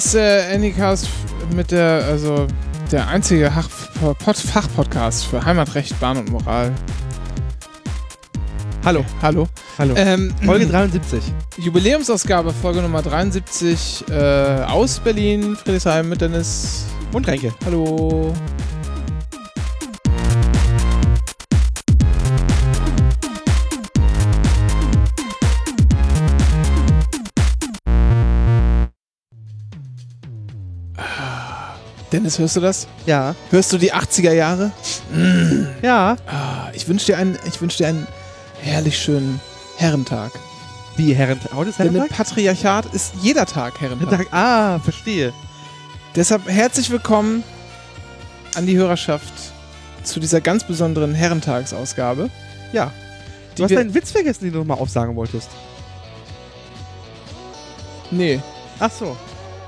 Ist äh, Anycast mit der, also der einzige Fachpodcast für Heimatrecht, Bahn und Moral. Hallo. Hallo. Hallo. Ähm, Folge 73. Jubiläumsausgabe, Folge Nummer 73 äh, aus Berlin, Friedrichshain mit Dennis. Und Renke. Hallo. Dennis, hörst du das? Ja. Hörst du die 80er Jahre? Ja. Ah, ich wünsche dir, einen- ich dir einen herrlich schönen Herrentag. Wie Herren. Heute ist Denn im Herrentag? Patriarchat ist jeder Tag Herrentag. Herrentag. Ah, verstehe. Deshalb herzlich willkommen an die Hörerschaft zu dieser ganz besonderen Herrentagsausgabe. Ja. Du hast deinen Witz vergessen, den du nochmal aufsagen wolltest. Nee. Ach so.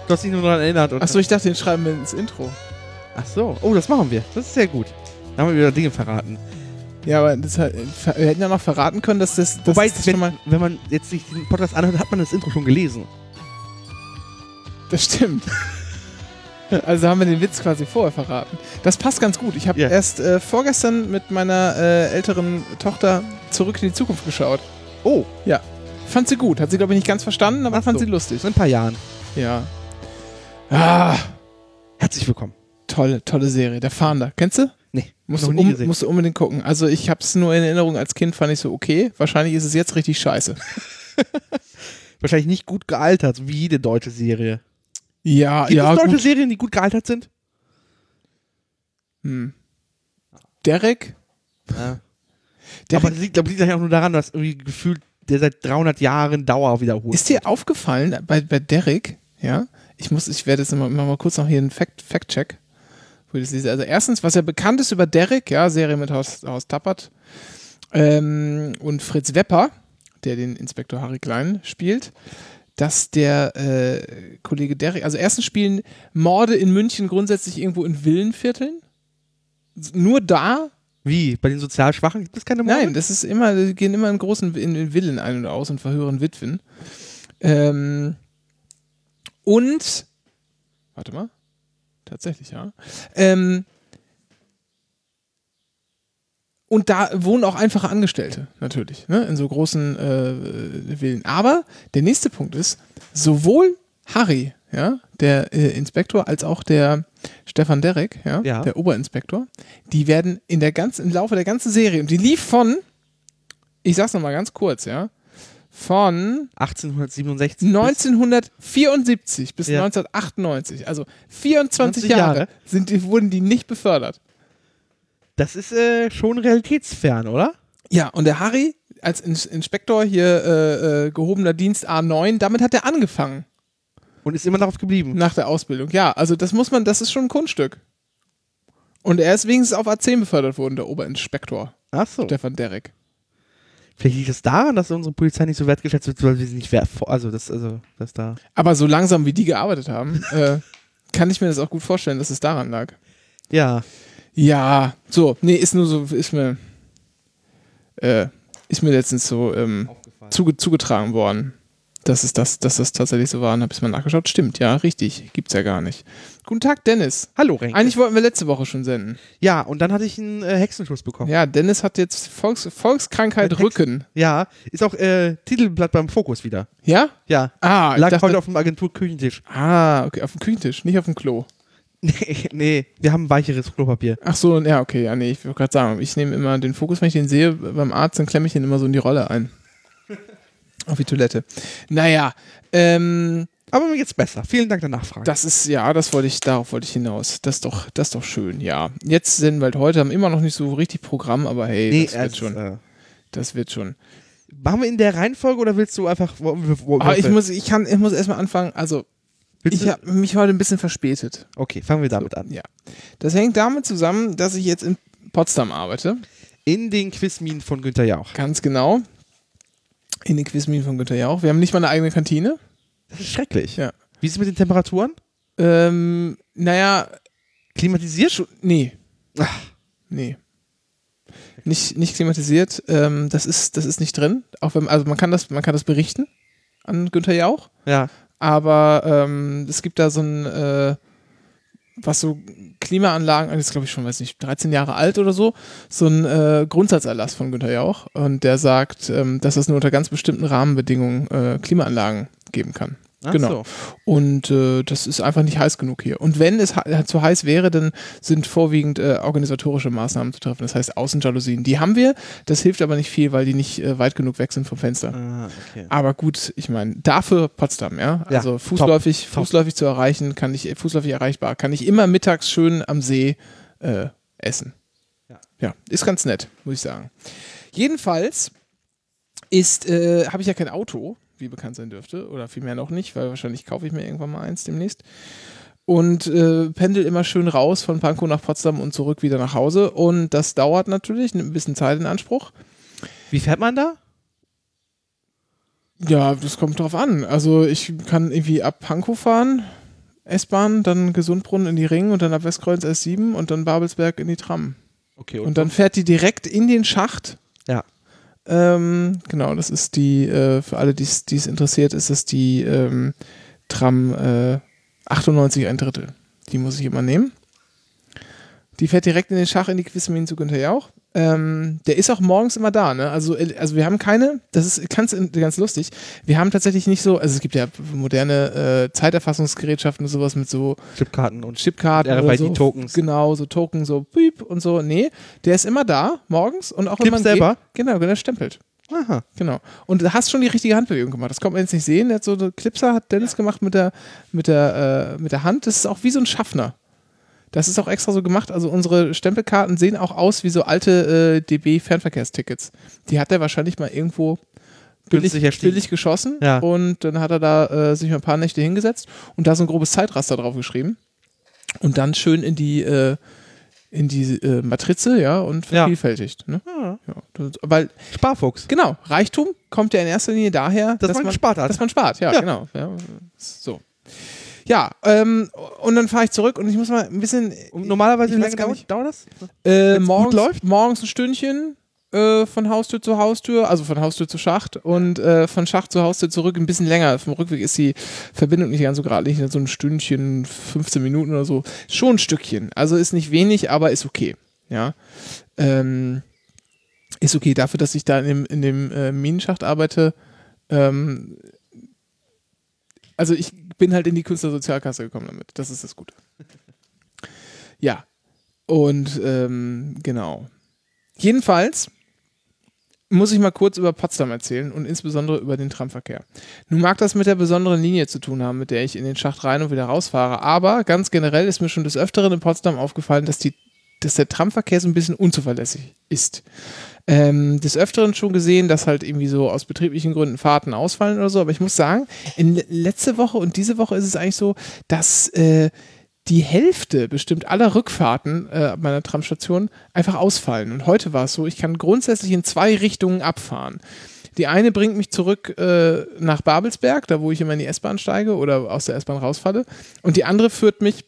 Du hast dich nur daran erinnert. Achso, ich dachte, den schreiben wir ins Intro. Ach so. Oh, das machen wir. Das ist sehr gut. Da haben wir wieder Dinge verraten. Ja, aber das, wir hätten ja noch verraten können, dass das, das, Wobei, das wenn, mal. wenn man jetzt sich den Podcast anhört, hat man das Intro schon gelesen. Das stimmt. Also haben wir den Witz quasi vorher verraten. Das passt ganz gut. Ich habe Ja. erst äh, vorgestern mit meiner äh, älteren Tochter zurück in die Zukunft geschaut. Oh, Fand sie gut. Hat sie, glaube ich, nicht ganz verstanden, aber Ach fand so. sie lustig. in ein paar Jahren. Ja. Ah, Herzlich willkommen. tolle, tolle Serie. Der Fahnder. Kennst du? Nee, Musst, du, um, musst du unbedingt gucken. Also ich habe es nur in Erinnerung als Kind, fand ich so okay. Wahrscheinlich ist es jetzt richtig scheiße. Wahrscheinlich nicht gut gealtert, wie jede deutsche Serie. Ja, Gibt ja, es deutsche gut. Serien, die gut gealtert sind? Hm. Derek? Ja. Derek Aber das liegt, liegt ja auch nur daran, dass irgendwie gefühlt der seit 300 Jahren Dauer wiederholt. ist dir aufgefallen bei, bei Derek, ja, ich muss, ich werde jetzt immer, immer mal kurz noch hier einen Fact- Fact-Check, wo ich das lese. Also erstens, was ja bekannt ist über Derek, ja, Serie mit Haus, Haus Tappert ähm, und Fritz Wepper, der den Inspektor Harry Klein spielt, dass der äh, Kollege Derek, also erstens spielen Morde in München grundsätzlich irgendwo in Villenvierteln. Nur da Wie? Bei den sozial Schwachen gibt es keine Morde? Nein, das ist immer, die gehen immer in großen in, in Villen ein und aus und verhören Witwen. Ähm, und warte mal, tatsächlich ja. Ähm, und da wohnen auch einfache Angestellte, natürlich, ne, in so großen äh, Villen. Aber der nächste Punkt ist, sowohl Harry, ja, der äh, Inspektor, als auch der Stefan Derek, ja, Ja. der Oberinspektor, die werden in der ganzen, im Laufe der ganzen Serie, und die lief von, ich sag's nochmal ganz kurz, ja, von 1867. 1974 bis Ja. 1998, also 24 20 Jahre, Jahre. Sind die, wurden die nicht befördert. Das ist äh, schon realitätsfern, oder? Ja, und der Harry als Ins Inspektor hier äh, äh, gehobener Dienst A9, damit hat er angefangen Und ist immer darauf geblieben. nach der Ausbildung. Ja, also das muss man, das ist schon ein Kunststück. Und er ist wenigstens auf A10 befördert worden, der Oberinspektor Ach so. Stefan Derek. Vielleicht liegt es daran, dass unsere Polizei nicht so wertgeschätzt wird, weil wir sie nicht wert. Also, das, also, das da. Aber so langsam wie die gearbeitet haben, äh, kann ich mir das auch gut vorstellen, dass es daran lag. Ja. Ja, so, nee, ist nur so, ist mir, äh, ist mir letztens so ähm, zuge zugetragen worden, dass es das, dass das tatsächlich so war. Und habe ich mal nachgeschaut. Stimmt, ja, richtig, gibt's ja gar nicht. Guten Tag, Dennis. Hallo, Renke. Eigentlich wollten wir letzte Woche schon senden. Ja, und dann hatte ich einen äh, Hexenschuss bekommen. Ja, Dennis hat jetzt Volks Volkskrankheit Hex- Rücken. Ja, ist auch äh, Titelblatt beim Fokus wieder. Ja? Ja. Ah, ich Lag dachte, heute auf dem Agentur-Küchentisch. ah, okay, auf dem Küchentisch, nicht auf dem Klo. Nee, nee, wir haben weicheres Klopapier. Ach so, ja, okay, ja, nee, ich wollte gerade sagen, ich nehme immer den Fokus, wenn ich den sehe beim Arzt, dann klemme ich den immer so in die Rolle ein. Auf die Toilette. Naja, ähm, Aber mir geht's besser. Vielen Dank der Nachfrage. das ist, ja, das wollte ich, darauf wollte ich hinaus. Das ist doch, das ist doch schön, ja. Jetzt sind wir halt heute, haben immer noch nicht so richtig Programm, aber hey, nee, das wird schon. Äh, Das wird schon. machen wir in der Reihenfolge oder willst du einfach. Wo, wo, wo, Aber ich muss, ich kann, ich muss erstmal anfangen, also, willst ich habe mich heute ein bisschen verspätet. Okay, fangen wir damit an. Ja. Das hängt damit zusammen, dass ich jetzt in Potsdam arbeite. In den Quizminen von Günther Jauch. Ganz genau. In den Quizminen von Günther Jauch. Wir haben nicht mal eine eigene Kantine. Das ist schrecklich. Ja. Wie ist es mit den Temperaturen? Ähm, naja, Klimatisiert? schon, nee. Ach. Nee. Nicht, nicht klimatisiert. Ähm, das, ist, das ist nicht drin. Auch wenn, also man kann das, man kann das berichten an Günther Jauch. Ja. aber ähm, es gibt da so ein, äh, was so Klimaanlagen, ist glaube ich schon, weiß nicht, 13 Jahre alt oder so, so ein äh, Grundsatzerlass von Günther Jauch und der sagt, ähm, dass es nur unter ganz bestimmten Rahmenbedingungen äh, Klimaanlagen geben kann. Ach genau. so. Und äh, das ist einfach nicht heiß genug hier. Und wenn es ha- zu heiß wäre, dann sind vorwiegend äh, organisatorische Maßnahmen zu treffen. Das heißt Außenjalousien. Die haben wir. Das hilft aber nicht viel, weil die nicht äh, weit genug weg sind vom Fenster. Ah, okay. Aber gut, ich meine, dafür Potsdam, ja. Ja, Also fußläufig, top. fußläufig zu erreichen, kann ich, fußläufig erreichbar, kann ich immer mittags schön am See äh, essen. Ja. ja, ist ganz nett, muss ich sagen. Jedenfalls ist, äh, habe ich ja kein Auto, wie bekannt sein dürfte, oder vielmehr noch nicht, weil wahrscheinlich kaufe ich mir irgendwann mal eins demnächst. Und äh, pendel immer schön raus von Pankow nach Potsdam und zurück wieder nach Hause. Und das dauert natürlich, nimmt ein bisschen Zeit in Anspruch. Wie fährt man da? Ja, das kommt drauf an. Also ich kann irgendwie ab Pankow fahren, S-Bahn, dann Gesundbrunnen in die Ring und dann ab Westkreuz S7 und dann Babelsberg in die Tram. Okay, Und dann fährt die direkt in den Schacht. Ja. Ähm, genau, das ist die, äh, für alle, die es interessiert, ist das die ähm, Tram äh, 98 ein Drittel. Die muss ich immer nehmen. Die fährt direkt in den Schach in die Quizmin zu Günther Jauch. Ähm, der ist auch morgens immer da, ne? Also, äh, also wir haben keine, das ist ganz, ganz lustig. Wir haben tatsächlich nicht so, also es gibt ja moderne äh, Zeiterfassungsgerätschaften und sowas mit so Chipkarten und Chipkarten oder so. RFID-Tokens. Genau, so Token, so piep und so. Nee, der ist immer da, morgens und auch wenn Clip man selber? Geht, genau, wenn er stempelt. Aha. Genau. Und du hast schon die richtige Handbewegung gemacht. Das kommt man jetzt nicht sehen. Der hat so eine Clipser hat Dennis gemacht mit der, mit der, äh, mit der Hand. Das ist auch wie so ein Schaffner. Das ist auch extra so gemacht. Also unsere Stempelkarten sehen auch aus wie so alte äh, DB-Fernverkehrstickets. Die hat er wahrscheinlich mal irgendwo billig, billig geschossen. Ja. Und dann hat er da äh, sich mal ein paar Nächte hingesetzt und da so ein grobes Zeitraster drauf geschrieben. Und dann schön in die, äh, in die äh, Matrize, ja, und Ja. vervielfältigt. Ne? Ah, Ja. Das, weil Sparfuchs. Genau, Reichtum kommt ja in erster Linie daher, Dass man gespart hat. Dass man spart, ja, Ja. genau. Ja, so. Ja, ähm, und dann fahre ich zurück und ich muss mal ein bisschen. Und normalerweise, wie lange dauert, dauert das? Äh, morgens, läuft? morgens ein Stündchen äh, von Haustür zu Haustür, also von Haustür zu Schacht und äh, von Schacht zu Haustür zurück ein bisschen länger. Vom Rückweg ist die Verbindung nicht ganz so geradlinig, so ein Stündchen, 15 Minuten oder so. Schon ein Stückchen. Also ist nicht wenig, aber ist okay. Ja. Ähm, ist okay dafür, dass ich da in dem, in dem äh, Minenschacht arbeite. Ähm, also ich bin halt in die Künstlersozialkasse gekommen damit. Das ist das Gute. Ja. Und ähm, genau. Jedenfalls muss ich mal kurz über Potsdam erzählen und insbesondere über den Tramverkehr. Nun mag das mit der besonderen Linie zu tun haben, mit der ich in den Schacht rein und wieder rausfahre, aber ganz generell ist mir schon des Öfteren in Potsdam aufgefallen, dass, die, dass der Tramverkehr so ein bisschen unzuverlässig ist. Ähm, des Öfteren schon gesehen, dass halt irgendwie so aus betrieblichen Gründen Fahrten ausfallen oder so, aber ich muss sagen, in le- letzte Woche und diese Woche ist es eigentlich so, dass äh, die Hälfte bestimmt aller Rückfahrten äh, meiner Tramstation einfach ausfallen. Und heute war es so, ich kann grundsätzlich in zwei Richtungen abfahren. Die eine bringt mich zurück äh, nach Babelsberg, da wo ich immer in die S-Bahn steige oder aus der S-Bahn rausfalle. Und die andere führt mich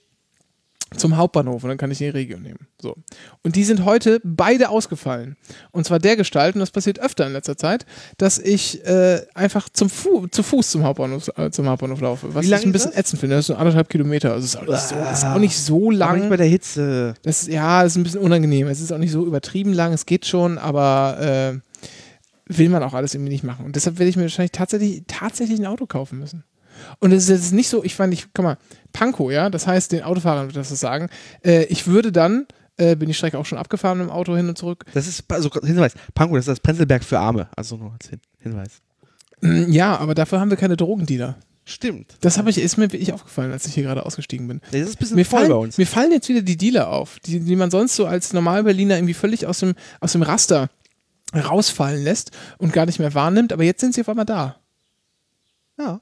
zum Hauptbahnhof und dann kann ich die Region nehmen. So. Und die sind heute beide ausgefallen. Und zwar der Gestalt, und das passiert öfter in letzter Zeit, dass ich äh, einfach zum Fu zu Fuß zum Hauptbahnhof, äh, zum Hauptbahnhof laufe. Was lang ich ein bisschen das? ätzend finde. Das sind anderthalb Kilometer. Also ist auch nicht so, ist auch nicht so Aber nicht lang. bei der Hitze. Das ist, ja, das ist ein bisschen unangenehm. Es ist auch nicht so übertrieben lang, es geht schon, aber äh, will man auch alles irgendwie nicht machen. Und deshalb werde ich mir wahrscheinlich tatsächlich, tatsächlich ein Auto kaufen müssen. Und es ist jetzt nicht so, ich fand, ich, guck mal, Pankow, ja, das heißt, den Autofahrern wird das so sagen, äh, ich würde dann, äh, bin die Strecke auch schon abgefahren mit dem Auto hin und zurück. Das ist, also Hinweis, Pankow, das ist das Prenzlberg für Arme. Also nur als Hin Hinweis. Mm, Ja, aber dafür haben wir keine Drogendealer. Stimmt. Das habe ich, ist mir wirklich aufgefallen, als ich hier gerade ausgestiegen bin. Das ist ein bisschen Mir voll bei fallen, uns. mir fallen jetzt wieder die Dealer auf, die, die man sonst so als Normalberliner irgendwie völlig aus dem, aus dem Raster rausfallen lässt und gar nicht mehr wahrnimmt, aber jetzt sind sie auf einmal da. Ja.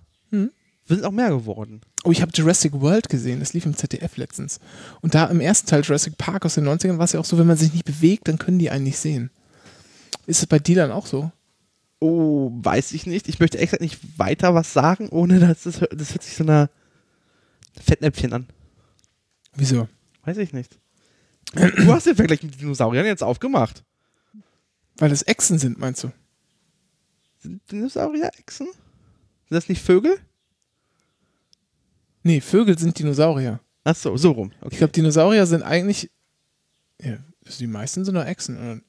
Wir sind auch mehr geworden. Oh, ich habe Jurassic World gesehen, das lief im ZDF letztens. Und da im ersten Teil Jurassic Park aus den 90ern war es ja auch so, wenn man sich nicht bewegt, dann können die einen nicht sehen. Ist es bei Dealern auch so? Oh, weiß ich nicht. Ich möchte extra nicht weiter was sagen, ohne dass das, das hört sich so einer Fettnäpfchen an. Wieso? Weiß ich nicht. Du hast den Vergleich mit Dinosauriern jetzt aufgemacht. Weil das Echsen sind, meinst du? Sind Dinosaurier Echsen? Sind das nicht Vögel? Nee, Vögel sind Dinosaurier. Ach so, so rum. Ich Okay. glaube, Dinosaurier sind eigentlich. Ja, die meisten sind nur Echsen. oder?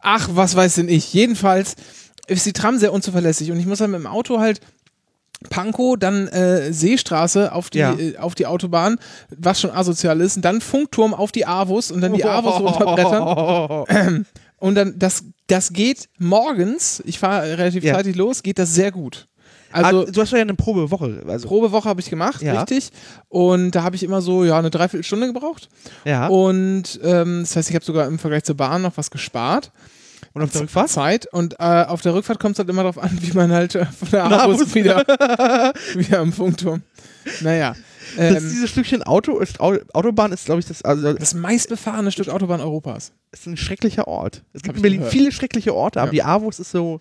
Ach, was weiß denn ich. Jedenfalls ist die Tram sehr unzuverlässig und ich muss dann mit dem Auto halt Pankow, dann äh, Seestraße auf die, Ja. äh, auf die Autobahn, was schon asozial ist, und dann Funkturm auf die Avus und dann die Avus runterbrettern. Und dann, das, das geht morgens, ich fahre relativ Ja. zeitig los, geht das sehr gut. Also, ah, du hast ja eine Probewoche. Also, Probewoche habe ich gemacht, Ja. richtig. Und da habe ich immer so, ja, eine Dreiviertelstunde gebraucht. ja. Und ähm, das heißt, ich habe sogar im Vergleich zur Bahn noch was gespart. Und auf der Rückfahrt? Zeit. Und äh, auf der Rückfahrt kommt es halt immer darauf an, wie man halt äh, von der muss- wieder, wieder am Funkturm. Naja. Das, Ähm, dieses Stückchen Auto Autobahn ist, glaube ich, das, also, das das meistbefahrene Stück Autobahn Europas. ist ein schrecklicher Ort. Es gibt in Berlin gehört. viele schreckliche Orte, aber Ja. die Avus ist so.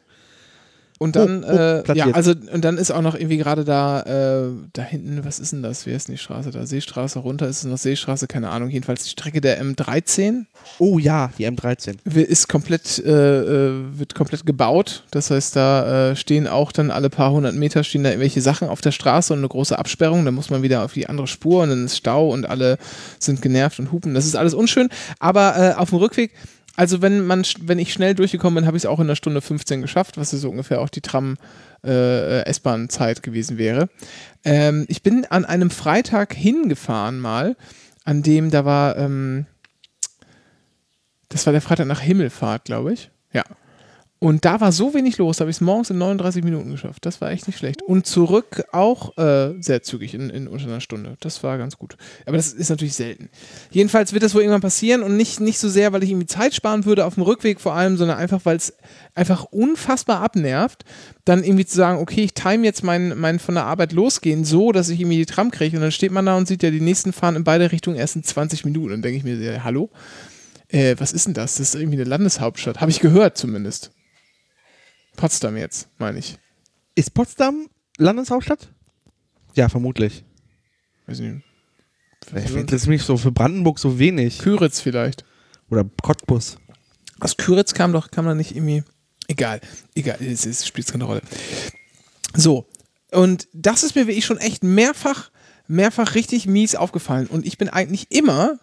Und dann, Hoch- hoch äh, ja, also, und dann ist auch noch irgendwie gerade da, äh, da hinten, was ist denn das? Wie heißt denn die Straße da? Seestraße runter, ist es noch Seestraße? Keine Ahnung. Jedenfalls die Strecke der M13 Oh ja, die M13. wi- ist komplett, äh, äh, wird komplett gebaut. Das heißt, da äh, stehen auch dann alle paar hundert Meter stehen da irgendwelche Sachen auf der Straße und eine große Absperrung. Dann muss man wieder auf die andere Spur und dann ist Stau und alle sind genervt und hupen. Das ist alles unschön. Aber äh, auf dem Rückweg, also wenn man, wenn ich schnell durchgekommen bin, habe ich es auch in einer Stunde 15 geschafft, was so ungefähr auch die Tram äh, S-Bahn-Zeit gewesen wäre. Ähm, ich bin an einem Freitag hingefahren mal, an dem da war, ähm, das war der Freitag nach Himmelfahrt, glaube ich. Ja. Und da war so wenig los, da habe ich es morgens in 39 Minuten geschafft. Das war echt nicht schlecht. Und zurück auch äh, sehr zügig in, in unter einer Stunde. Das war ganz gut. Aber das ist natürlich selten. Jedenfalls wird das wohl irgendwann passieren und nicht, nicht so sehr, weil ich irgendwie Zeit sparen würde auf dem Rückweg vor allem, sondern einfach, weil es einfach unfassbar abnervt, dann irgendwie zu sagen, okay, ich time jetzt mein, mein von der Arbeit losgehen so, dass ich irgendwie die Tram kriege und dann steht man da und sieht ja, die nächsten fahren in beide Richtungen erst in 20 Minuten. Dann denke ich mir, ja, hallo? Äh, was ist denn das? Das ist irgendwie eine Landeshauptstadt. Habe ich gehört zumindest. Potsdam jetzt, meine ich. Ist Potsdam Landeshauptstadt? Ja, vermutlich. Weiß nicht. Das ist mich so für Brandenburg so wenig. Küritz vielleicht. Oder Cottbus. Aus Küritz kam doch, kam da nicht irgendwie. Egal, egal, es, es spielt keine Rolle. So, und das ist mir wirklich schon echt mehrfach, mehrfach richtig mies aufgefallen. Und ich bin eigentlich immer,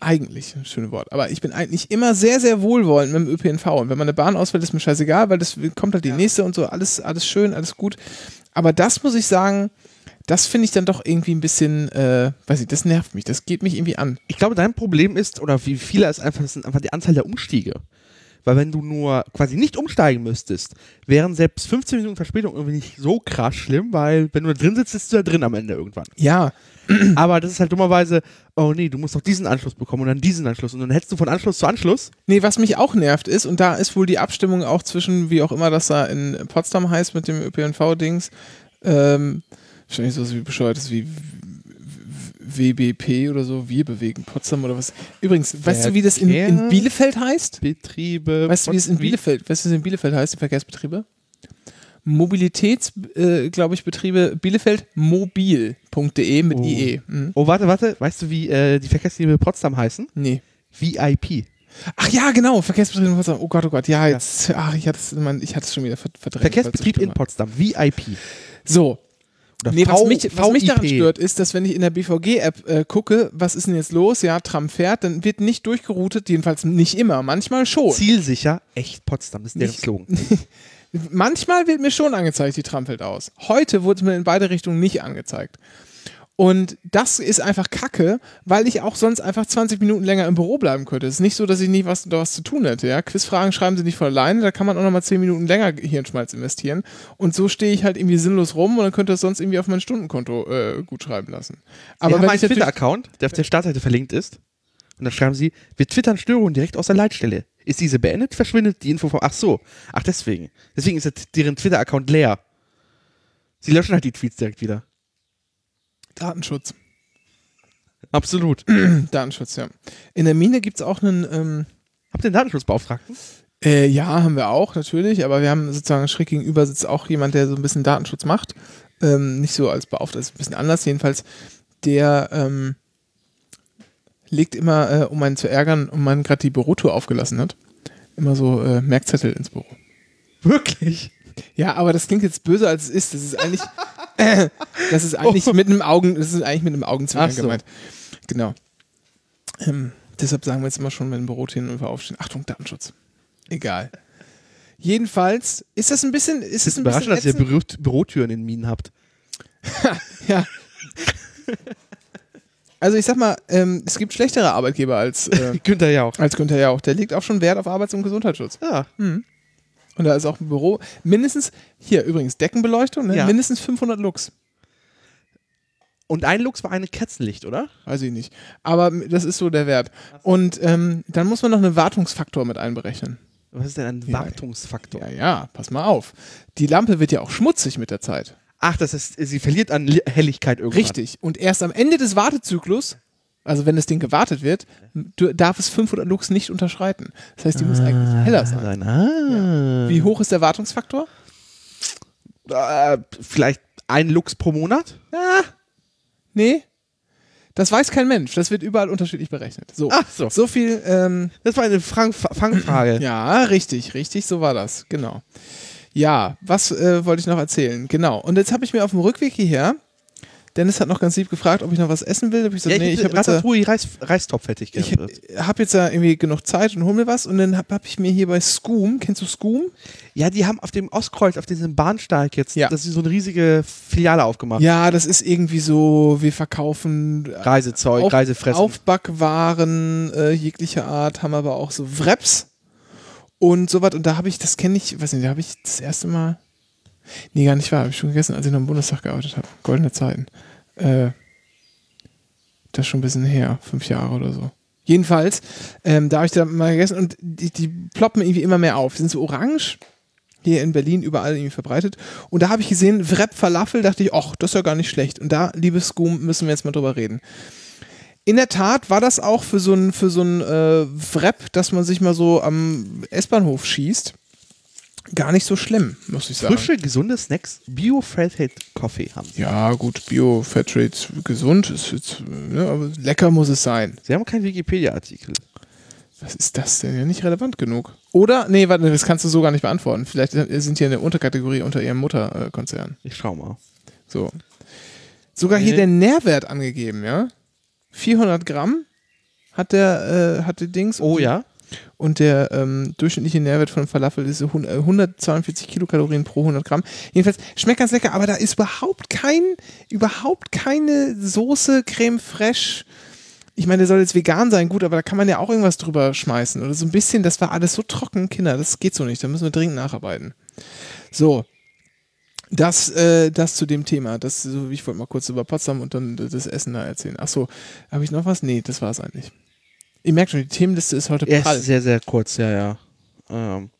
eigentlich, ein schönes Wort, aber ich bin eigentlich immer sehr, sehr wohlwollend mit dem ÖPNV. Und wenn man eine Bahn auswählt, ist mir scheißegal, weil das kommt halt die nächste und so, alles, alles schön, alles gut. Aber das muss ich sagen, das finde ich dann doch irgendwie ein bisschen, äh, weiß ich, das nervt mich, das geht mich irgendwie an. Ich glaube, dein Problem ist, oder wie viele ist einfach, das sind einfach die Anzahl der Umstiege. Weil wenn du nur quasi nicht umsteigen müsstest, wären selbst 15 Minuten Verspätung irgendwie nicht so krass schlimm, weil wenn du da drin sitzt, sitzt du da drin am Ende irgendwann. Ja, Aber das ist halt dummerweise, oh nee, du musst noch diesen Anschluss bekommen und dann diesen Anschluss und dann hättest du von Anschluss zu Anschluss. Nee, was mich auch nervt ist, und da ist wohl die Abstimmung auch zwischen, wie auch immer das da in Potsdam heißt mit dem ÖPNV-Dings, ähm, wahrscheinlich so wie bescheuert ist wie WBP oder so, wir bewegen Potsdam oder was. Übrigens, weißt du, wie das in, in Bielefeld heißt? Betriebe. Weißt du, wie es in Bielefeld, weißt du, wie es in Bielefeld heißt, die Verkehrsbetriebe? Mobilitäts, äh, glaube ich, Betriebe Bielefeld mobil.de mit Oh. IE. Mhm. Oh, warte, warte. Weißt du, wie äh, die Verkehrslinie Potsdam heißen? Nee. VIP. Ach ja, genau, Verkehrsbetrieb in Potsdam. Oh Gott, oh Gott, ja, jetzt, ach, ich hatte es, ich hatte es schon wieder verd- verdrängt. Verkehrsbetrieb in. Potsdam. VIP. So, Oder nee, was mich, was mich daran stört, ist, dass wenn ich in der BVG-App äh, gucke, was ist denn jetzt los, ja, Tram fährt, dann wird nicht durchgeroutet, jedenfalls nicht immer, manchmal schon. Zielsicher, echt Potsdam. Das ist Nicht- Slogan. Manchmal wird mir schon angezeigt, die Tram fällt aus. Heute wurde es mir in beide Richtungen nicht angezeigt. Und das ist einfach kacke, weil ich auch sonst einfach 20 Minuten länger im Büro bleiben könnte. Es ist nicht so, dass ich nicht was, da was zu tun hätte. Ja? Quizfragen schreiben sie nicht von alleine, da kann man auch nochmal 10 Minuten länger Hirnschmalz investieren. Und so stehe ich halt irgendwie sinnlos rum und dann könnte das sonst irgendwie auf mein Stundenkonto äh, gut schreiben lassen. Aber wir haben einen Twitter-Account, der auf der Startseite verlinkt ist. Und da schreiben sie, wir twittern Störungen direkt aus der Leitstelle. Ist diese beendet, verschwindet die Info vom. Ach so. Ach, deswegen. Deswegen ist jetzt deren Twitter-Account leer. Sie löschen halt die Tweets direkt wieder. Datenschutz. Absolut. Datenschutz, ja. In der Mine gibt es auch einen, ähm, Habt ihr einen Datenschutzbeauftragten? Äh, ja, haben wir auch, natürlich, aber wir haben sozusagen schräg gegenüber sitzt auch jemand, der so ein bisschen Datenschutz macht. Ähm, nicht so als Beauftragter, ist ein bisschen anders, jedenfalls. Der ähm, legt immer, äh, um einen zu ärgern, um man gerade die Bürotour aufgelassen hat, immer so äh, Merkzettel ins Büro. Wirklich? Ja, aber das klingt jetzt böse, als es ist. Das ist eigentlich. Das ist eigentlich mit einem Augen, das ist eigentlich mit einem Augenzwinkern so. gemeint. Genau. Ähm, deshalb sagen wir jetzt immer schon, wenn Büro hin und wir aufstehen. Achtung, Datenschutz. Egal. Jedenfalls ist das ein bisschen, ist Es das ist ein bisschen dass ihr Bürotüren in Minen habt. Ja. Also ich sag mal, ähm, es gibt schlechtere Arbeitgeber als, äh, Günther ja auch. als Günther Jauch. Der legt auch schon Wert auf Arbeits- und Gesundheitsschutz. Ja. Und da ist auch ein Büro, mindestens, hier übrigens Deckenbeleuchtung, ne? Ja. mindestens 500 Lux. Und ein Lux war eine Kerzenlicht, oder? Weiß ich nicht. Aber das ist so der Wert. Und ähm, dann muss man noch einen Wartungsfaktor mit einberechnen. Was ist denn ein. Wartungsfaktor? Ja, ja, pass mal auf. Die Lampe wird ja auch schmutzig mit der Zeit. Ach, das ist, sie verliert an Li- Helligkeit irgendwann. Richtig. Und erst am Ende des Wartezyklus, also wenn das Ding gewartet wird, darf es 500 Lux nicht unterschreiten. Das heißt, die muss eigentlich heller sein. Ah. Wie hoch ist der Wartungsfaktor? Äh, vielleicht ein Lux pro Monat? Ah, nee. Das weiß kein Mensch. Das wird überall unterschiedlich berechnet. So, Ach so. so viel. Ähm, Das war eine Fang Fangfrage. ja, richtig, richtig. So war das. Genau. Ja, was äh, wollte ich noch erzählen? Genau. Und jetzt habe ich mir auf dem Rückweg hierher. Dennis hat noch ganz lieb gefragt, ob ich noch was essen will. Da hab ich gesagt, Ja, nee, ich habe jetzt, äh, Ratatouille Reis, Reistopf hätte ich ich gerne. hab jetzt ja irgendwie genug Zeit und hol mir was. Und dann habe hab ich mir hier bei Scoom, kennst du Scoom? Ja, die haben auf dem Ostkreuz, auf diesem Bahnsteig jetzt, Ja. das ist so eine riesige Filiale aufgemacht. Ja, das ist irgendwie so, wir verkaufen Reisezeug, Auf- Reisefressen. Aufbackwaren äh, jeglicher Art, haben aber auch so Wraps und sowas. Und da habe ich, das kenne ich, weiß nicht, da habe ich das erste Mal, nee, gar nicht wahr, habe ich schon gegessen, als ich noch im Bundestag gearbeitet habe. Goldene Zeiten. Äh, das ist schon ein bisschen her, fünf Jahre oder so. Jedenfalls, ähm, da habe ich da mal gegessen und die, die ploppen irgendwie immer mehr auf. Die sind so orange, hier in Berlin überall irgendwie verbreitet. Und da habe ich gesehen, Wrap Falafel, dachte ich, ach, das ist ja gar nicht schlecht. Und da, liebes Scoom, müssen wir jetzt mal drüber reden. In der Tat war das auch für so ein, für so ein äh, Wrap, dass man sich mal so am S-Bahnhof schießt, gar nicht so schlimm, muss ich sagen. Frische, gesunde Snacks, Bio Fairtrade Coffee haben sie. Ja, gut, Bio, Fairtrade, gesund, ist jetzt, ne, aber lecker muss es sein. Sie haben keinen Wikipedia-Artikel. Was ist das denn? Ja, nicht relevant genug. Oder? Nee, warte, das kannst du so gar nicht beantworten. Vielleicht sind die eine Unterkategorie unter ihrem Mutterkonzern. Ich schau mal. So. Sogar hier Nee. der Nährwert angegeben, ja? 400 Gramm hat der, äh, hat die Dings. Oh ja. Und der ähm, durchschnittliche Nährwert von Falafel ist so hun- äh, 142 Kilokalorien pro 100 Gramm. Jedenfalls schmeckt ganz lecker, aber da ist überhaupt kein, überhaupt keine Soße, Creme fraiche. Ich meine, der soll jetzt vegan sein, gut, aber da kann man ja auch irgendwas drüber schmeißen. Oder so ein bisschen, das war alles so trocken, Kinder, das geht so nicht. Da müssen wir dringend nacharbeiten. So. Das, äh, das zu dem Thema. Das, ich wollte mal kurz über Potsdam und dann das Essen da erzählen. Ach so, habe ich noch was? Nee, das war es eigentlich. Ihr merkt schon, die Themenliste ist heute prall. ist sehr, sehr kurz, ja, ja. Ähm.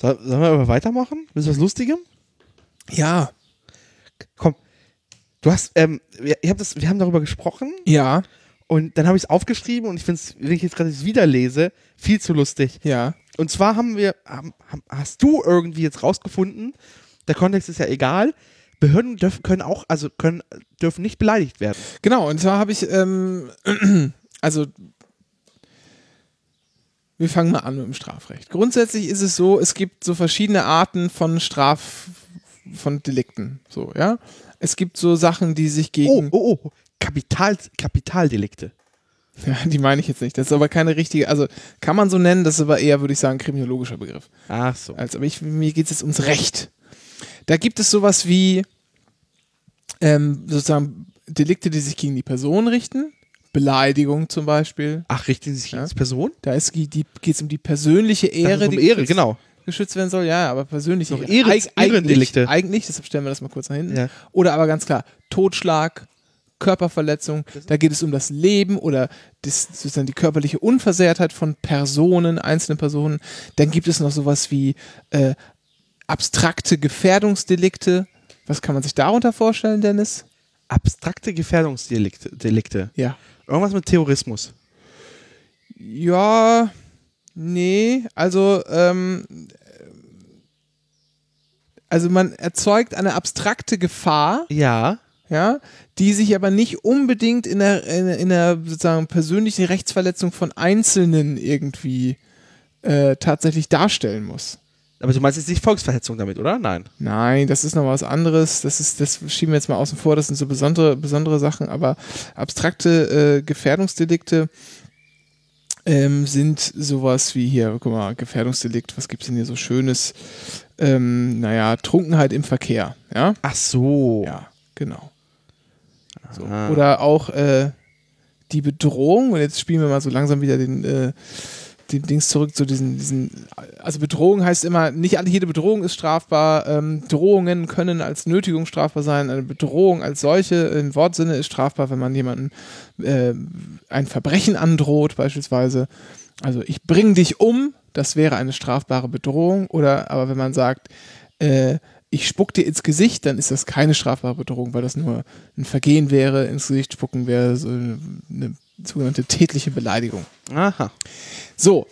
Soll, sollen wir aber weitermachen? Willst du was Lustigem? Ja, Komm. Du hast, ähm, wir, das, wir haben darüber gesprochen ja, und dann habe ich es aufgeschrieben und ich finde es, wenn ich jetzt gerade wieder lese, viel zu lustig. ja. Und zwar haben wir, haben, hast du irgendwie jetzt rausgefunden, der Kontext ist ja egal, Behörden dürfen, können auch, also können, dürfen nicht beleidigt werden. Genau, und zwar habe ich, ähm, also, wir fangen mal an mit dem Strafrecht. Grundsätzlich ist es so, es gibt so verschiedene Arten von Straf, von Delikten, so, ja. Es gibt so Sachen, die sich Oh, gegen, oh, oh, Kapital, Kapitaldelikte. ja, die meine ich jetzt nicht. Das ist aber keine richtige, also kann man so nennen, das ist aber eher, würde ich sagen, kriminologischer Begriff. Ach so. als, aber ich, mir geht es jetzt ums Recht. Da gibt es sowas wie ähm, sozusagen Delikte, die sich gegen die Person richten. Beleidigung zum Beispiel. Ach, richten Sie sich Ja. als Person? Da ist die, die, geht es um die persönliche Ehre, um die Ehre, geschützt, genau. geschützt werden soll. Ja, aber persönliche Noch Ehre. Ehrens- Ehrendelikte. Eigentlich, eigentlich, deshalb stellen wir das mal kurz nach hinten. Ja. Oder aber ganz klar, Totschlag, Körperverletzung, da geht es um das Leben oder das, sozusagen die körperliche Unversehrtheit von Personen, einzelnen Personen. Dann gibt es noch sowas wie äh, abstrakte Gefährdungsdelikte. Was kann man sich darunter vorstellen, Dennis? Abstrakte Gefährdungsdelikte. Delikte. Ja. Irgendwas mit Terrorismus. Ja, nee, also, ähm, also man erzeugt eine abstrakte Gefahr, Ja. ja, die sich aber nicht unbedingt in der, in, in der sozusagen persönlichen Rechtsverletzung von Einzelnen irgendwie äh, tatsächlich darstellen muss. Aber du meinst jetzt nicht Volksverhetzung damit, oder? Nein. Nein, das ist noch was anderes. Das ist, das schieben wir jetzt mal außen vor. Das sind so besondere, besondere Sachen. Aber abstrakte äh, Gefährdungsdelikte ähm, sind sowas wie hier, guck mal, Gefährdungsdelikt. Was gibt's denn hier so Schönes? Ähm, naja, Trunkenheit im Verkehr. Ja, Ach so. ja, genau. So. Oder auch äh, die Bedrohung. Und jetzt spielen wir mal so langsam wieder den äh, den Dings zurück zu diesen, diesen, also Bedrohung heißt immer, nicht jede Bedrohung ist strafbar, ähm, Drohungen können als Nötigung strafbar sein, eine Bedrohung als solche im Wortsinne ist strafbar, wenn man jemanden äh, ein Verbrechen androht beispielsweise. Also ich bring dich um, das wäre eine strafbare Bedrohung, oder aber wenn man sagt, äh, ich spuck dir ins Gesicht, dann ist das keine strafbare Bedrohung, weil das nur ein Vergehen wäre, ins Gesicht spucken wäre so eine sogenannte tätliche Beleidigung. Aha. So,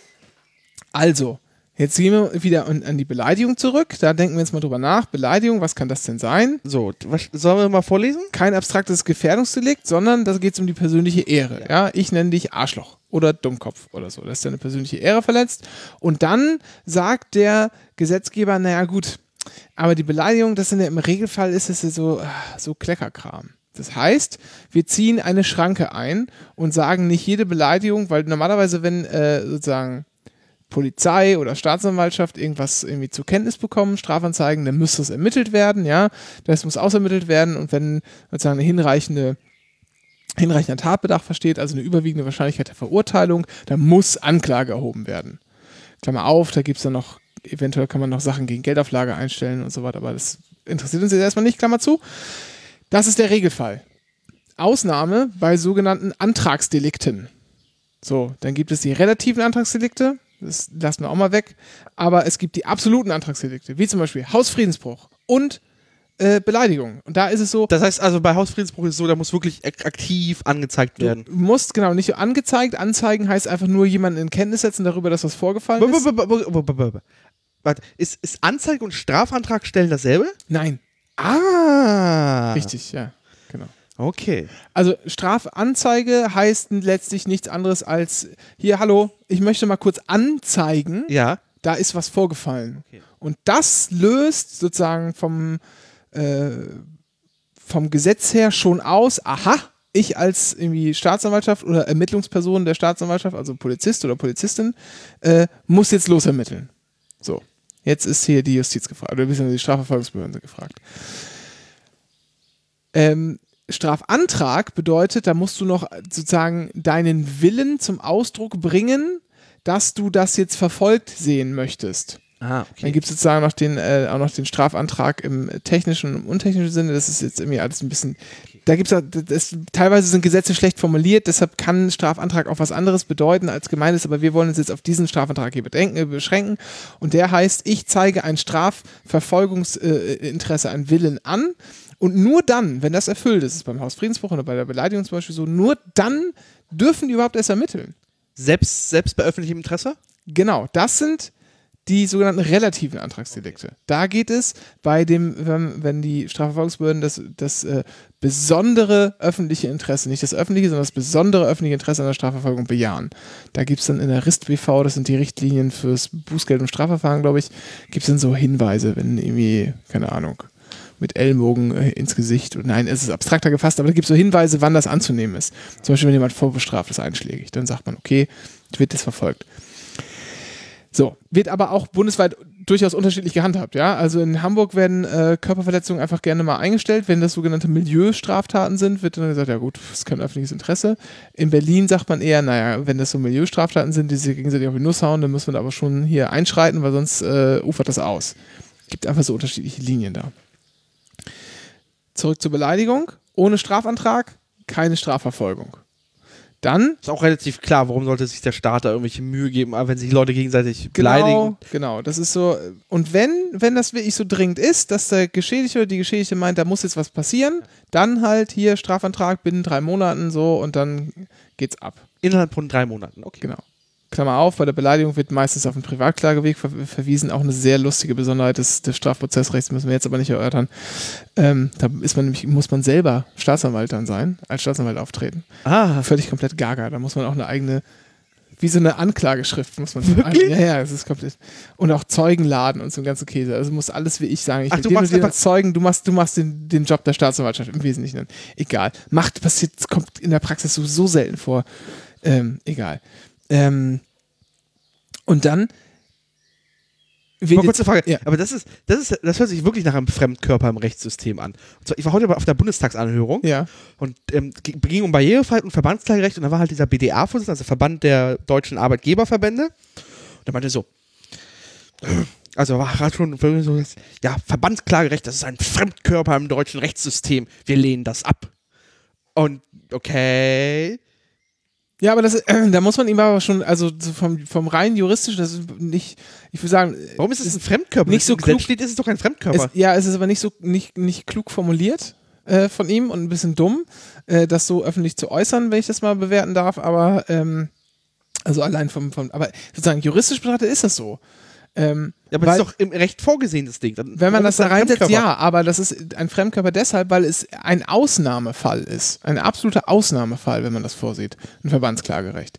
also, jetzt gehen wir wieder an, an die Beleidigung zurück. Da denken wir jetzt mal drüber nach. Beleidigung, was kann das denn sein? So, was, sollen wir mal vorlesen? Kein abstraktes Gefährdungsdelikt, sondern da geht es um die persönliche Ehre. Ja. ich nenne dich Arschloch oder Dummkopf oder so. Das ist deine persönliche Ehre verletzt. Und dann sagt der Gesetzgeber, naja gut, aber die Beleidigung, das sind ja im Regelfall ist es ja so, ah, so Kleckerkram. Das heißt, wir ziehen eine Schranke ein und sagen nicht jede Beleidigung, weil normalerweise, wenn äh, sozusagen Polizei oder Staatsanwaltschaft irgendwas irgendwie zur Kenntnis bekommen, Strafanzeigen, dann müsste es ermittelt werden, ja. Das muss ausermittelt werden und wenn sozusagen eine hinreichende hinreichender Tatbedarf versteht, also eine überwiegende Wahrscheinlichkeit der Verurteilung, dann muss Anklage erhoben werden. Klammer auf, da gibt es dann noch, eventuell kann man noch Sachen gegen Geldauflage einstellen und so weiter, aber das interessiert uns jetzt erstmal nicht, Klammer zu. Das ist der Regelfall. Ausnahme bei sogenannten Antragsdelikten. So, dann gibt es die relativen Antragsdelikte, das lassen wir auch mal weg, aber es gibt die absoluten Antragsdelikte, wie zum Beispiel Hausfriedensbruch und äh, Beleidigung. Und da ist es so, Das heißt also, bei Hausfriedensbruch ist es so, da muss wirklich ak- aktiv angezeigt werden. du musst genau nicht angezeigt, anzeigen heißt einfach nur jemanden in Kenntnis setzen darüber, dass was vorgefallen ist. Warte, ist, ist Anzeige und Strafantrag stellen dasselbe? Nein, Ah. richtig, ja, genau. Okay. Also Strafanzeige heißt letztlich nichts anderes als hier, hallo, ich möchte mal kurz anzeigen, Ja. da ist was vorgefallen. Okay. Und das löst sozusagen vom, äh, vom Gesetz her schon aus, aha, ich als irgendwie Staatsanwaltschaft oder Ermittlungsperson der Staatsanwaltschaft, also Polizist oder Polizistin, äh, muss jetzt losermitteln. So, jetzt ist hier die Justiz gefragt, oder die Strafverfolgungsbehörden gefragt. Ähm, Strafantrag bedeutet, da musst du noch sozusagen deinen Willen zum Ausdruck bringen, dass du das jetzt verfolgt sehen möchtest. Ah, Dann gibt es sozusagen noch den, äh, auch noch den Strafantrag im technischen und im untechnischen Sinne. Das ist jetzt irgendwie alles ein bisschen. Da gibt es teilweise sind Gesetze schlecht formuliert, deshalb kann Strafantrag auch was anderes bedeuten als gemeint ist, aber wir wollen uns jetzt auf diesen Strafantrag hier bedenken, äh, beschränken. Und der heißt, ich zeige ein Strafverfolgungsinteresse, ein Willen an. Und nur dann, wenn das erfüllt ist, ist beim Hausfriedensbruch oder bei der Beleidigung zum Beispiel so, nur dann dürfen die überhaupt erst ermitteln. Selbst, selbst bei öffentlichem Interesse? Genau, das sind die sogenannten relativen Antragsdelikte. Da geht es bei dem, wenn, die Strafverfolgungsbehörden das, das äh, besondere öffentliche Interesse, nicht das öffentliche, sondern das besondere öffentliche Interesse an der Strafverfolgung bejahen. Da gibt es dann in der RIST-BV, das sind die Richtlinien fürs Bußgeld und Strafverfahren, glaube ich, gibt es dann so Hinweise, wenn irgendwie, keine Ahnung, mit Ellenbogen äh, ins Gesicht. Nein, es ist abstrakter gefasst, aber da gibt es so Hinweise, wann das anzunehmen ist. Zum Beispiel, wenn jemand vorbestraft ist einschlägig, dann sagt man, okay, wird das verfolgt. So, wird aber auch bundesweit durchaus unterschiedlich gehandhabt, ja. Also in Hamburg werden äh, Körperverletzungen einfach gerne mal eingestellt. Wenn das sogenannte Milieustraftaten sind, wird dann gesagt, ja gut, das ist kein öffentliches Interesse. In Berlin sagt man eher, naja, wenn das so Milieustraftaten sind, die sich gegenseitig auf die Nuss hauen, dann müssen wir da aber schon hier einschreiten, weil sonst äh, ufert das aus. Gibt einfach so unterschiedliche Linien da. Zurück zur Beleidigung. Ohne Strafantrag keine Strafverfolgung. Dann Ist auch relativ klar, warum sollte sich der Staat da irgendwelche Mühe geben, wenn sich Leute gegenseitig Genau, beleidigen. genau. Das ist so. Und wenn, wenn das wirklich so dringend ist, dass der Geschädigte oder die Geschädigte meint, da muss jetzt was passieren, dann halt hier Strafantrag binnen drei Monaten so und dann geht's ab. Innerhalb von drei Monaten. Okay. Genau. Klammer auf, bei der Beleidigung wird meistens auf den Privatklageweg ver verwiesen. Auch eine sehr lustige Besonderheit des, des Strafprozessrechts, müssen wir jetzt aber nicht erörtern. Ähm, da ist man nämlich, muss man selber Staatsanwalt dann sein, als Staatsanwalt auftreten. Ah, Völlig komplett gaga. Da muss man auch eine eigene wie so eine Anklageschrift, muss man Wirklich? Ja, ja, das ist komplett. Und auch Zeugenladen und so ein ganzen Käse. Also muss alles wie ich sagen. Ich Ach, du machst als Zeugen, du machst, du machst den, den Job der Staatsanwaltschaft im Wesentlichen. Egal. Macht, passiert, kommt in der Praxis so, so selten vor. Ähm, egal. Ähm, und dann. Mal kurze Frage. Ja. Aber das ist, das ist, das hört sich wirklich nach einem Fremdkörper im Rechtssystem an. Und zwar, ich war heute auf der Bundestagsanhörung Ja. und ähm, ging um Barrierefreiheit und Verbandsklagerecht und da war halt dieser BDA-Vorsitzende, also Verband der deutschen Arbeitgeberverbände. Und der meinte so, also war gerade schon so, ja, Verbandsklagerecht, das ist ein Fremdkörper im deutschen Rechtssystem. Wir lehnen das ab. Und okay. Ja, aber das, äh, da muss man ihm aber schon, also so vom, vom rein juristischen, das ist nicht, ich würde sagen, Warum ist es ein Fremdkörper? nicht so klug- steht, ist es doch kein Fremdkörper. Es, ja, es ist aber nicht so nicht, nicht klug formuliert äh, von ihm und ein bisschen dumm, äh, das so öffentlich zu äußern, wenn ich das mal bewerten darf. Aber ähm, also allein vom, vom aber sozusagen juristisch betrachtet ist das so. Ähm, ja, aber weil- das ist doch im Recht vorgesehen, das Ding. Dann, wenn man das da ein reinsetzt, ja, aber das ist ein Fremdkörper deshalb, weil es ein Ausnahmefall ist. Ein absoluter Ausnahmefall, wenn man das vorsieht. Ein Verbandsklagerecht.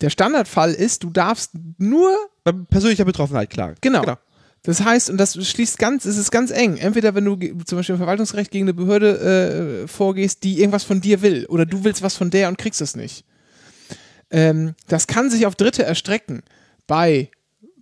Der Standardfall ist, du darfst nur Bei persönlicher Betroffenheit klagen. Genau. Das heißt, und das schließt ganz, es ist ganz eng. Entweder wenn du zum Beispiel im Verwaltungsrecht gegen eine Behörde äh, vorgehst, die irgendwas von dir will, oder du willst was von der und kriegst es nicht. Ähm, das kann sich auf Dritte erstrecken bei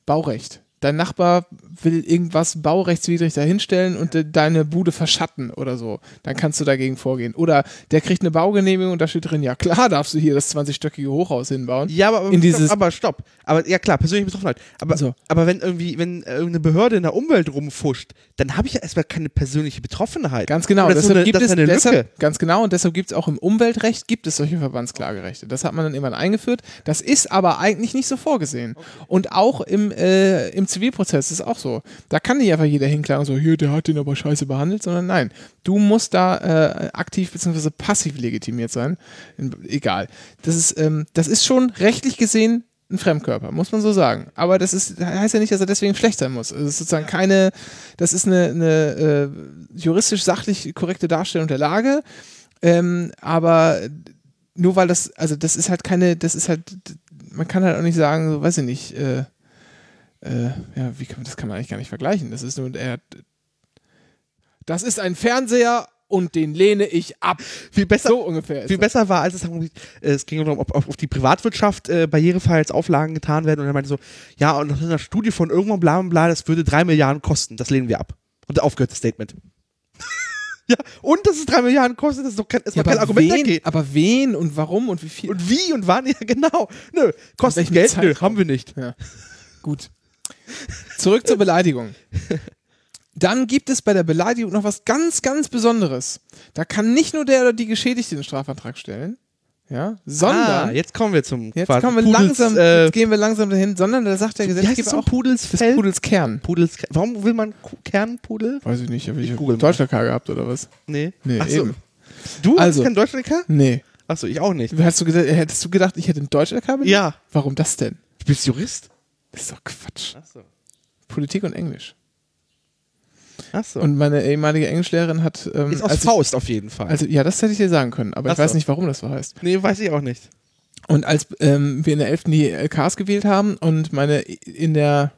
Baurecht. Dein Nachbar will irgendwas baurechtswidrig dahinstellen und de deine Bude verschatten oder so. Dann kannst du dagegen vorgehen. Oder der kriegt eine Baugenehmigung und da steht drin, ja klar darfst du hier das 20-stöckige Hochhaus hinbauen. Ja, aber, In dieses- stopp, aber stopp. Aber ja klar, persönliche Betroffenheit. Aber, So. aber wenn irgendwie, wenn irgendeine Behörde in der Umwelt rumfuscht, dann habe ich ja erstmal keine persönliche Betroffenheit. Ganz genau. So deshalb eine, gibt es deshalb, ganz genau und deshalb gibt es auch im Umweltrecht gibt es solche Verbandsklagerechte. Das hat man dann irgendwann eingeführt. Das ist aber eigentlich nicht so vorgesehen. Und auch im, äh, im Zivilprozess ist auch so. Da kann nicht einfach jeder hinklagen so, hier, der hat den aber scheiße behandelt, sondern nein, du musst da äh, aktiv bzw. passiv legitimiert sein. In, egal. Das ist, ähm, das ist schon rechtlich gesehen ein Fremdkörper, muss man so sagen. Aber das ist, heißt ja nicht, dass er deswegen schlecht sein muss. Es ist sozusagen keine, das ist eine, eine äh, juristisch sachlich korrekte Darstellung der Lage. Ähm, aber nur weil das, also das ist halt keine, das ist halt, man kann halt auch nicht sagen, so, weiß ich nicht, äh, äh, ja, wie kann das kann man eigentlich gar nicht vergleichen. Das ist nur, er, das ist ein Fernseher und den lehne ich ab. Viel besser, So ungefähr ist viel das. besser war, als es, es ging darum, ob, auf die Privatwirtschaft äh, Barrierefreiheitsauflagen getan werden. Und er meinte so, ja, und nach einer Studie von irgendwann bla bla bla, das würde drei Milliarden kosten. Das lehnen wir ab. Und aufgehört das Statement. ja, und dass es drei Milliarden kostet, das ist doch kein, ist Ja, kein Argument wen, dagegen. aber wen und warum und wie viel? Und wie und wann? Ja, genau. Nö, kostet Geld? Nö, Zeitraum? haben wir nicht. Ja. Gut. Zurück zur Beleidigung. Dann gibt es bei der Beleidigung noch was ganz, ganz Besonderes. Da kann nicht nur der oder die Geschädigte den Strafantrag stellen, ja, sondern ah, jetzt kommen wir zum jetzt quasi kommen wir Pudels, langsam, äh, jetzt gehen wir langsam dahin, sondern da sagt der Gesetzgeber es so? auch Pudels Fell? Pudels Kern. Pudels, warum will man Kernpudel? Weiß ich nicht, habe ich, Ich mal. Deutschland gehabt oder was? Nee. Nee, Ach so. eben. Du Also. hast kein Deutschland Nee. Achso, ich auch nicht. Hast du gedacht, hättest du gedacht, ich hätte ein Deutsch-LK? Ja. Warum das denn? Du bist Jurist? Das ist doch Quatsch. Achso. Politik und Englisch. Achso. Und meine ehemalige Englischlehrerin hat. Ähm, Ist aus als ich- Faust auf jeden Fall. Also, ja, das hätte ich dir sagen können, aber Ach ich weiß so. nicht, warum das so heißt. nee, weiß ich auch nicht. Und als ähm, wir in der 11. die LKs gewählt haben und meine in der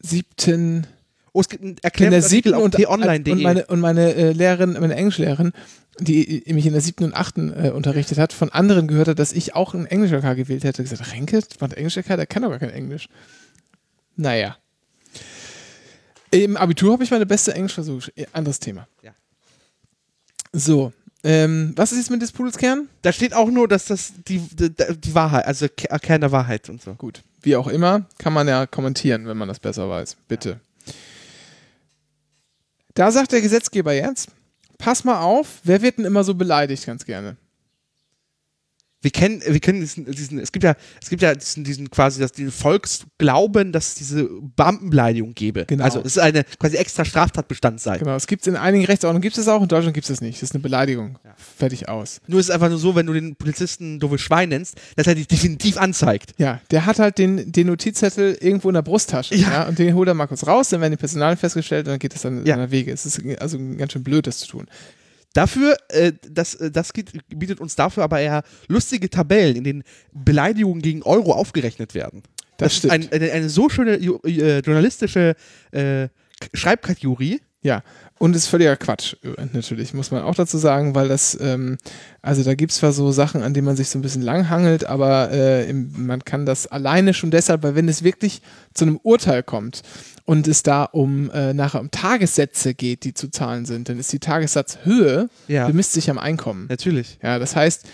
siebten, Oh, es gibt einen in der Erklärungsartikel siebten auf und, t-online.de. und meine, und meine äh, Lehrerin, meine Englischlehrerin, die mich in der siebten und achten äh, unterrichtet hat, von anderen gehört hat, dass ich auch einen Englisch-LK gewählt hätte. gesagt, Renke, war Englisch-LK, der kann doch gar kein Englisch. Naja. Im Abitur habe ich meine beste Englischversuch. Anderes Thema. Ja. So. Ähm, was ist jetzt mit des Pudels Kern? Da steht auch nur, dass das die, die, die Wahrheit, also Ke- Kern der Wahrheit und so. Gut, wie auch immer, kann man ja kommentieren, wenn man das besser weiß. Bitte. Da sagt der Gesetzgeber jetzt, pass mal auf, wer wird denn immer so beleidigt ganz gerne? Wir kennen, wir kennen diesen, diesen, es gibt ja, es gibt ja diesen, diesen quasi, dass diesen Volksglauben, dass es diese Beamtenbeleidigung gäbe. Genau. Also es ist eine quasi extra Straftatbestand sei. Genau, es gibt es in einigen Rechtsordnungen, gibt es auch, in Deutschland gibt es das nicht. Das ist eine Beleidigung. Fertig aus. Nur ist es einfach nur so, wenn du den Polizisten doofes Schwein nennst, dass er dich definitiv anzeigt. Ja, der hat halt den, den Notizzettel irgendwo in der Brusttasche. Ja. Ja. und den holt er mal kurz raus, dann werden die Personalien festgestellt und dann geht es dann Ja. seiner Wege. Es ist also ganz schön blöd, das zu tun. Dafür, äh, das, äh, das geht, bietet uns dafür aber eher lustige Tabellen, in denen Beleidigungen gegen Euro aufgerechnet werden. Das ist stimmt. Ein, eine, eine so schöne äh, journalistische äh, Schreibkategorie. Ja, und ist völliger Quatsch, äh, natürlich, muss man auch dazu sagen, weil das, ähm, also da gibt es zwar so Sachen, an denen man sich so ein bisschen langhangelt, aber äh, im, man kann das alleine schon deshalb, weil wenn es wirklich zu einem Urteil kommt und es da um äh, nachher um Tagessätze geht, die zu zahlen sind, dann ist die Tagessatzhöhe Ja. bemisst sich am Einkommen. Natürlich. Ja, das heißt,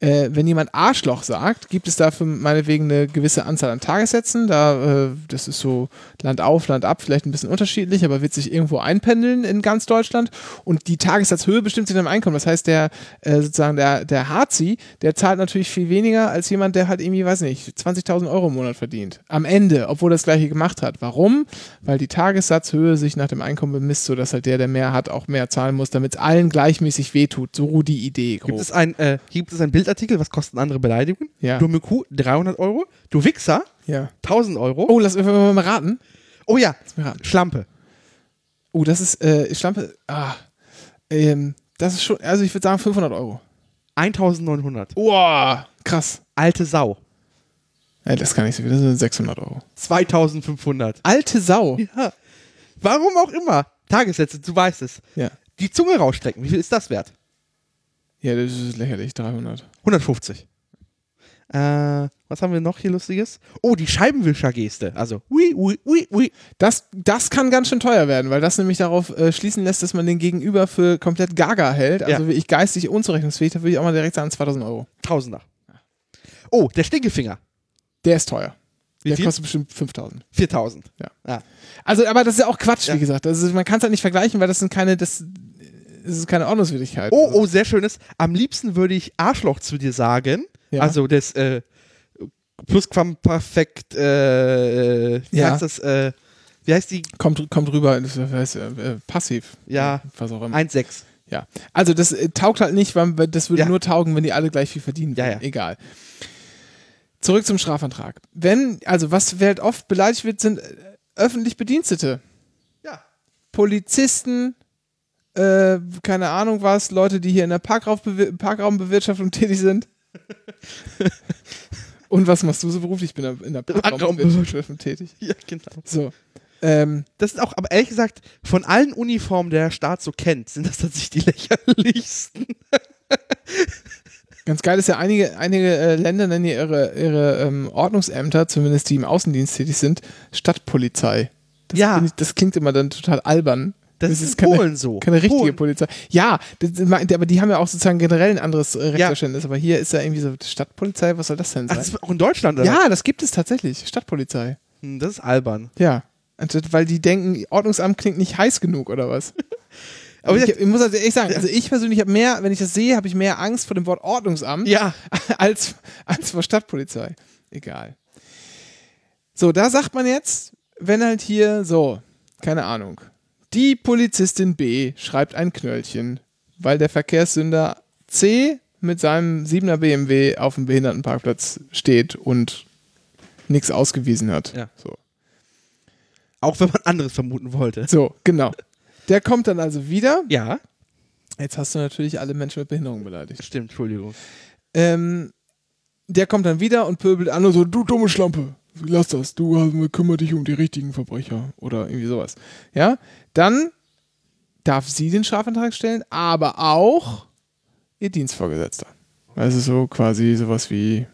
äh, wenn jemand Arschloch sagt, gibt es dafür meinetwegen eine gewisse Anzahl an Tagessätzen. Da, äh, das ist so Land auf, Land ab, vielleicht ein bisschen unterschiedlich, aber wird sich irgendwo einpendeln in ganz Deutschland. Und die Tagessatzhöhe bestimmt sich am Einkommen. Das heißt, der äh, sozusagen der, der Harzi, der zahlt natürlich viel weniger als jemand, der halt irgendwie, weiß nicht, 20.000 Euro im Monat verdient. Am Ende, obwohl das gleiche gemacht hat. Warum? Weil die Tagessatzhöhe sich nach dem Einkommen bemisst, sodass halt der, der mehr hat, auch mehr zahlen muss, damit es allen gleichmäßig wehtut. So die Idee. Grob. Gibt es, ein, äh, gibt es ein Bildartikel, was kosten andere Beleidigungen? Ja. Du Kuh, 300 Euro. Du Wichser, Ja. 1000 Euro. Oh, lass mich mal raten. Oh ja, raten. Schlampe. Oh, das ist, äh, Schlampe, ah, ähm, das ist schon, also ich würde sagen 500 Euro. 1900. Wow, krass. Alte Sau. Ja, das kann ich so, das sind 600 Euro. 2500. Alte Sau. Ja. Warum auch immer. Tagessätze, du weißt es. Ja. Die Zunge rausstrecken, wie viel ist das wert? Ja, das ist lächerlich, 300. 150. Äh, was haben wir noch hier Lustiges? Oh, die Scheibenwischer-Geste. Also, ui, ui, ui, ui. Das, das kann ganz schön teuer werden, weil das nämlich darauf äh, schließen lässt, dass man den Gegenüber für komplett gaga hält. Also Ja. wie ich geistig unzurechnungsfähig, da würde ich auch mal direkt sagen 2000 Euro. Tausender. Oh, der Stinkefinger. Der ist teuer. Wie der viel? kostet bestimmt 5000. 4000. Ja. Ja. Also, aber das ist ja auch Quatsch, Ja. wie gesagt. Also, man kann es halt nicht vergleichen, weil das sind keine, das, das ist keine Ordnungswidrigkeit. Oh, Also, oh, sehr schönes. Am liebsten würde ich Arschloch zu dir sagen. Ja. Also das äh, Plusquamperfekt, äh, wie Ja. heißt das? Äh, wie heißt die? kommt, kommt rüber, das heißt äh, äh, passiv. Ja. Was auch immer. 1,6. Ja. Also, das äh, taugt halt nicht, weil das würde Ja. nur taugen, wenn die alle gleich viel verdienen Ja, würden. ja. Egal. Zurück zum Strafantrag. Wenn, also, was halt oft beleidigt wird, sind äh, öffentlich Bedienstete. Ja. Polizisten, äh, keine Ahnung was, Leute, die hier in der Parkraumbew Parkraumbewirtschaftung tätig sind. Und was machst du so beruflich? Ich bin in der Parkraumbewirtschaftung tätig. Ja, genau. So. Ähm, Das ist auch, aber ehrlich gesagt, von allen Uniformen, der der Staat so kennt, sind das tatsächlich die lächerlichsten. ganz geil ist ja, einige, einige äh, Länder nennen ja ihre, ihre ähm, Ordnungsämter, zumindest die im Außendienst tätig sind, Stadtpolizei. Das, Ja. ich, das klingt immer dann total albern. Das, Das ist ist in keine- Polen so. Keine richtige Polen. Polizei. Ja, das, aber die haben ja auch sozusagen generell ein anderes äh, Ja. Rechtsverständnis. Aber hier ist ja irgendwie so Stadtpolizei, was soll das denn Ach, sein? das ist auch in Deutschland, oder? ja, das gibt es tatsächlich. Stadtpolizei. Hm, Das ist albern. Ja. Anstatt- Weil die denken, Ordnungsamt klingt nicht heiß genug oder was? Aber ich- ich muss also ehrlich sagen, also ich persönlich habe mehr, wenn ich das sehe, habe ich mehr Angst vor dem Wort Ordnungsamt Ja. als, als vor Stadtpolizei. Egal. So, da sagt man jetzt, wenn halt hier so, keine Ahnung, die Polizistin B schreibt ein Knöllchen, weil der Verkehrssünder C mit seinem 7er BMW auf dem Behindertenparkplatz steht und nichts ausgewiesen hat. Ja. So. Auch wenn man anderes vermuten wollte. so, genau. Der kommt dann also wieder. Ja. Jetzt hast du natürlich alle Menschen mit Behinderung beleidigt. Stimmt, Entschuldigung. Ähm, der kommt dann wieder und pöbelt an und so, du dumme Schlampe, lass das, du kümmere dich um die richtigen Verbrecher oder irgendwie sowas. Ja, dann darf sie den Strafantrag stellen, aber auch ihr Dienstvorgesetzter. Also so quasi sowas wie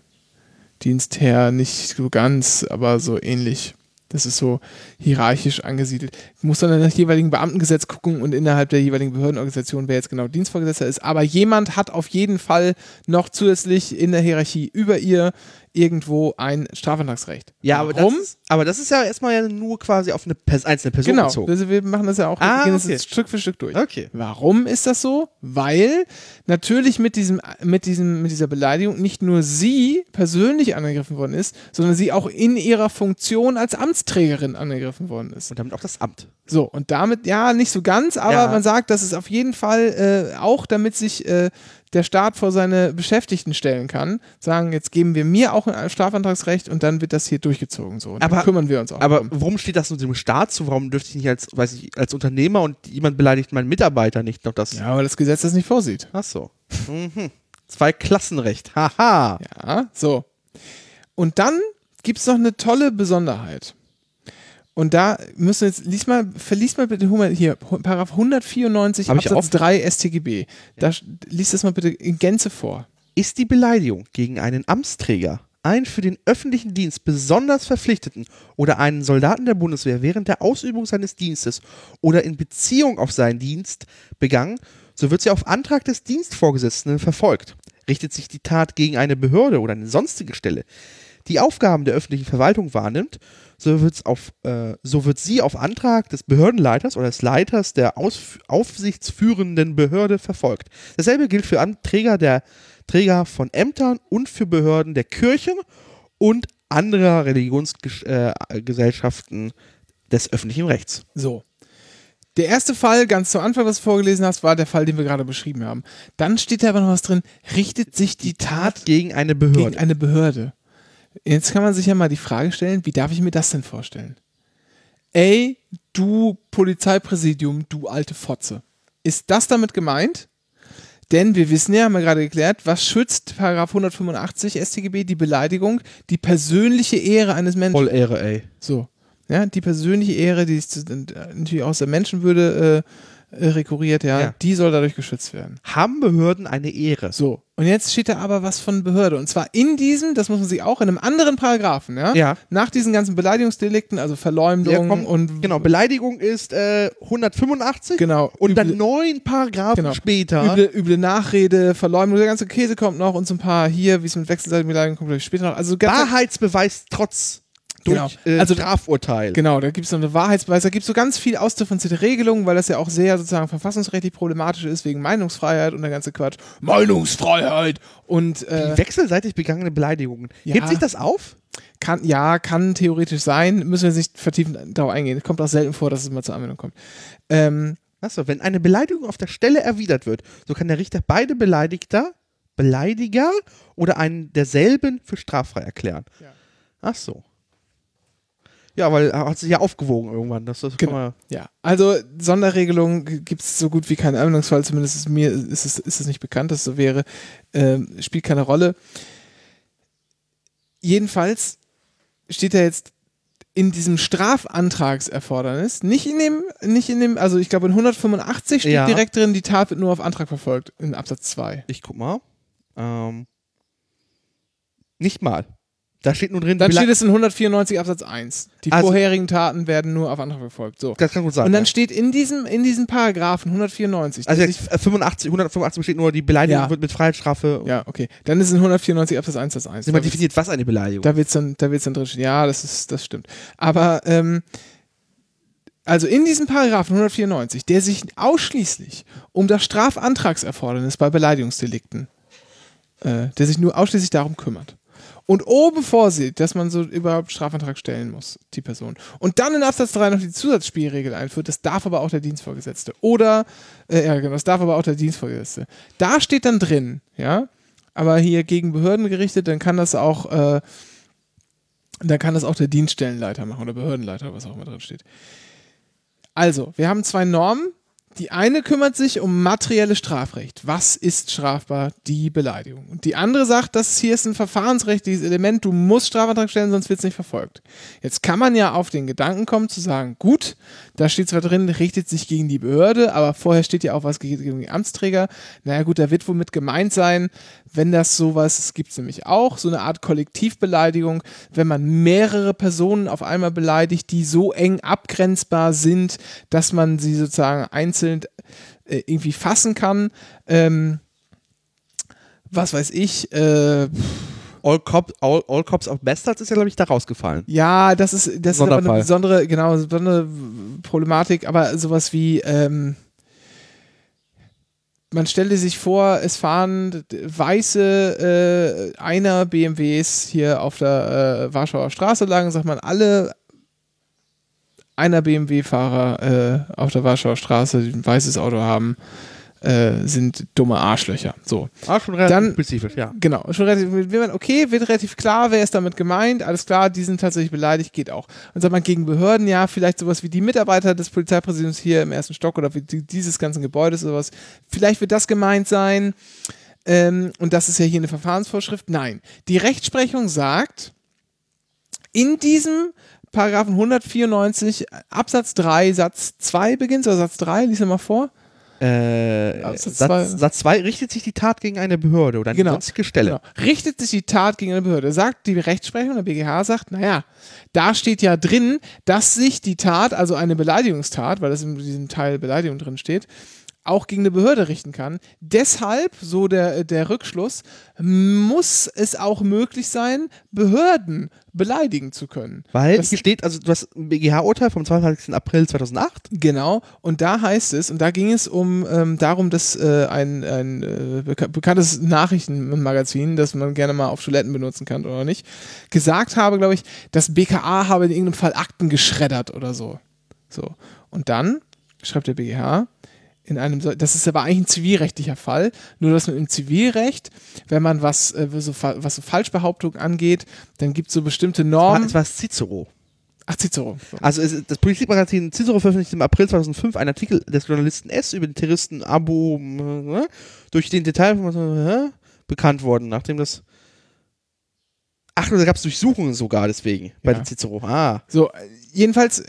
Dienstherr, nicht so ganz, aber so ähnlich. Das ist so hierarchisch angesiedelt. Muss dann nach jeweiligen Beamtengesetz gucken und innerhalb der jeweiligen Behördenorganisation, wer jetzt genau Dienstvorgesetzter ist. Aber jemand hat auf jeden Fall noch zusätzlich in der Hierarchie über ihr irgendwo ein Strafantragsrecht. Ja, aber Warum? das, ist, aber das ist ja erstmal ja nur quasi auf eine Pers einzelne Person Genau, bezogen. also wir machen das ja auch, Ah, gehen das okay. jetzt Stück für Stück durch. Okay. Warum ist das so? Weil natürlich mit, diesem, mit, diesem, mit dieser Beleidigung nicht nur sie persönlich angegriffen worden ist, sondern sie auch in ihrer Funktion als Amtsträgerin angegriffen worden ist. Und damit auch das Amt. So, und damit, ja, nicht so ganz, aber Ja. man sagt, dass es auf jeden Fall äh, auch, damit sich äh, der Staat vor seine Beschäftigten stellen kann, sagen, jetzt geben wir mir auch ein Strafantragsrecht und dann wird das hier durchgezogen so. Aber- kümmern wir uns auch. Aber drum. warum steht das nur dem Staat zu? Warum dürfte ich nicht als, weiß ich, als Unternehmer und jemand beleidigt meinen Mitarbeiter nicht noch das? ja, weil das Gesetz das nicht vorsieht. Ach so. Mhm. Zwei Klassenrecht. Haha. Ja, so. Und dann gibt es noch eine tolle Besonderheit. Und da müssen wir jetzt, lies mal, verlies mal bitte hier, Paragraph 194 Hab Absatz auf? 3 StGB. Da lies das mal bitte in Gänze vor. Ist die Beleidigung gegen einen Amtsträger, einen für den öffentlichen Dienst besonders Verpflichteten oder einen Soldaten der Bundeswehr während der Ausübung seines Dienstes oder in Beziehung auf seinen Dienst begangen, so wird sie auf Antrag des Dienstvorgesetzten verfolgt. Richtet sich die Tat gegen eine Behörde oder eine sonstige Stelle, die Aufgaben der öffentlichen Verwaltung wahrnimmt, so, wird's auf, äh, so wird sie auf Antrag des Behördenleiters oder des Leiters der Ausf aufsichtsführenden Behörde verfolgt. Dasselbe gilt für Anträger der Träger von Ämtern und für Behörden der Kirchen und anderer Religionsgesellschaften äh, des öffentlichen Rechts. So. Der erste Fall, ganz zu Anfang, was du vorgelesen hast, war der Fall, den wir gerade beschrieben haben. Dann steht da aber noch was drin, richtet sich die Tat Gegen eine Behörde. gegen eine Behörde. Jetzt kann man sich ja mal die Frage stellen, wie darf ich mir das denn vorstellen? Ey, du Polizeipräsidium, du alte Fotze. Ist das damit gemeint? Denn wir wissen ja, haben wir gerade geklärt, was schützt Paragraph 185 StGB die Beleidigung, die persönliche Ehre eines Menschen. Voll Ehre, ey. So. Ja, die persönliche Ehre, die ist äh, natürlich aus der Menschenwürde äh, äh, rekurriert, ja, Ja. die soll dadurch geschützt werden. Haben Behörden eine Ehre? So. Und jetzt steht da aber was von Behörde. Und zwar in diesem, das muss man sich auch in einem anderen Paragraphen, ja? Ja. Nach diesen ganzen Beleidigungsdelikten, also Verleumdung Ja, komm, und. Genau, Beleidigung ist äh, 185 Genau. und dann Üble- neun Paragraphen Genau. später. Üble, üble Nachrede, Verleumdung, der ganze Käse kommt noch und so ein paar hier, wie es mit wechselseitigen Beleidigungen kommt, später noch. Also Wahrheitsbeweis trotz durch Genau. äh, Also- Strafurteil. Genau, da gibt es noch eine Wahrheitsbeweis, da gibt es so ganz viel ausdifferenzierte Regelungen, weil das ja auch sehr sozusagen verfassungsrechtlich problematisch ist, wegen Meinungsfreiheit und der ganze Quatsch. Meinungsfreiheit! Und äh, wechselseitig begangene Beleidigungen. Ja. Hebt sich das auf? kann, ja, kann theoretisch sein, müssen wir jetzt nicht vertiefend darauf eingehen. Kommt auch selten vor, dass es mal zur Anwendung kommt. Ähm, Achso, wenn eine Beleidigung auf der Stelle erwidert wird, so kann der Richter beide Beleidigter, Beleidiger oder einen derselben für straffrei erklären. Ja. Ach so. Ja, weil er hat sich ja aufgewogen irgendwann. Das, das Genau. Ja, also Sonderregelungen gibt es so gut wie keinen Anwendungsfall, zumindest ist mir ist es, ist es nicht bekannt, dass es so wäre. Ähm, spielt keine Rolle. Jedenfalls steht da jetzt in diesem Strafantragserfordernis, nicht in dem, nicht in dem, also ich glaube in 185 steht Ja. direkt drin, die Tat wird nur auf Antrag verfolgt, in Absatz 2. ich guck mal. Ähm, nicht mal. Da steht nur drin, Dann steht es in 194 Absatz 1. Die Also- vorherigen Taten werden nur auf Antrag verfolgt. So. das kann gut sein. Und dann ja. steht in diesem, in diesem Paragraphen 194, also jetzt, äh, 85, 185 steht nur, die Beleidigung Ja. wird mit Freiheitsstrafe. Ja, okay. Dann ist es in 194 Absatz 1 das 1. Sind mal definiert, was eine Beleidigung Da wird es dann, da wird's dann drin stehen. Ja, das ist, das stimmt. Aber, ähm, also in diesem Paragraphen 194, der sich ausschließlich um das Strafantragserfordernis bei Beleidigungsdelikten, äh, der sich nur ausschließlich darum kümmert. Und oben vorsieht, dass man so überhaupt Strafantrag stellen muss, die Person. Und dann in Absatz 3 noch die Zusatzspielregel einführt, das darf aber auch der Dienstvorgesetzte. Oder, äh, ja, genau, das darf aber auch der Dienstvorgesetzte. Da steht dann drin, ja, aber hier gegen Behörden gerichtet, dann kann das auch, äh, dann kann das auch der Dienststellenleiter machen oder Behördenleiter, was auch immer drin steht. Also, wir haben zwei Normen. Die eine kümmert sich um materielles Strafrecht. Was ist strafbar? Die Beleidigung. Und die andere sagt, das hier ist ein verfahrensrechtliches Element, du musst Strafantrag stellen, sonst wird es nicht verfolgt. Jetzt kann man ja auf den Gedanken kommen zu sagen, gut, da steht zwar drin, richtet sich gegen die Behörde, aber vorher steht ja auch was gegen den Amtsträger. Naja gut, da wird wohl mit gemeint sein, wenn das sowas, es gibt es nämlich auch, so eine Art Kollektivbeleidigung, wenn man mehrere Personen auf einmal beleidigt, die so eng abgrenzbar sind, dass man sie sozusagen einzeln äh, irgendwie fassen kann. Ähm, was weiß ich, äh, All, Cop, all, all Cops of Bastards ist ja, glaube ich, da rausgefallen. ja, das ist, das ist aber eine besondere, genau, eine besondere Problematik, aber sowas wie, ähm, man stelle sich vor, es fahren weiße äh, einer BMWs hier auf der äh, Warschauer Straße lang, sagt man, alle einer BMW-Fahrer äh, auf der Warschauer Straße, die ein weißes Auto haben, äh, sind dumme Arschlöcher. So. Ah, schon relativ Dann- spezifisch, ja. Genau, schon relativ, okay, wird relativ klar, wer ist damit gemeint, alles klar, die sind tatsächlich beleidigt, geht auch. Und sagt man gegen Behörden, ja, vielleicht sowas wie die Mitarbeiter des Polizeipräsidiums hier im ersten Stock oder dieses ganzen Gebäudes oder sowas, vielleicht wird das gemeint sein. Ähm, und das ist ja hier eine Verfahrensvorschrift. Nein, die Rechtsprechung sagt, in diesem Paragraphen 194 Absatz 3 Satz 2 beginnt, oder Satz 3, lies mal vor. Äh, zwei. Satz 2 richtet sich die Tat gegen eine Behörde oder eine Genau. sonstige Stelle. Genau. Richtet sich die Tat gegen eine Behörde. Sagt die Rechtsprechung, der BGH sagt, naja, da steht ja drin, dass sich die Tat, also eine Beleidigungstat, weil das in diesem Teil Beleidigung drin steht, auch gegen eine Behörde richten kann. Deshalb, so der, der Rückschluss, muss es auch möglich sein, Behörden beleidigen zu können. Weil Das- hier steht, also du hast ein BGH-Urteil vom 22. April 2008. Genau, und da heißt es, und da ging es um ähm, darum, dass äh, ein, ein äh, beka bekanntes Nachrichtenmagazin, das man gerne mal auf Toiletten benutzen kann oder nicht, gesagt habe, glaube ich, das BKA habe in irgendeinem Fall Akten geschreddert oder so. So. Und dann schreibt der BGH, in einem, das ist aber eigentlich ein zivilrechtlicher Fall, nur dass man im Zivilrecht, wenn man was, äh, so, was so Falschbehauptungen angeht, dann gibt es so bestimmte Normen. es war Cicero. Ach, Cicero. So. Also es, das Politikmagazin Cicero veröffentlichte im April 2005 einen Artikel des Journalisten S über den Terroristen Abu äh, durch den Detail äh, bekannt worden, nachdem das Ach, da gab es Durchsuchungen sogar deswegen bei Ja. der Cicero. Ah. So, äh, jedenfalls,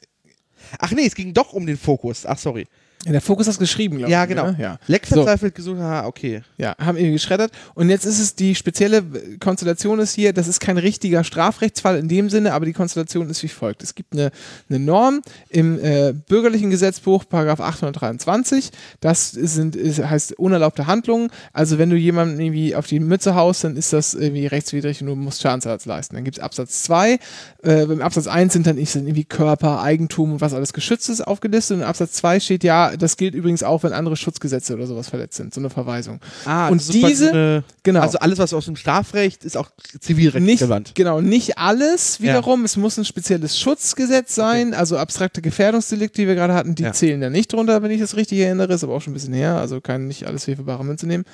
Ach nee, es ging doch um den Fokus. Ach, sorry. Der Fokus hat es geschrieben, glaube Ja, ich. genau. Ne? Ja. Leck So. verzweifelt gesucht. Ah, okay. Ja, haben irgendwie geschreddert. Und jetzt ist es die spezielle Konstellation ist hier, das ist kein richtiger Strafrechtsfall in dem Sinne, aber die Konstellation ist wie folgt. Es gibt eine, eine Norm im äh, bürgerlichen Gesetzbuch, Paragraph 823. Das sind, ist, heißt unerlaubte Handlungen. Also wenn du jemanden irgendwie auf die Mütze haust, dann ist das irgendwie rechtswidrig und du musst Schadensersatz leisten. Dann gibt es Absatz 2. Äh, beim Absatz 1 sind dann sind irgendwie Körper, Eigentum und was alles geschützt ist aufgelistet. Und in Absatz 2 steht ja, das gilt übrigens auch, wenn andere Schutzgesetze oder sowas verletzt sind. So eine Verweisung. Ah, Und diese- eine, Genau. Also alles, was aus dem Strafrecht ist, auch zivilrechtlich nicht, relevant. genau, nicht alles wiederum. Es muss ein spezielles Schutzgesetz sein. Also abstrakte Gefährdungsdelikte, die wir gerade hatten, die Ja. zählen da nicht drunter, wenn ich das richtig erinnere. Ist aber auch schon ein bisschen her. Also kann nicht alles für bare Münze nehmen.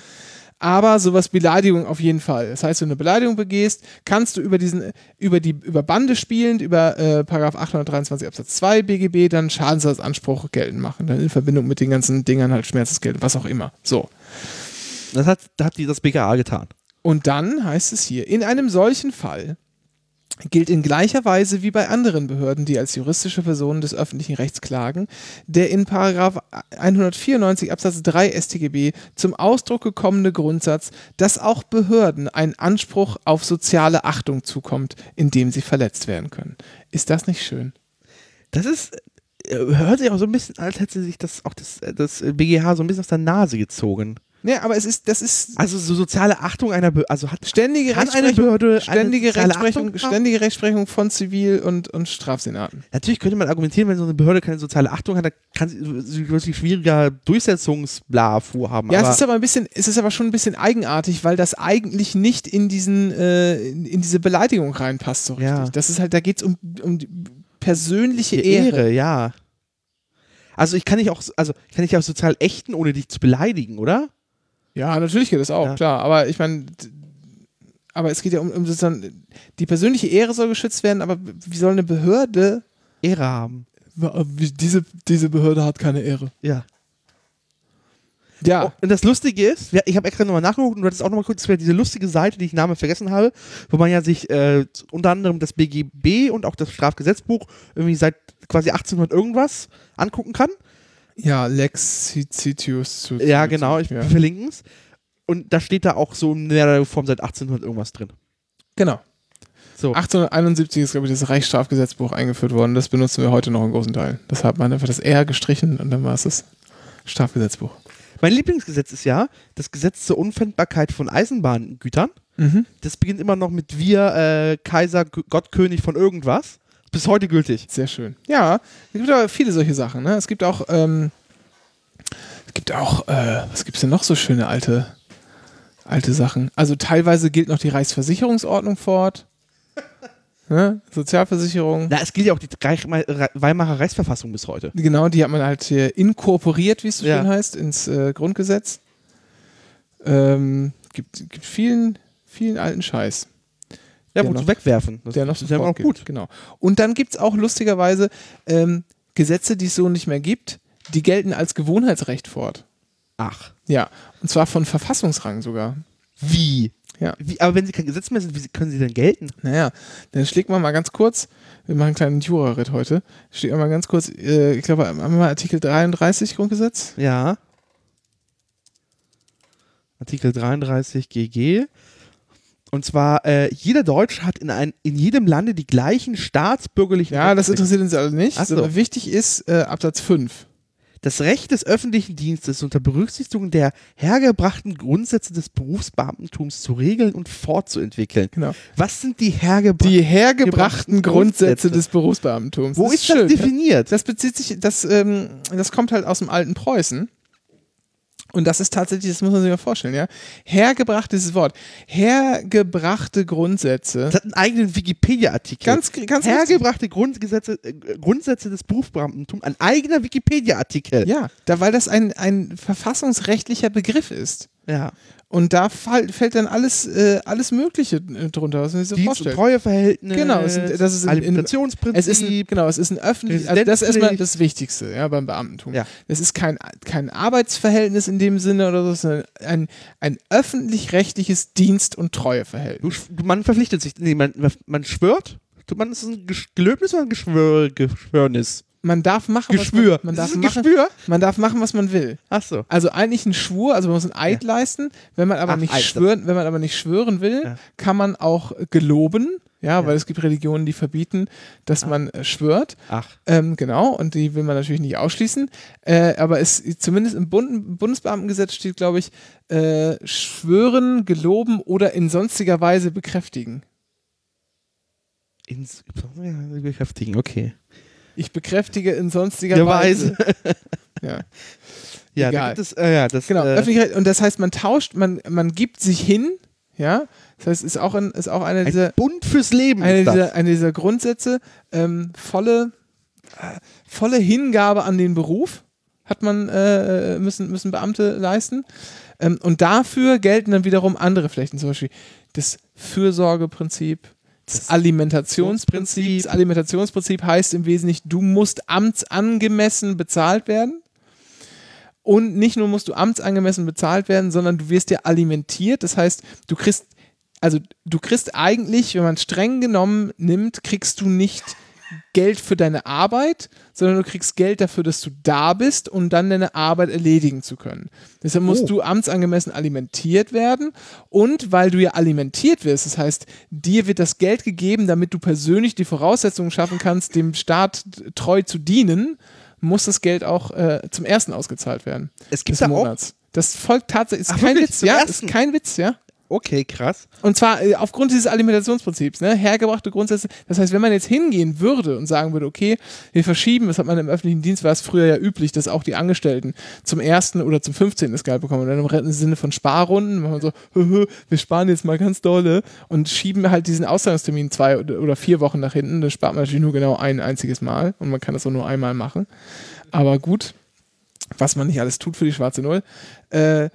Aber sowas Beleidigung auf jeden Fall. Das heißt, wenn du eine Beleidigung begehst, kannst du über diesen, über die, über Bande spielend, über äh, Paragraph 823 Absatz 2 BGB dann Schadensersatzanspruch geltend machen. Dann in Verbindung mit den ganzen Dingern halt Schmerzensgeld, was auch immer. So. Das hat, hat die, das BKA getan. Und dann heißt es hier, in einem solchen Fall gilt in gleicher Weise wie bei anderen Behörden, die als juristische Personen des öffentlichen Rechts klagen, der in Paragraph 194 Absatz 3 StGB zum Ausdruck gekommene Grundsatz, dass auch Behörden einen Anspruch auf soziale Achtung zukommt, indem sie verletzt werden können. Ist das nicht schön? Das ist, äh, hört sich auch so ein bisschen, als hätte sich das auch das, äh, das BGH so ein bisschen aus der Nase gezogen. Nee, aber es ist, das ist Also so soziale Achtung einer Behörde, also hat ständige Kann eine Rechtsprechung, Behörde ständige, Rechtsprechung, Achtung ständige Rechtsprechung von Zivil- und, und Strafsenaten. Natürlich könnte man argumentieren, wenn so eine Behörde keine soziale Achtung hat, dann kann sie wirklich schwieriger Durchsetzungsbla vorhaben. Ja, aber es ist aber ein bisschen, es ist aber schon ein bisschen eigenartig, weil das eigentlich nicht in diesen, äh, in, diese Beleidigung reinpasst so richtig. Ja. Das ist halt, da geht es um, um die persönliche die Ehre. Ehre, ja. Also ich kann nicht auch, also ich kann nicht auch sozial ächten, ohne dich zu beleidigen, oder? Ja, natürlich geht das auch, Ja. klar. Aber ich meine, aber es geht ja um, um sozusagen, die persönliche Ehre soll geschützt werden, aber wie soll eine Behörde, Ehre haben. diese, diese Behörde hat keine Ehre. Ja. Ja, Oh, und das Lustige ist, ich habe extra nochmal nachgeguckt und du hattest auch nochmal kurz diese lustige Seite, die ich Namen vergessen habe, wo man ja sich äh, unter anderem das BGB und auch das Strafgesetzbuch irgendwie seit quasi 1800 irgendwas angucken kann. Ja, Lex Citius. zu- Ja, genau, ich ja. verlinke es. Und da steht da auch so in der Form seit 1800 irgendwas drin. Genau. So. 1871 ist, glaube ich, das Reichsstrafgesetzbuch eingeführt worden. Das benutzen wir heute noch in großen Teilen. Das hat man einfach das R gestrichen und dann war es das Strafgesetzbuch. Mein Lieblingsgesetz ist ja das Gesetz zur Unpfändbarkeit von Eisenbahngütern. Mhm. Das beginnt immer noch mit wir, äh, Kaiser, G- Gott, König von irgendwas. Bis heute gültig. Sehr schön. Ja, es gibt aber viele solche Sachen. Ne? Es gibt auch, ähm, es gibt auch, äh, was gibt es denn noch so schöne alte, alte Sachen? Also teilweise gilt noch die Reichsversicherungsordnung fort. ne? Sozialversicherung. Na, es gilt ja auch die Weimarer Reichsverfassung bis heute. Genau, die hat man halt hier inkorporiert, wie es so Ja. schön heißt, ins äh, Grundgesetz. Ähm, gibt, gibt vielen, vielen alten Scheiß. Ja, wozu noch- wegwerfen? Das der noch ist ja fortgeht. gut. Genau. Und dann gibt es auch lustigerweise ähm, Gesetze, die es so nicht mehr gibt, die gelten als Gewohnheitsrecht fort. Ach. Ja, und zwar von Verfassungsrang sogar. Wie? Ja. Wie? Aber wenn sie kein Gesetz mehr sind, wie können sie denn gelten? Naja, dann schlägt man mal ganz kurz, wir machen einen kleinen Jura-Ritt heute, schlägt man mal ganz kurz, äh, ich glaube, haben wir mal Artikel 33 Grundgesetz? Ja. Artikel 33 GG. Und zwar, äh, jeder Deutsche hat in, ein, in jedem Lande die gleichen staatsbürgerlichen Ja, das interessiert uns alle nicht. Ach so. wichtig ist äh, Absatz 5. Das Recht des öffentlichen Dienstes unter Berücksichtigung der hergebrachten Grundsätze des Berufsbeamtentums zu regeln und fortzuentwickeln. Genau. Was sind die hergebrachten? Die hergebrachten Grundsätze Grundsätze. des Berufsbeamtentums. Wo ist, schön, das definiert? Das bezieht sich, das, ähm, das kommt halt aus dem alten Preußen. Und das ist tatsächlich, das muss man sich mal vorstellen, ja. Hergebracht dieses Wort. Hergebrachte Grundsätze. Das hat einen eigenen Wikipedia-Artikel. Ganz, ganz Hergebrachte Grundgesetze, äh, Grundsätze des Berufsbeamtentums, ein eigener Wikipedia-Artikel. Ja, da, weil das ein, ein verfassungsrechtlicher Begriff ist. ja. Und da fall, fällt dann alles, äh, alles Mögliche äh, drunter, was man sich so Dienst- und vorstellt. Treueverhältnis, Genau, es das ist in- in- Alimentationsprinzip. Es ist ein, genau, es ist ein öffentlich, also das ist erstmal das Wichtigste, ja, beim Beamtentum. Ja. Es ist kein, kein Arbeitsverhältnis in dem Sinne oder so, sondern ein, ein öffentlich-rechtliches Dienst- und Treueverhältnis. Du, man verpflichtet sich, nee, man, man schwört. Man, ist ein Gelöbnis oder ein Geschwör, Geschwörnis? Man darf machen, Geschwür. was man, man, darf machen, Geschwür? man darf machen, was man will. Ach so. Also eigentlich ein Schwur, also man muss ein Eid leisten. Wenn man aber Ach, nicht Eid, schwören, wenn man aber nicht schwören will, Ja. kann man auch geloben. Ja, Ja. weil es gibt Religionen, die verbieten, dass man äh, schwört. Ach. Ähm, genau, und die will man natürlich nicht ausschließen. Äh, aber es zumindest im Bund, Bundesbeamtengesetz steht, glaube ich, äh, schwören, geloben oder in sonstiger Weise bekräftigen. Ins ja, bekräftigen, okay. Ich bekräftige in sonstiger Der Weise. Ja. Ja, Egal. da gibt es, äh, ja, das, Genau, äh, Öffentlichkeit, und das heißt, man tauscht, man, man gibt sich hin, ja. Das heißt, ist auch, ein, ist auch eine ein dieser, Bund fürs Leben eine ist das. dieser, eine dieser Grundsätze, ähm, volle, äh, volle Hingabe an den Beruf hat man, äh, müssen, müssen Beamte leisten. Ähm, und dafür gelten dann wiederum andere Flächen, zum Beispiel das Fürsorgeprinzip, das, Alimentationsprinzip. Das Alimentationsprinzip heißt im Wesentlichen, du musst amtsangemessen bezahlt werden. Und nicht nur musst du amtsangemessen bezahlt werden, sondern du wirst ja alimentiert. Das heißt, du kriegst, also du kriegst eigentlich, wenn man streng genommen nimmt, kriegst du nicht Geld für deine Arbeit, sondern du kriegst Geld dafür, dass du da bist, um dann deine Arbeit erledigen zu können. Deshalb musst Oh. du amtsangemessen alimentiert werden und weil du ja alimentiert wirst, das heißt, dir wird das Geld gegeben, damit du persönlich die Voraussetzungen schaffen kannst, dem Staat treu zu dienen, muss das Geld auch äh, zum ersten ausgezahlt werden. Es gibt Des da auch, Monats. Das folgt tatsächlich, ist Ach, kein wirklich? Witz, Zum ja, ersten? ist kein Witz, ja. Okay, krass. Und zwar äh, aufgrund dieses Alimentationsprinzips, ne, hergebrachte Grundsätze. Das heißt, wenn man jetzt hingehen würde und sagen würde, okay, wir verschieben, das hat man im öffentlichen Dienst, war es früher ja üblich, dass auch die Angestellten zum ersten oder zum 15. das Gehalt bekommen. Und dann im Sinne von Sparrunden, machen wir so, hö, hö, wir sparen jetzt mal ganz dolle und schieben halt diesen Auszahlungstermin zwei oder vier Wochen nach hinten. Da spart man natürlich nur genau ein einziges Mal und man kann das auch nur einmal machen. Aber gut, was man nicht alles tut für die schwarze Null. Äh,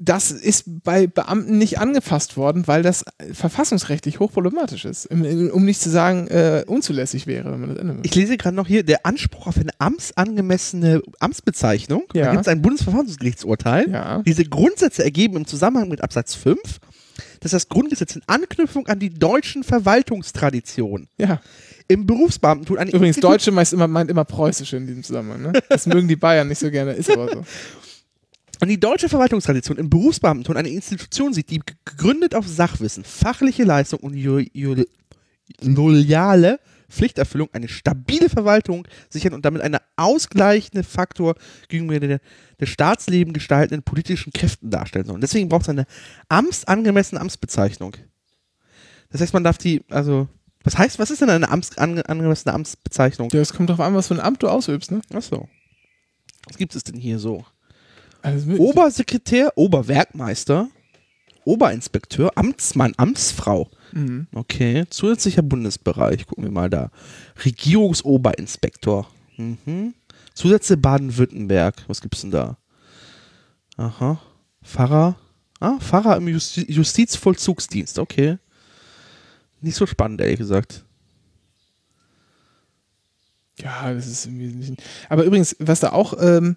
das ist bei Beamten nicht angefasst worden, weil das verfassungsrechtlich hochproblematisch ist. Um nicht zu sagen, äh, unzulässig wäre, wenn man das ändern würde. Ich lese gerade noch hier, der Anspruch auf eine amtsangemessene Amtsbezeichnung. Ja. Da gibt es ein Bundesverfassungsgerichtsurteil. Ja. Diese Grundsätze ergeben im Zusammenhang mit Absatz 5, dass das Grundgesetz in Anknüpfung an die deutschen Verwaltungstraditionen Ja. im Berufsbeamtentum Übrigens, Institu- Deutsche meist immer, meint immer Preußische in diesem Zusammenhang. Ne? Das mögen die Bayern nicht so gerne, ist aber so. an die deutsche Verwaltungstradition im Berufsbeamtentum eine Institution sieht, die gegründet auf Sachwissen, fachliche Leistung und loyale Pflichterfüllung eine stabile Verwaltung sichern und damit einen ausgleichenden Faktor gegenüber der, der Staatsleben gestaltenden politischen Kräften darstellen soll. Und deswegen braucht es eine amtsangemessene Amtsbezeichnung. Das heißt, man darf die, also, was heißt, was ist denn eine amts, ange, angemessene Amtsbezeichnung? Ja, es kommt drauf an, was für ein Amt du ausübst. Ne? Achso. Was gibt es denn hier so? Mögliche. Obersekretär, Oberwerkmeister, Oberinspekteur, Amtsmann, Amtsfrau, Mhm. Okay, zusätzlicher Bundesbereich, gucken wir mal da. Regierungsoberinspektor. Mhm. Zusätze Baden-Württemberg. Was gibt's denn da? Aha. Pfarrer. Ah, Pfarrer im Justi Justizvollzugsdienst. Okay. Nicht so spannend, ehrlich gesagt. Ja, das ist im Wesentlichen. Aber übrigens, was da auch ähm,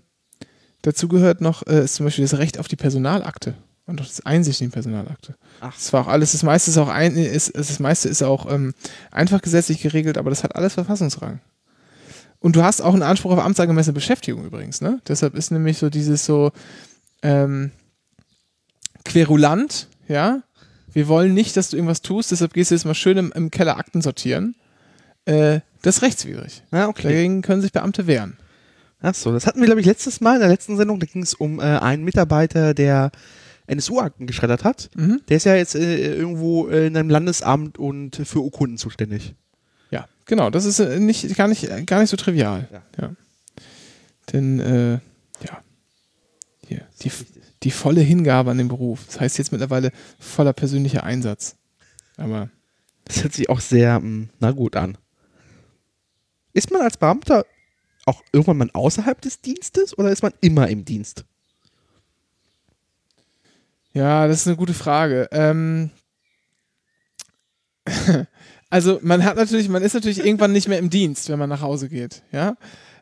dazu gehört noch, äh, ist zum Beispiel das Recht auf die Personalakte und auch das Einsicht in die Personalakte. Ach. Das war auch alles, das meiste ist auch ein, ist, das meiste ist auch ähm, einfach gesetzlich geregelt, aber das hat alles Verfassungsrang. Und du hast auch einen Anspruch auf amtsangemessene Beschäftigung übrigens, ne? Deshalb ist nämlich so dieses so ähm, querulant, ja. Wir wollen nicht, dass du irgendwas tust, deshalb gehst du jetzt mal schön im, im Keller Akten sortieren. Äh, das ist rechtswidrig. Ja, okay. Dagegen können sich Beamte wehren. Ach so, das hatten wir, glaube ich, letztes Mal in der letzten Sendung. Da ging es um äh, einen Mitarbeiter, der NSU-Akten geschreddert hat. Mhm. Der ist ja jetzt äh, irgendwo äh, in einem Landesamt und für Urkunden zuständig. Ja, genau. Das ist äh, nicht, gar, nicht, gar nicht so trivial. Ja. Denn, äh, ja, hier, die, die volle Hingabe an den Beruf. Das heißt jetzt mittlerweile voller persönlicher Einsatz. Aber Das hört sich auch sehr, mh, na gut an. Ist man als Beamter auch irgendwann mal außerhalb des Dienstes oder ist man immer im Dienst? ja, das ist eine gute Frage. Ähm, also man hat natürlich, man ist natürlich irgendwann nicht mehr im Dienst, wenn man nach Hause geht, ja.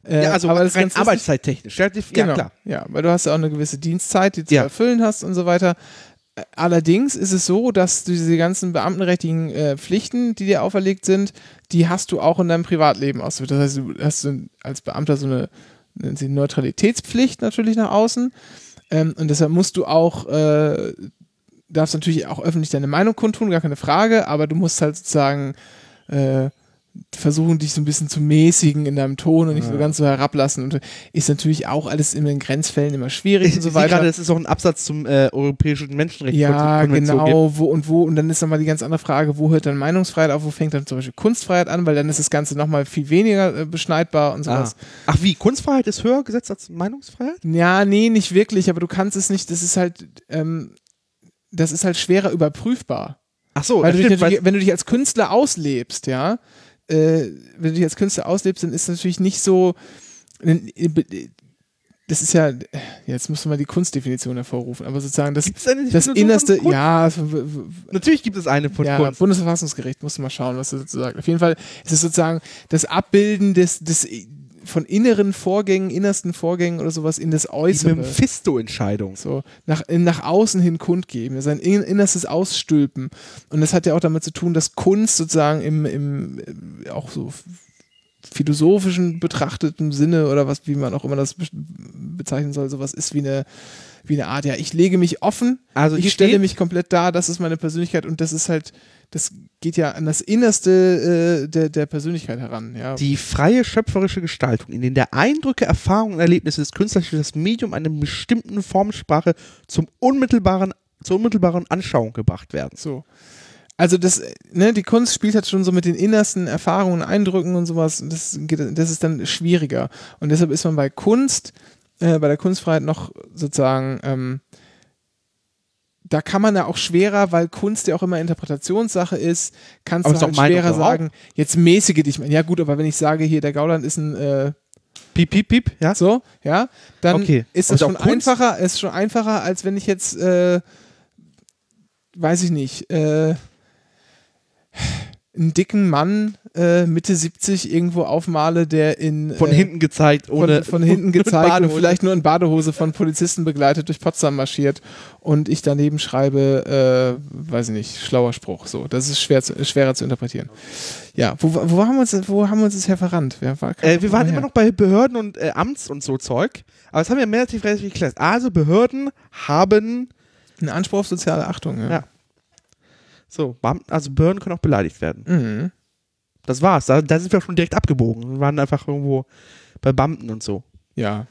Äh, ja, also aber das ist rein arbeitszeittechnisch. Ja, Genau. ja, klar. Ja, weil du hast ja auch eine gewisse Dienstzeit, die du Ja. zu erfüllen hast und so weiter. Allerdings ist es so, dass diese ganzen beamtenrechtlichen äh, Pflichten, die dir auferlegt sind, die hast du auch in deinem Privatleben ausgeführt. Das heißt, du hast als Beamter so eine, sie Neutralitätspflicht natürlich nach außen. Ähm, und deshalb musst du auch, äh, darfst natürlich auch öffentlich deine Meinung kundtun, gar keine Frage, aber du musst halt sozusagen äh, versuchen, dich so ein bisschen zu mäßigen in deinem Ton und nicht so ganz so herablassen. Und ist natürlich auch alles in den Grenzfällen immer schwierig Ich, und so weiter. gerade, das ist auch ein Absatz zum äh, Europäischen Ja, Menschenrechtskonvention. genau, wo und wo, und dann ist nochmal die ganz andere Frage, wo hört dann Meinungsfreiheit auf, wo fängt dann zum Beispiel Kunstfreiheit an, weil dann ist das Ganze nochmal viel weniger äh, beschneidbar und Ah. sowas. Ach wie, Kunstfreiheit ist höher gesetzt als Meinungsfreiheit? Ja, nee, nicht wirklich, aber du kannst es nicht, das ist halt, ähm, das ist halt schwerer überprüfbar. Ach so, Weil du dich stimmt, weil, wenn du dich als Künstler auslebst, ja, äh, wenn du dich als Künstler auslebst, dann ist es natürlich nicht so. Das ist ja, jetzt musst du mal die Kunstdefinition hervorrufen, aber sozusagen das, das innerste, ja, Natürlich gibt es eine von ja, Kunst. Bundesverfassungsgericht, musst du mal schauen, was das dazu sagt. Auf jeden Fall ist es sozusagen das Abbilden des, des von inneren Vorgängen, innersten Vorgängen oder sowas in das Die Äußere. Mephisto-Entscheidung. So, nach, nach außen hin kundgeben, sein in, innerstes Ausstülpen. Und das hat ja auch damit zu tun, dass Kunst sozusagen im, im äh, auch so philosophischen betrachteten Sinne oder was, wie man auch immer das be bezeichnen soll, sowas ist wie eine, wie eine Art, ja, ich lege mich offen, Also ich stelle mich komplett dar, das ist meine Persönlichkeit und das ist halt, das geht ja an das Innerste äh, der, der Persönlichkeit heran, ja. Die freie schöpferische Gestaltung, in denen der Eindrücke, Erfahrungen und Erlebnisse des Künstlers durch das Medium einer bestimmten Formensprache zum unmittelbaren, zur unmittelbaren Anschauung gebracht werden. So. Also das, ne, die Kunst spielt halt schon so mit den innersten Erfahrungen, Eindrücken und sowas. Und das, geht, das ist dann schwieriger. Und deshalb ist man bei Kunst, äh, bei der Kunstfreiheit noch sozusagen, ähm, da kann man ja auch schwerer, weil Kunst ja auch immer Interpretationssache ist, kannst Aber du halt schwerer sagen, jetzt mäßige dich mal. Ja gut, aber wenn ich sage, hier der Gauland ist ein äh, Piep, piep, piep, ja? so, ja, dann Okay. ist das schon Kunst? einfacher, ist schon einfacher, als wenn ich jetzt, äh, weiß ich nicht, äh, einen dicken Mann äh, Mitte 70 irgendwo aufmale, der in Von äh, hinten gezeigt, ohne. von, von hinten gezeigt und Badehose. vielleicht nur in Badehose von Polizisten begleitet durch Potsdam marschiert und ich daneben schreibe, äh, weiß ich nicht, schlauer Spruch. So, das ist schwer zu, schwerer zu interpretieren. Ja, wo, wo haben wir uns, wo haben wir uns bisher verrannt? Wer war, Äh, wir waren woher? immer noch bei Behörden und äh, Amts und so Zeug. Aber das haben wir relativ, relativ geklärt. Also Behörden haben, ein Anspruch auf soziale Achtung. Ja. Ja. So, Beamten, also Behörden können auch beleidigt werden. Mhm. Das war's. Da, da sind wir auch schon direkt abgebogen. Wir waren einfach irgendwo bei Beamten und so. Ja.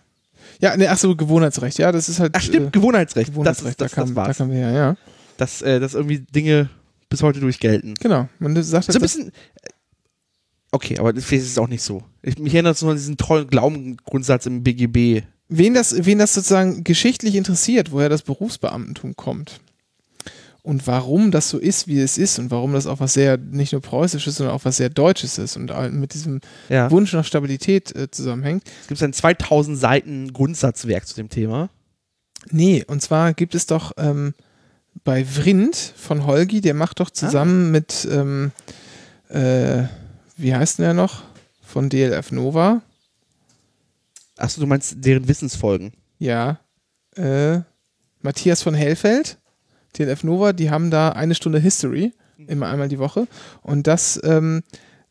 Ja, ne, ach so, Gewohnheitsrecht, ja, das ist halt. Ach stimmt, Äh, Gewohnheitsrecht. Gewohnheitsrecht, das, das, da, kam, das da war's. kamen wir her, ja. dass, äh, dass irgendwie Dinge bis heute durchgelten. Genau. Man sagt So ein bisschen. äh, Okay, aber das ist es auch nicht so. Ich, mich erinnert es nur an diesen tollen Glaubengrundsatz im BGB. wen das, wen das sozusagen geschichtlich interessiert, woher das Berufsbeamtentum kommt und warum das so ist, wie es ist und warum das auch was sehr, nicht nur preußisches, sondern auch was sehr deutsches ist und mit diesem Ja. Wunsch nach Stabilität äh, zusammenhängt. Es gibt ein 2000 Seiten Grundsatzwerk zu dem Thema. Nee, und zwar gibt es doch ähm, bei Vrind von Holgi, der macht doch zusammen mit, ähm, äh, wie heißt denn der noch? Von DLF Nova. Achso, du meinst deren Wissensfolgen. Ja. Äh, Matthias von Hellfeld, DLF Nova, die haben da eine Stunde History, immer einmal die Woche. Und das, ähm,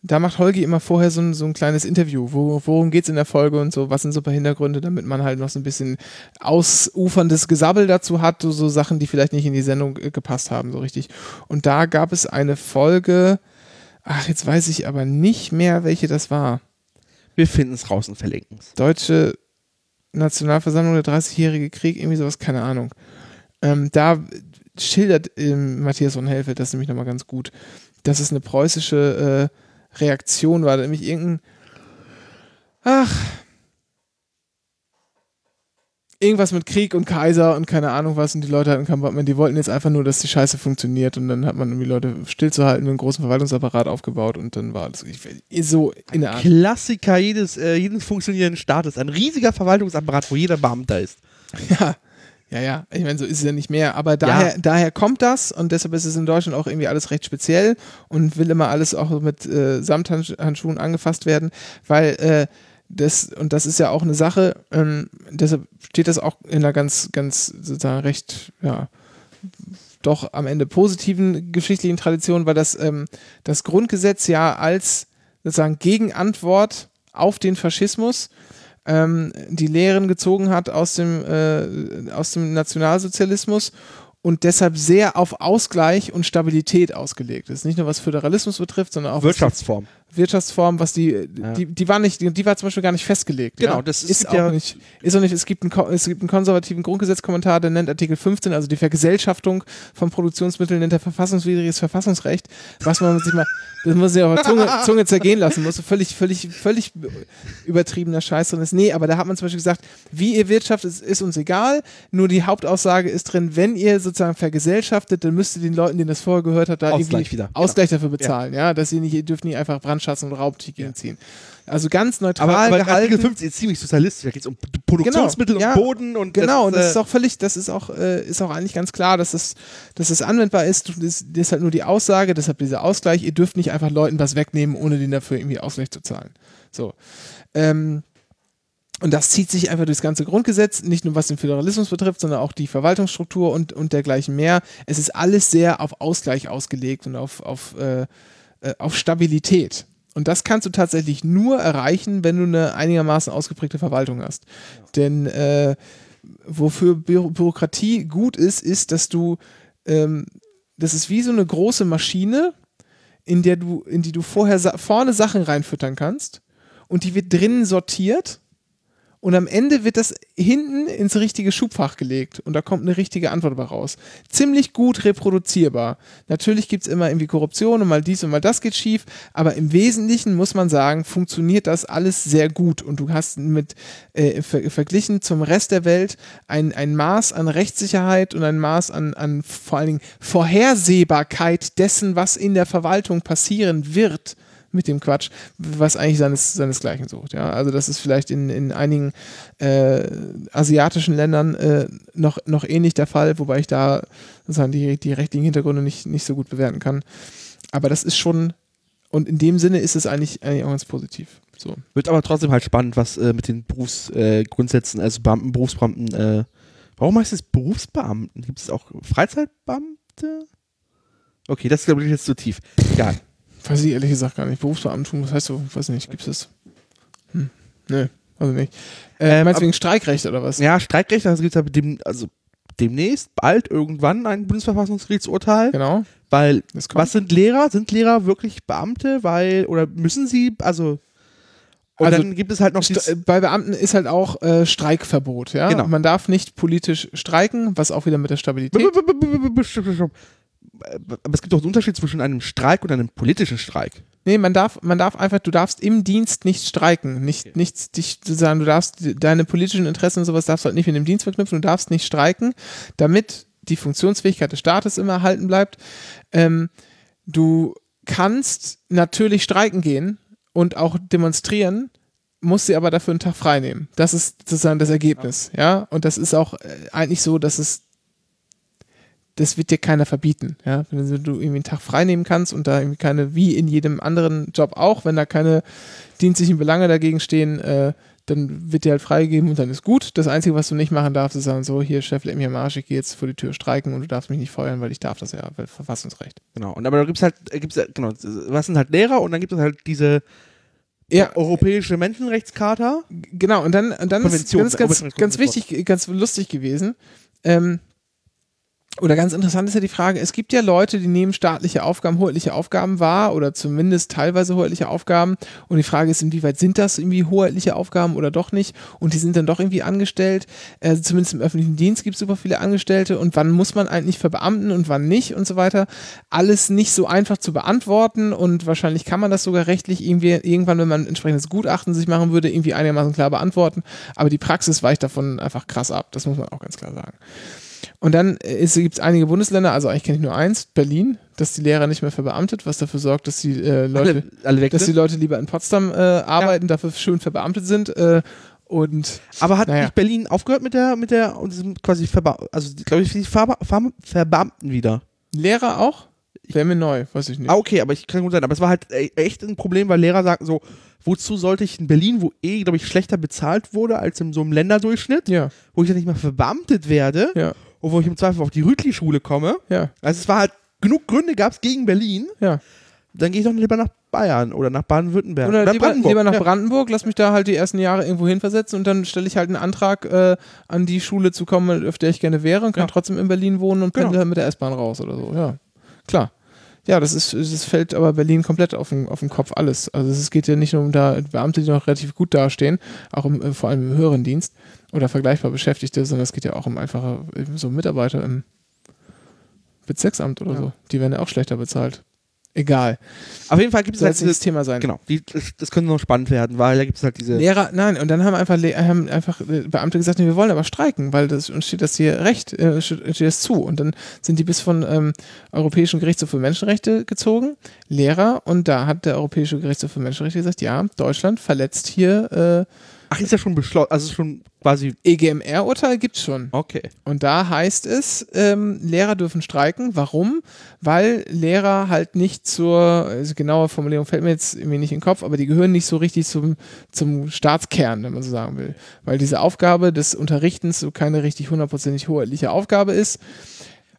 da macht Holgi immer vorher so ein, so ein kleines Interview. Wo, worum geht es in der Folge und so, was sind so ein paar Hintergründe, damit man halt noch so ein bisschen ausuferndes Gesabbel dazu hat, so, so Sachen, die vielleicht nicht in die Sendung äh, gepasst haben, so richtig. Und da gab es eine Folge, ach, jetzt weiß ich aber nicht mehr, welche das war. Wir finden es raus und verlinken es. Deutsche Nationalversammlung, der 30-jährige Krieg, irgendwie sowas, keine Ahnung. Ähm, da schildert ähm, Matthias von Helfeld das nämlich nochmal ganz gut, dass es eine preußische äh, Reaktion war, nämlich irgendein, ach, irgendwas mit Krieg und Kaiser und keine Ahnung was und die Leute hatten keinen Bock mehr, die wollten jetzt einfach nur, dass die Scheiße funktioniert und dann hat man, um die Leute stillzuhalten, einen großen Verwaltungsapparat aufgebaut und dann war das so in der Art. Klassiker jedes, äh, jedes funktionierenden Staates. Ein riesiger Verwaltungsapparat, wo jeder Beamter ist. Ja, ja, ja. Ich meine, so ist es ja nicht mehr. Aber daher, Ja. daher kommt das und deshalb ist es in Deutschland auch irgendwie alles recht speziell und will immer alles auch mit äh, Samthandschuhen angefasst werden, weil äh, das, und das ist ja auch eine Sache, ähm, deshalb steht das auch in einer ganz, ganz sozusagen recht, ja, doch am Ende positiven geschichtlichen Tradition, weil das, ähm, das Grundgesetz ja als sozusagen Gegenantwort auf den Faschismus ähm, die Lehren gezogen hat aus dem, äh, aus dem Nationalsozialismus und deshalb sehr auf Ausgleich und Stabilität ausgelegt ist. Nicht nur was Föderalismus betrifft, sondern auch Wirtschaftsform. Wirtschaftsform, was die, die, die war nicht, die war zum Beispiel gar nicht festgelegt. Genau, ja? das ist- ist auch ja- nicht, ist auch nicht, es gibt einen, es gibt einen konservativen Grundgesetzkommentar, der nennt Artikel 15, also die Vergesellschaftung von Produktionsmitteln, nennt er verfassungswidriges Verfassungsrecht, was man sich mal, das muss sich auf der Zunge, Zunge zergehen lassen, muss völlig, völlig, völlig übertriebener Scheiß drin ist. Nee, aber da hat man zum Beispiel gesagt, wie ihr wirtschaftet, ist, ist uns egal, nur die Hauptaussage ist drin, wenn ihr sozusagen vergesellschaftet, dann müsst ihr den Leuten, denen das vorher gehört hat, da Ausgleich irgendwie wieder. Ausgleich dafür bezahlen, ja, dass ihr nicht, ihr dürft nicht einfach Brandschatzen und Raubtiere ziehen. Also ganz neutral Aber, aber gehalten. Artikel 15 ist ziemlich sozialistisch. Da geht es um Produktionsmittel Genau, ja. und Boden und Genau, und das äh, ist auch völlig, das ist auch, äh, ist auch eigentlich ganz klar, dass das, dass das anwendbar ist. Das, das ist halt nur die Aussage, deshalb dieser Ausgleich, ihr dürft nicht einfach Leuten was wegnehmen, ohne denen dafür irgendwie Ausgleich zu zahlen. So. Ähm, und das zieht sich einfach durchs ganze Grundgesetz, nicht nur was den Föderalismus betrifft, sondern auch die Verwaltungsstruktur und, und dergleichen mehr. Es ist alles sehr auf Ausgleich ausgelegt und auf, auf, äh, äh, auf Stabilität. Und das kannst du tatsächlich nur erreichen, wenn du eine einigermaßen ausgeprägte Verwaltung hast. Denn äh, wofür Bü Bürokratie gut ist, ist, dass du, ähm, das ist wie so eine große Maschine, in der du, in die du vorher sa vorne Sachen reinfüttern kannst und die wird drinnen sortiert und am Ende wird das hinten ins richtige Schubfach gelegt und da kommt eine richtige Antwort dabei raus. Ziemlich gut reproduzierbar. Natürlich gibt es immer irgendwie Korruption und mal dies und mal das geht schief, aber im Wesentlichen muss man sagen, funktioniert das alles sehr gut und du hast mit äh, ver verglichen zum Rest der Welt ein, ein Maß an Rechtssicherheit und ein Maß an, an vor allen Dingen Vorhersehbarkeit dessen, was in der Verwaltung passieren wird mit dem Quatsch, was eigentlich seines, seinesgleichen sucht. Ja? Also das ist vielleicht in, in einigen äh, asiatischen Ländern äh, noch, noch ähnlich der Fall, wobei ich da sozusagen die, die rechtlichen Hintergründe nicht, nicht so gut bewerten kann. Aber das ist schon, und in dem Sinne ist es eigentlich, eigentlich auch ganz positiv. So. wird aber trotzdem halt spannend, was äh, mit den Berufsgrundsätzen, äh, also Beamten, Berufsbeamten, äh, warum heißt es Berufsbeamten? Gibt es auch Freizeitbeamte? Okay, das ist glaube ich jetzt zu tief. Egal. Weiß ich ehrlich gesagt gar nicht. Berufsbeamtum, was heißt so? Weiß nicht, gibt es das? Hm. Nö, also nicht. Äh, Ähm, meinst du wegen Streikrecht oder was? Ja, Streikrecht, also gibt es ja dem, also demnächst, bald, irgendwann ein Bundesverfassungsgerichtsurteil, Genau. weil Das was sind Lehrer? Sind Lehrer wirklich Beamte? Weil, oder müssen sie, also, und Also, dann gibt es halt noch bei Beamten ist halt auch äh, Streikverbot, ja. Genau. Man darf nicht politisch streiken, was auch wieder mit der Stabilität. Aber es gibt doch einen Unterschied zwischen einem Streik und einem politischen Streik. Nee, man darf, man darf einfach, du darfst im Dienst nicht streiken. Nicht, nichts, dich zu sagen, du darfst deine politischen Interessen und sowas darfst du halt nicht mit dem Dienst verknüpfen, du darfst nicht streiken, damit die Funktionsfähigkeit des Staates immer erhalten bleibt. Ähm, du kannst natürlich streiken gehen und auch demonstrieren, musst sie aber dafür einen Tag frei nehmen. Das ist sozusagen das Ergebnis, ja. Und das ist auch äh, eigentlich so, dass es das wird dir keiner verbieten, ja. Wenn du irgendwie einen Tag frei nehmen kannst und da irgendwie keine, wie in jedem anderen Job auch, wenn da keine dienstlichen Belange dagegen stehen, äh, dann wird dir halt freigegeben und dann ist gut. Das Einzige, was du nicht machen darfst, ist sagen, so, hier, Chef, leck mir am Arsch, ich gehe jetzt vor die Tür streiken und du darfst mich nicht feuern, weil ich darf das ja, weil Verfassungsrecht. Genau. Und aber da gibt es halt, äh, gibt's, äh, genau, was sind halt Lehrer und dann gibt es halt diese Ja, europäische Menschenrechtscharta. Genau, und dann, und dann ist, dann ist ganz, ganz wichtig, ganz lustig gewesen. Ähm, oder ganz interessant ist ja die Frage, es gibt ja Leute, die nehmen staatliche Aufgaben, hoheitliche Aufgaben wahr oder zumindest teilweise hoheitliche Aufgaben. Und die Frage ist, inwieweit sind das irgendwie hoheitliche Aufgaben oder doch nicht? Und die sind dann doch irgendwie angestellt, äh, zumindest im öffentlichen Dienst gibt es super viele Angestellte. Und wann muss man eigentlich verbeamten und wann nicht und so weiter. Alles nicht so einfach zu beantworten. Und wahrscheinlich kann man das sogar rechtlich irgendwie irgendwann, wenn man ein entsprechendes Gutachten sich machen würde, irgendwie einigermaßen klar beantworten, aber die Praxis weicht davon einfach krass ab, das muss man auch ganz klar sagen. Und dann gibt es einige Bundesländer, also eigentlich kenne ich nur eins, Berlin, dass die Lehrer nicht mehr verbeamtet, was dafür sorgt, dass die äh, Leute, Alle, alle dass die. Leute lieber in Potsdam äh, arbeiten, dafür schön verbeamtet sind. Äh, und Aber hat Naja. nicht Berlin aufgehört mit der, mit der, quasi Verba also glaube ich, die Ver Verbeamten wieder. Lehrer auch? Wäre mir neu, weiß ich nicht. Ah, okay, aber ich kann gut sein. Aber es war halt e- echt ein Problem, weil Lehrer sagten so, wozu sollte ich in Berlin, wo eh, glaube ich, schlechter bezahlt wurde als in so einem Länderdurchschnitt, Ja, wo ich dann nicht mehr verbeamtet werde ja, und wo ich im Zweifel auf die Rütli-Schule komme. ja, Also es war halt, genug Gründe gab es gegen Berlin. ja. Dann gehe ich doch lieber nach Bayern oder nach Baden-Württemberg. Oder lieber, Brandenburg. lieber nach. Brandenburg, lass mich da halt die ersten Jahre irgendwo hinversetzen und dann stelle ich halt einen Antrag, äh, an die Schule zu kommen, auf der ich gerne wäre und kann trotzdem in Berlin wohnen und Genau. pendel halt mit der S-Bahn raus oder so. Ja, klar. Ja, das ist, das fällt aber Berlin komplett auf den, auf den Kopf alles. Also es geht ja nicht nur um da Beamte, die noch relativ gut dastehen, auch im, äh, vor allem im höheren Dienst oder vergleichbar Beschäftigte, sondern es geht ja auch um einfache so Mitarbeiter im Bezirksamt oder Ja. so. Die werden ja auch schlechter bezahlt. Egal. Auf jeden Fall gibt es halt jetzt nicht das diese, Thema sein. genau, die, das, das könnte noch spannend werden, weil da gibt es halt diese, Lehrer, nein, und dann haben einfach, haben einfach äh, Beamte gesagt, nee, wir wollen aber streiken, weil das uns steht das hier recht, äh, steht steht das zu. Und dann sind die bis von ähm, Europäischen Gerichtshof für Menschenrechte gezogen, Lehrer, und da hat der Europäische Gerichtshof für Menschenrechte gesagt, ja, Deutschland verletzt hier äh, ach, ist ja schon beschlossen, also schon quasi, EGMR-Urteil gibt's schon. okay. Und da heißt es, ähm, Lehrer dürfen streiken. Warum? Weil Lehrer halt nicht zur, also genaue Formulierung fällt mir jetzt irgendwie nicht in den Kopf, aber die gehören nicht so richtig zum, zum Staatskern, wenn man so sagen will. Weil diese Aufgabe des Unterrichtens so keine richtig hundertprozentig hoheitliche Aufgabe ist.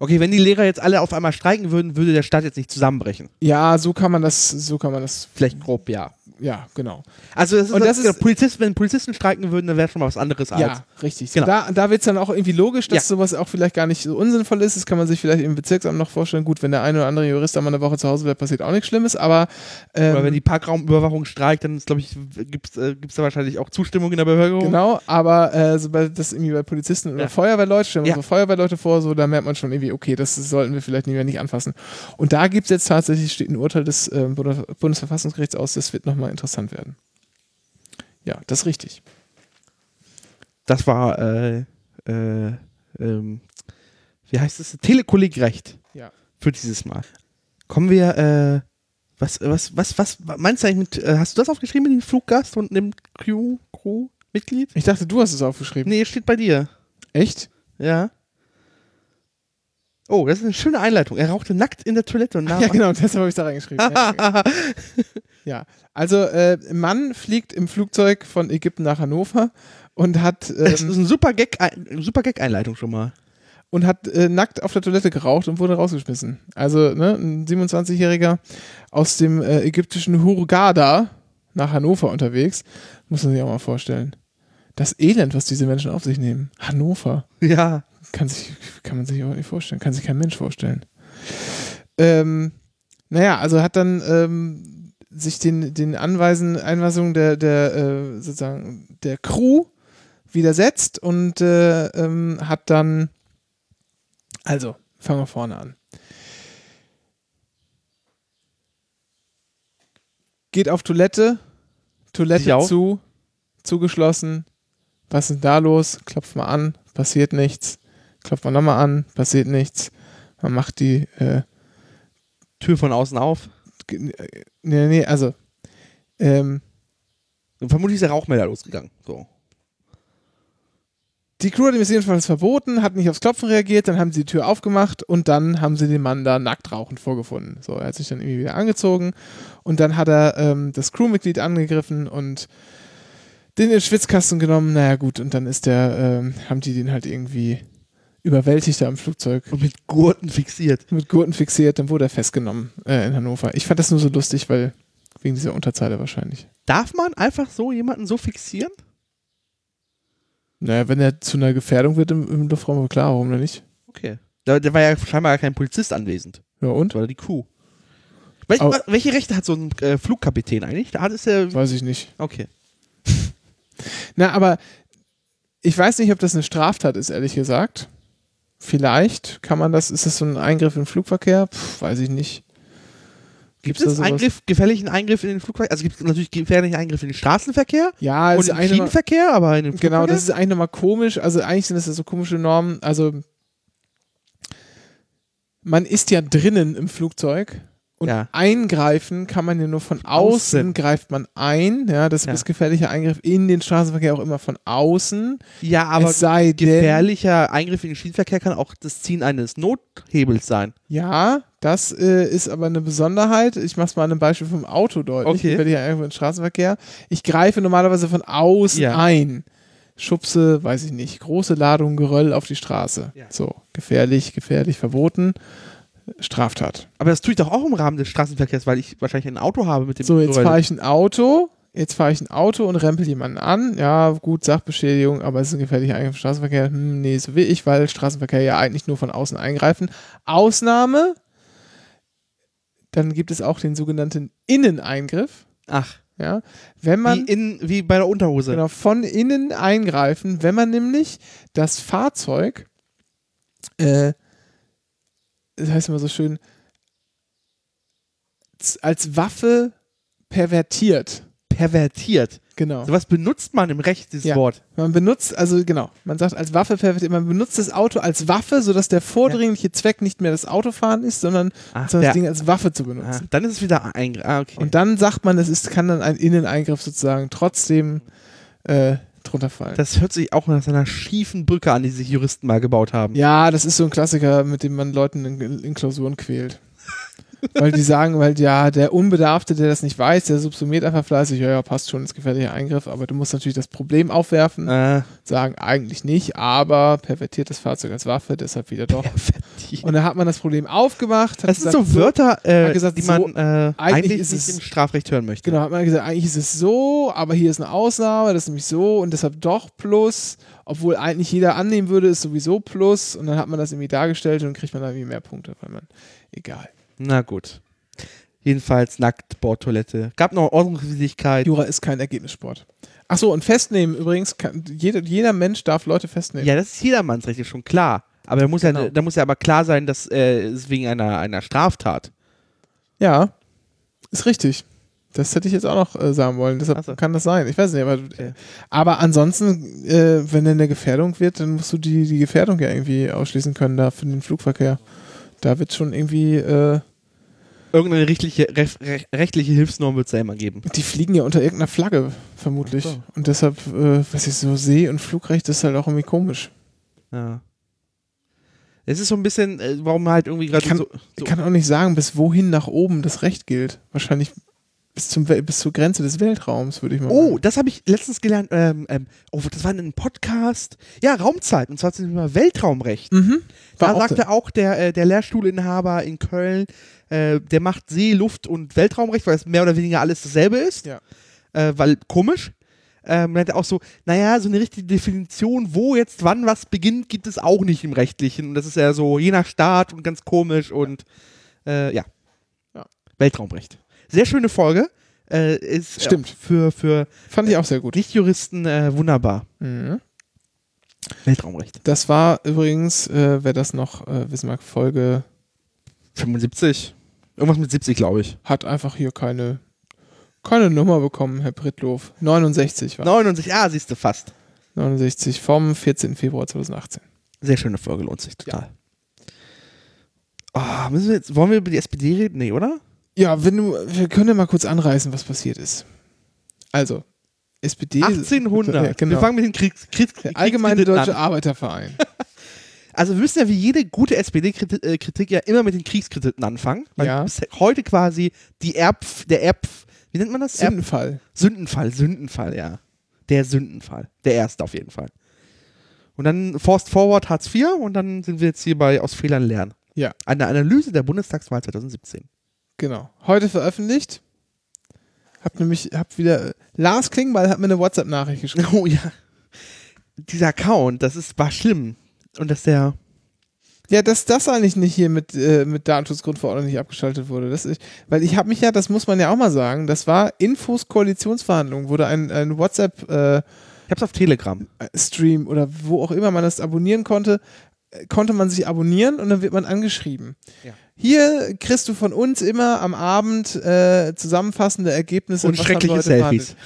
Okay, wenn die Lehrer jetzt alle auf einmal streiken würden, würde der Staat jetzt nicht zusammenbrechen. Ja, so kann man das, so kann man das, Vielleicht grob, ja. Ja, genau. Also das ist, Und das genau, ist- Polizisten, wenn Polizisten streiken würden, dann wäre schon mal was anderes als. Ja, richtig. So, Genau. Da, da wird es dann auch irgendwie logisch, dass Ja. sowas auch vielleicht gar nicht so unsinnvoll ist. Das kann man sich vielleicht im Bezirksamt noch vorstellen. Gut, wenn der eine oder andere Jurist da mal eine Woche zu Hause bleibt, passiert auch nichts Schlimmes, aber ähm, wenn die Parkraumüberwachung streikt, dann glaube ich, gibt es äh, gibt's da wahrscheinlich auch Zustimmung in der Bevölkerung. Genau, aber äh, sobald das irgendwie bei Polizisten oder Ja. Feuerwehrleute, stellen wir Ja. so Feuerwehrleute vor, so, da merkt man schon irgendwie, okay, das sollten wir vielleicht lieber nicht anfassen. Und da gibt es jetzt tatsächlich, steht ein Urteil des äh, Bundes- Bundesverfassungsgerichts aus, das wird nochmal interessant werden. Ja, das ist richtig. Das war, äh, äh, ähm, wie heißt es? Telekollegrecht Ja. für dieses Mal. Kommen wir, äh, was, was, was, was meinst du eigentlich mit, äh, hast du das aufgeschrieben mit dem Fluggast und dem Crew, Crew-Mitglied? Ich dachte, du hast es aufgeschrieben. Nee, steht bei dir. Echt? Ja. Oh, das ist eine schöne Einleitung. Er rauchte nackt in der Toilette und nahm Ja, genau, deshalb habe ich da reingeschrieben. ja, okay. Ja, also äh, Mann fliegt im Flugzeug von Ägypten nach Hannover und hat, Das ähm, ist ein super Gag, ein, super Gag-Einleitung schon mal. und hat äh, nackt auf der Toilette geraucht und wurde rausgeschmissen. Also ne, ein 27-Jähriger aus dem äh, ägyptischen Hurghada nach Hannover unterwegs. Muss man sich auch mal vorstellen. Das Elend, was diese Menschen auf sich nehmen. Hannover. Ja. Kann, sich, kann man sich auch nicht vorstellen. Kann sich kein Mensch vorstellen. Ähm, naja, also hat dann ähm, sich den, den Anweisen, Einweisungen der, der, äh, sozusagen der Crew widersetzt und äh, ähm, hat dann, also, fangen wir vorne an. Geht auf Toilette, Toilette zu, zugeschlossen. Was ist da los? Klopft mal an, passiert nichts. klopft man nochmal an, passiert nichts. Man macht die, äh, Tür von außen auf. Nee, nee, also, ähm, vermutlich ist der Rauchmelder losgegangen. So. Die Crew hat ihm es jedenfalls verboten, hat nicht aufs Klopfen reagiert, dann haben sie die Tür aufgemacht und dann haben sie den Mann da nackt rauchend vorgefunden. So, er hat sich dann irgendwie wieder angezogen und dann hat er ähm, das Crewmitglied angegriffen und den in den Schwitzkasten genommen. Naja, gut, und dann ist der, ähm, haben die den halt irgendwie überwältigt da im Flugzeug, Und mit Gurten fixiert. mit Gurten fixiert, dann wurde er festgenommen äh, in Hannover. Ich fand das nur so lustig, weil wegen dieser Unterzeile wahrscheinlich. Darf man einfach so jemanden so fixieren? Naja, wenn er zu einer Gefährdung wird im, im Luftraum, klar, warum denn nicht? Okay. Da, da war ja scheinbar gar kein Polizist anwesend. Ja, und? Das war die Crew. Wel Aber- welche Rechte hat so ein äh, Flugkapitän eigentlich? Da hat es ja. Weiß ich nicht. Okay. Na, aber ich weiß nicht, ob das eine Straftat ist, ehrlich gesagt. Vielleicht kann man das, ist das so ein Eingriff in den Flugverkehr? Puh, weiß ich nicht. Gibt es? Eingriff, gefährlichen Eingriff in den Flugverkehr? Also gibt es natürlich gefährlichen Eingriff in den Straßenverkehr Ja, und ist im Schienenverkehr, aber in den genau, Flugverkehr? das ist eigentlich nochmal komisch. Also eigentlich sind das ja so komische Normen. Also man ist ja drinnen im Flugzeug und Ja. eingreifen kann man ja nur von außen, außen. greift man ein. Ja, das Ja. ist gefährlicher Eingriff in den Straßenverkehr auch immer von außen. ja, aber gefährlicher Eingriff in den Schienenverkehr kann auch das Ziehen eines Nothebels sein. Ja, das äh, ist aber eine Besonderheit. Ich mache es mal an einem Beispiel vom Auto deutlich. Okay. Ich werde ja irgendwo im Straßenverkehr. Ich greife normalerweise von außen Ja. ein. Schubse, weiß ich nicht, große Ladung Geröll auf die Straße. So, gefährlich, gefährlich, verboten. Straftat. Aber das tue ich doch auch im Rahmen des Straßenverkehrs, weil ich wahrscheinlich ein Auto habe mit dem So, jetzt fahre ich ein Auto. Jetzt fahre ich ein Auto und rempel jemanden an. Ja, gut, Sachbeschädigung, aber es ist ein gefährlicher Eingriff im Straßenverkehr. Hm, nee, so will ich, weil Straßenverkehr ja eigentlich nur von außen eingreifen. Ausnahme, dann gibt es auch den sogenannten Inneneingriff. Ach, Ja, wenn man wie, in, wie bei der Unterhose. genau, von innen eingreifen, wenn man nämlich das Fahrzeug, äh, das heißt immer so schön, als Waffe pervertiert. Pervertiert. Genau. Sowas benutzt man im Recht, dieses Ja. Wort. Man benutzt, also genau, man sagt als Waffe pervertiert, man benutzt das Auto als Waffe, sodass der vordringliche Zweck nicht mehr das Autofahren ist, sondern Ach, so das Ding als Waffe zu Ah, benutzen. dann ist es wieder ein. Ah, okay. Und dann sagt man, es ist, kann dann ein Inneneingriff sozusagen trotzdem äh, drunter fallen. das hört sich auch nach einer schiefen Brücke an, die sich Juristen mal gebaut haben. Ja, das ist so ein Klassiker, mit dem man Leuten in, in Klausuren quält. weil die sagen, weil ja, der Unbedarfte, der das nicht weiß, der subsumiert einfach fleißig, ja, ja, passt schon, ist gefährlicher Eingriff, aber du musst natürlich das Problem aufwerfen, Äh, sagen eigentlich nicht, aber pervertiert das Fahrzeug als Waffe, deshalb wieder doch. Und dann hat man das Problem aufgemacht. Hat Das sind so Wörter, äh, gesagt, die so- man äh, eigentlich, ist nicht es- im Strafrecht hören möchte. Genau, hat man gesagt, eigentlich ist es so, aber hier ist eine Ausnahme, das ist nämlich so und deshalb doch plus, obwohl eigentlich jeder annehmen würde, ist sowieso plus und dann hat man das irgendwie dargestellt und dann kriegt man da irgendwie mehr Punkte, weil man, egal. Na gut. Jedenfalls nackt, Bordtoilette. Gab noch Ordnungswidrigkeit. Jura ist kein Ergebnissport. Achso, und festnehmen übrigens, kann, jeder, jeder Mensch darf Leute festnehmen. Ja, das ist jedermanns Recht, ist schon klar. Aber da muss, Genau. ja, da muss ja aber klar sein, dass äh, es wegen einer, einer Straftat. Ja, ist richtig. Das hätte ich jetzt auch noch äh, sagen wollen. Deshalb so. kann das sein. Ich weiß nicht, aber, Okay. aber ansonsten, äh, wenn denn eine Gefährdung wird, dann musst du die, die Gefährdung ja irgendwie ausschließen können da für den Flugverkehr. Da wird schon irgendwie, äh, Irgendeine rechtliche, ref, re, rechtliche Hilfsnorm wird es ja immer geben. die fliegen ja unter irgendeiner Flagge, vermutlich. So. Und deshalb, äh, was ich so sehe und Flugrecht ist halt auch irgendwie komisch. Ja. Es ist so ein bisschen, äh, warum halt irgendwie gerade so, so Ich kann auch nicht sagen, bis wohin nach oben das Recht gilt. Wahrscheinlich bis, zum, bis zur Grenze des Weltraums, würde ich mal Oh, sagen. das habe ich letztens gelernt. Ähm, ähm, oh, das war in einem Podcast. Ja, Raumzeit. Und zwar zum Thema Weltraumrecht. Mhm. Da auch sagte auch der, äh, der Lehrstuhlinhaber in Köln, äh, der macht See-, Luft- und Weltraumrecht, weil es mehr oder weniger alles dasselbe ist. Ja. Äh, weil komisch. Ähm, hat auch so, naja, so eine richtige Definition, wo jetzt wann was beginnt, gibt es auch nicht im Rechtlichen. Und das ist ja so je nach Staat und ganz komisch und äh, ja. Ja. Weltraumrecht. Sehr schöne Folge. Äh, ist Stimmt. Für, für Fand ich auch sehr gut. Nichtjuristen äh, wunderbar. Mhm. Weltraumrecht. Das war übrigens, äh, wer das noch äh, wissen mag, Folge 75. Irgendwas mit 70, glaube ich. hat einfach hier keine, keine Nummer bekommen, Herr Brittlof. 69 war. 69, ah, siehst du fast. 69 vom 14. Februar 2018. Sehr schöne Folge, lohnt sich total. Oh, müssen wir jetzt, wollen wir über die SPD reden? Nee, oder? Ja, wenn du, wir können ja mal kurz anreißen, was passiert ist. Also, SPD. 1800. Ja, genau. Wir fangen mit dem Kriegs, Kriegs, Der Allgemeine Deutsche an. Arbeiterverein. Also wir müssen ja wie jede gute SPD-Kritik ja immer mit den Kriegskrediten anfangen. Weil Ja. bis heute quasi die Erb, der Erb, wie nennt man das? Sündenfall. Sündenfall, Sündenfall, ja. Der Sündenfall. Der erste auf jeden Fall. Und dann Forced Forward Hartz IV und dann sind wir jetzt hier bei Aus Fehlern lernen. Ja, Eine Analyse der Bundestagswahl 2017. genau. Heute veröffentlicht. Hab nämlich, hab wieder, Lars Klingbeil hat mir eine WhatsApp-Nachricht geschrieben. Oh ja. Dieser Account, das ist, war schlimm. Und dass der, Ja, dass das eigentlich nicht hier mit, äh, mit Datenschutzgrundverordnung nicht abgeschaltet wurde. Das ist, weil ich habe mich ja, das muss man ja auch mal sagen, das war Infos Koalitionsverhandlungen, wurde ein, ein WhatsApp-Stream ich hab's auf Telegram. oder wo auch immer man das abonnieren konnte, äh, konnte man sich abonnieren und dann wird man angeschrieben. Ja. Hier kriegst du von uns immer am Abend äh, zusammenfassende Ergebnisse Und schreckliche Selfies. verhandelt.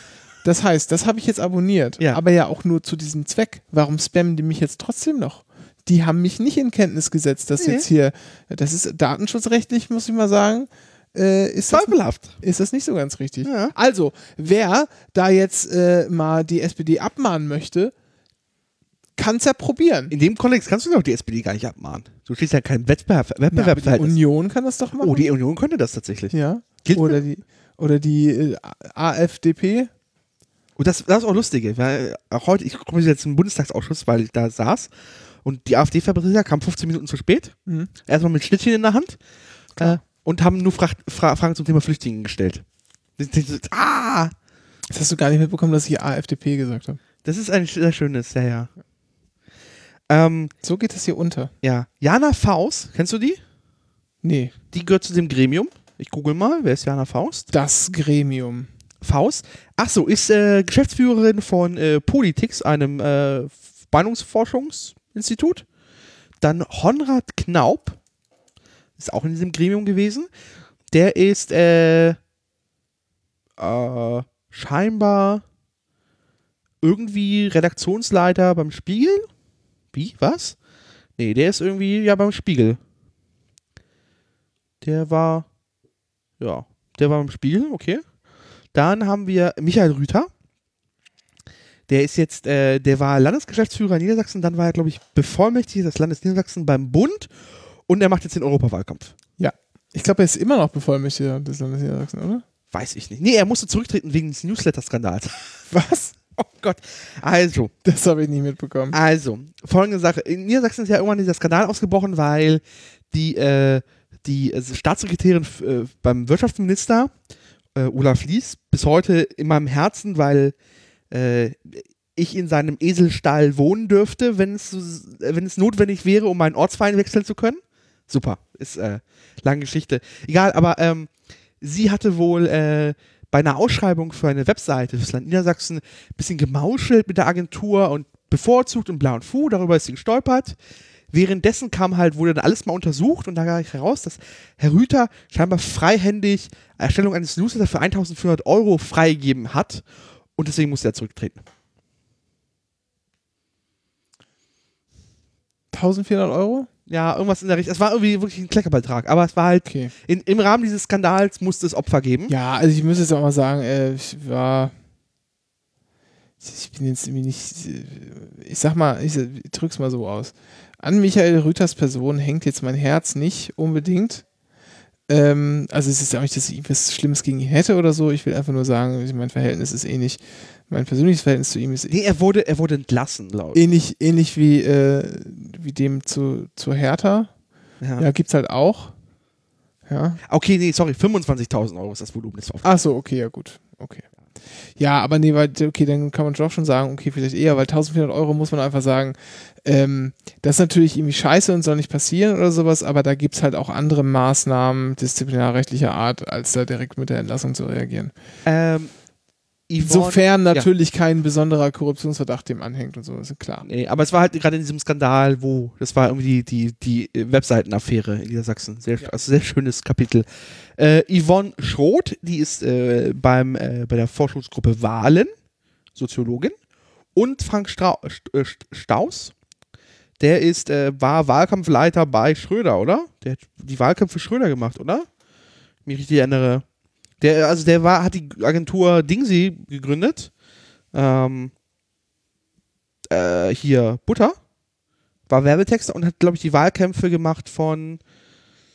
Das heißt, das habe ich jetzt abonniert, Ja. aber ja auch nur zu diesem Zweck. Warum spammen die mich jetzt trotzdem noch? Die haben mich nicht in Kenntnis gesetzt, dass Nee. jetzt hier, das ist datenschutzrechtlich, muss ich mal sagen, äh, ist, das, ist das nicht so ganz richtig. Ja. Also, wer da jetzt äh, mal die SPD abmahnen möchte, kann es ja probieren. In dem Kontext kannst du doch die SPD gar nicht abmahnen. Du stehst ja kein Wettbewerb, Na, aber die. Union kann das doch machen. oh, die Union könnte das tatsächlich. ja. Gilt Oder die, oder die äh, AfDP. Und das, das ist auch lustige, weil auch heute, ich komme jetzt im Bundestagsausschuss, weil ich da saß und die AfD-Vertreter kamen 15 Minuten zu spät, Mhm. erstmal mit Schnittchen in der Hand äh, und haben nur Fra Fra Fragen zum Thema Flüchtlinge gestellt. Ah, Das hast du gar nicht mitbekommen, dass ich AfDP gesagt habe. das ist ein sehr schönes, ja, ja. Ähm, So geht es hier unter. ja, Jana Faust, kennst du die? Nee, Die gehört zu dem Gremium. Ich google mal, wer ist Jana Faust? das Gremium. Faust. Ach so, ist äh, Geschäftsführerin von äh, Politics, einem äh, Meinungsforschungsinstitut. Dann Honrad Knaub, ist auch in diesem Gremium gewesen. Der ist äh, äh, scheinbar irgendwie Redaktionsleiter beim Spiegel. Wie? Was? Nee, der ist irgendwie ja beim Spiegel. Der war ja, der war beim Spiegel, okay. Dann haben wir Michael Rüther. Der ist jetzt, äh, der war Landesgeschäftsführer in Niedersachsen, dann war er, glaube ich, Bevollmächtigter des Landes Niedersachsen beim Bund und er macht jetzt den Europawahlkampf. Ich glaube, er ist immer noch Bevollmächtiger des Landes Niedersachsen, oder? Weiß ich nicht. Nee, er musste zurücktreten wegen des Newsletter-Skandals. Was? Oh Gott. Also, Das habe ich nicht mitbekommen. also, folgende Sache. In Niedersachsen ist ja irgendwann dieser Skandal ausgebrochen, weil die, äh, die äh, Staatssekretärin äh, beim Wirtschaftsminister, äh, Olaf Lies, bis heute in meinem Herzen, weil äh, ich in seinem Eselstall wohnen dürfte, wenn es, notwendig wäre, um meinen Ortsverein wechseln zu können. Super, ist äh, lange Geschichte. Egal, aber ähm, sie hatte wohl äh, bei einer Ausschreibung für eine Webseite fürs Land Niedersachsen ein bisschen gemauschelt mit der Agentur und bevorzugt und bla und fu, darüber ist sie gestolpert. Währenddessen kam halt, wurde dann alles mal untersucht und da kam heraus, dass Herr Rüther scheinbar freihändig Erstellung eines Newsletters für 1500 Euro freigegeben hat und deswegen musste er zurücktreten. 1400 Euro? Ja, irgendwas in der Richtung. Es war irgendwie wirklich ein Kleckerbetrag, aber es war halt, Okay. in, im Rahmen dieses Skandals musste es Opfer geben. Ja, also ich muss jetzt auch mal sagen, äh, ich war. Ich bin jetzt irgendwie nicht. Ich sag mal, ich, ich drück's mal so aus. An Michael Rüthers Person hängt jetzt mein Herz nicht unbedingt. Ähm, also es ist ja auch nicht, dass ich was Schlimmes gegen ihn hätte oder so. Ich will einfach nur sagen, mein Verhältnis ist ähnlich. Mein persönliches Verhältnis zu ihm ist Nee, er wurde, er wurde entlassen, glaube ich. ähnlich, ähnlich wie, äh, wie dem zu, zu Hertha. Ja. Ja, gibt's halt auch. Ja. Okay, nee, sorry, 25.000 Euro ist das Volumen des Auftrags. Ach so, okay, ja gut. Okay. Ja, aber nee, weil, okay, dann kann man doch schon sagen, okay, vielleicht eher, weil 1400 Euro muss man einfach sagen, ähm, das ist natürlich irgendwie scheiße und soll nicht passieren oder sowas, aber da gibt's halt auch andere Maßnahmen disziplinarrechtlicher Art, als da direkt mit der Entlassung zu reagieren. Ähm, Yvonne, Sofern natürlich kein besonderer Korruptionsverdacht dem anhängt und so, ist klar. Nee, aber es war halt gerade in diesem Skandal, wo, das war irgendwie die, die, die Webseitenaffäre in Niedersachsen. Sehr, Ja. also sehr schönes Kapitel. Äh, Yvonne Schroth, die ist äh, beim, äh, bei der Forschungsgruppe Wahlen, Soziologin. Und Frank Strau St- äh, St- Staus, der ist, äh, war Wahlkampfleiter bei Schröder, oder? Der hat die Wahlkämpfe Schröder gemacht, oder? Mich richtig erinnere. Der, also der war, hat die Agentur Dingsy gegründet. Ähm, äh, hier, Butter. War Werbetexter und hat, glaube ich, die Wahlkämpfe gemacht von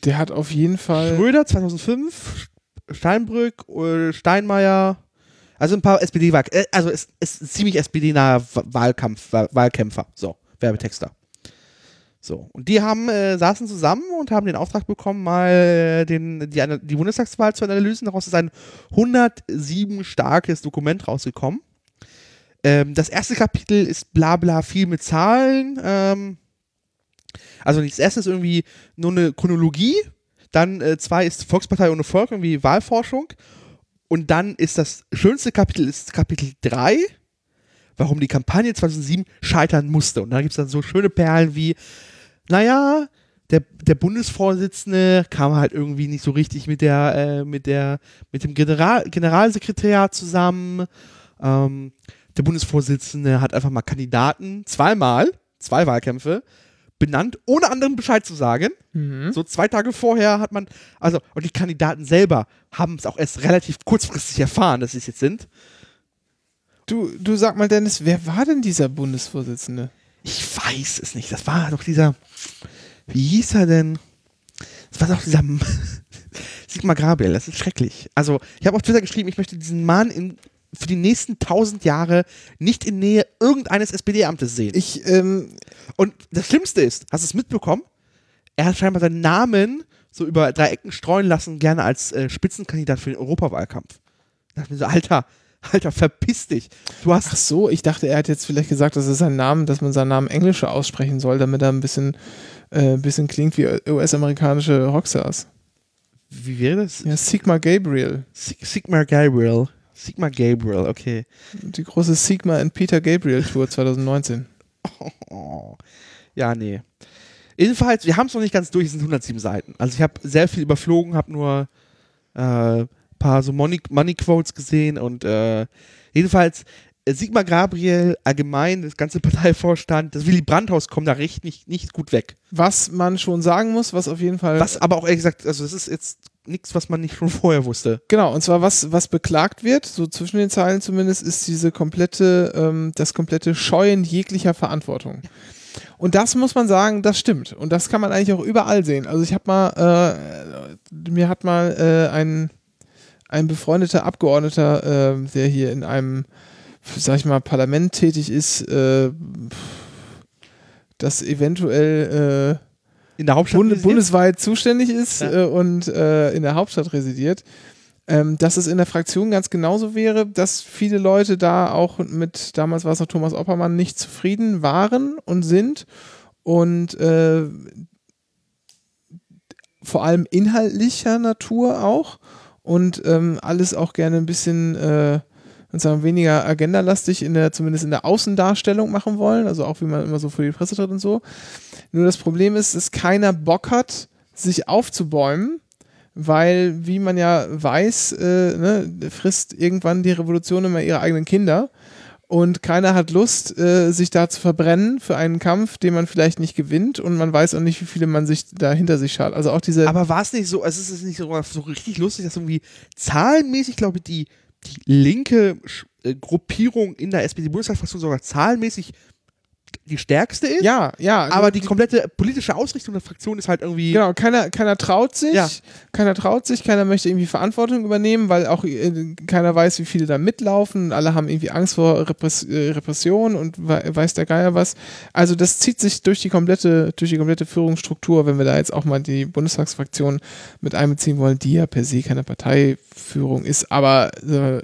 Der hat auf jeden Fall. Schröder 2005, Steinbrück, äh, Steinmeier. Also ein paar SPD-Wahlkämpfer. Äh, also es ist ziemlich SPD-naher Wahlkampf, Wahl- Wahlkämpfer. So, Werbetexter. So, und die haben, äh, saßen zusammen und haben den Auftrag bekommen, mal äh, den, die, die Bundestagswahl zu analysieren. Daraus ist ein 107 starkes Dokument rausgekommen. Ähm, das erste Kapitel ist bla bla viel mit Zahlen. Ähm, also das erste ist irgendwie nur eine Chronologie. Dann äh, zwei ist Volkspartei ohne Volk, irgendwie Wahlforschung. Und dann ist das schönste Kapitel ist Kapitel 3, warum die Kampagne 2007 scheitern musste. Und da gibt es dann so schöne Perlen wie, naja, der, der Bundesvorsitzende kam halt irgendwie nicht so richtig mit der, äh, mit der, mit dem General, Generalsekretariat zusammen. Ähm, der Bundesvorsitzende hat einfach mal Kandidaten zweimal, zwei Wahlkämpfe, benannt, ohne anderen Bescheid zu sagen. Mhm. So zwei Tage vorher hat man, also, und die Kandidaten selber haben es auch erst relativ kurzfristig erfahren, dass sie es jetzt sind. Du, du sag mal, Dennis, wer war denn dieser Bundesvorsitzende? Ich weiß es nicht. Das war doch dieser, wie hieß er denn? Das war doch dieser Sigmar Gabriel. Das ist schrecklich. Also, ich habe auf Twitter geschrieben, ich möchte diesen Mann in, für die nächsten tausend Jahre nicht in Nähe irgendeines SPD-Amtes sehen. Ich, ähm, Und das Schlimmste ist, hast du es mitbekommen? Er hat scheinbar seinen Namen so über drei Ecken streuen lassen, gerne als äh, Spitzenkandidat für den Europawahlkampf. Da dachte ich mir so, Alter, Alter, verpiss dich. Du hast ach so, ich dachte, er hat jetzt vielleicht gesagt, das ist sein Name, dass man seinen Namen englischer aussprechen soll, damit er ein bisschen, äh, bisschen klingt wie US-amerikanische Rockstars. Wie wäre das? Ja, Sigma Gabriel. Sig Sigmar Gabriel. Sigmar Gabriel, okay. Die große Sigma and Peter Gabriel Tour 2019. Oh. Ja, nee. Jedenfalls, wir haben es noch nicht ganz durch, es sind 107 Seiten. Also ich habe sehr viel überflogen, habe nur äh, paar so Money, Money Quotes gesehen und äh, jedenfalls äh, Sigmar Gabriel, allgemein, das ganze Parteivorstand, das Willy Brandt-Haus kommen da recht nicht, nicht gut weg. Was man schon sagen muss, was auf jeden Fall. Was aber auch ehrlich gesagt, also das ist jetzt nichts, was man nicht schon vorher wusste. Genau, und zwar was, was beklagt wird, so zwischen den Zeilen zumindest, ist diese komplette, ähm, das komplette Scheuen jeglicher Verantwortung. Und das muss man sagen, das stimmt. Und das kann man eigentlich auch überall sehen. Also ich habe mal, äh, mir hat mal äh, ein, ein befreundeter Abgeordneter, äh, der hier in einem, sag ich mal, Parlament tätig ist, äh, das eventuell äh, In der Hauptstadt. Bund residiert? bundesweit zuständig ist Ja. äh, und äh, in der Hauptstadt residiert, ähm, dass es in der Fraktion ganz genauso wäre, dass viele Leute da auch mit, damals war es noch Thomas Oppermann, nicht zufrieden waren und sind und äh, vor allem inhaltlicher Natur auch und ähm, alles auch gerne ein bisschen äh, sozusagen weniger agendalastig in der, zumindest in der Außendarstellung machen wollen, also auch wie man immer so vor die Presse tritt und so. Nur das Problem ist, dass keiner Bock hat, sich aufzubäumen, weil, wie man ja weiß, äh, ne, frisst irgendwann die Revolution immer ihre eigenen Kinder. Und keiner hat Lust, äh, sich da zu verbrennen für einen Kampf, den man vielleicht nicht gewinnt. Und man weiß auch nicht, wie viele man sich da hinter sich schaut. Also auch diese. Aber war es nicht so, also es ist nicht so, so richtig lustig, dass irgendwie zahlenmäßig, glaube ich, die, die linke äh, Gruppierung in der SPD-Bundestagsfraktion sogar zahlenmäßig die stärkste ist? ja, ja. Aber die komplette politische Ausrichtung der Fraktion ist halt irgendwie. Genau, keiner, keiner traut sich, Ja. keiner traut sich, keiner möchte irgendwie Verantwortung übernehmen, weil auch äh, keiner weiß, wie viele da mitlaufen. Alle haben irgendwie Angst vor Repress äh, Repression und we weiß der Geier was. Also das zieht sich durch die komplette, durch die komplette Führungsstruktur, wenn wir da jetzt auch mal die Bundestagsfraktion mit einbeziehen wollen, die ja per se keine Parteiführung ist, aber äh,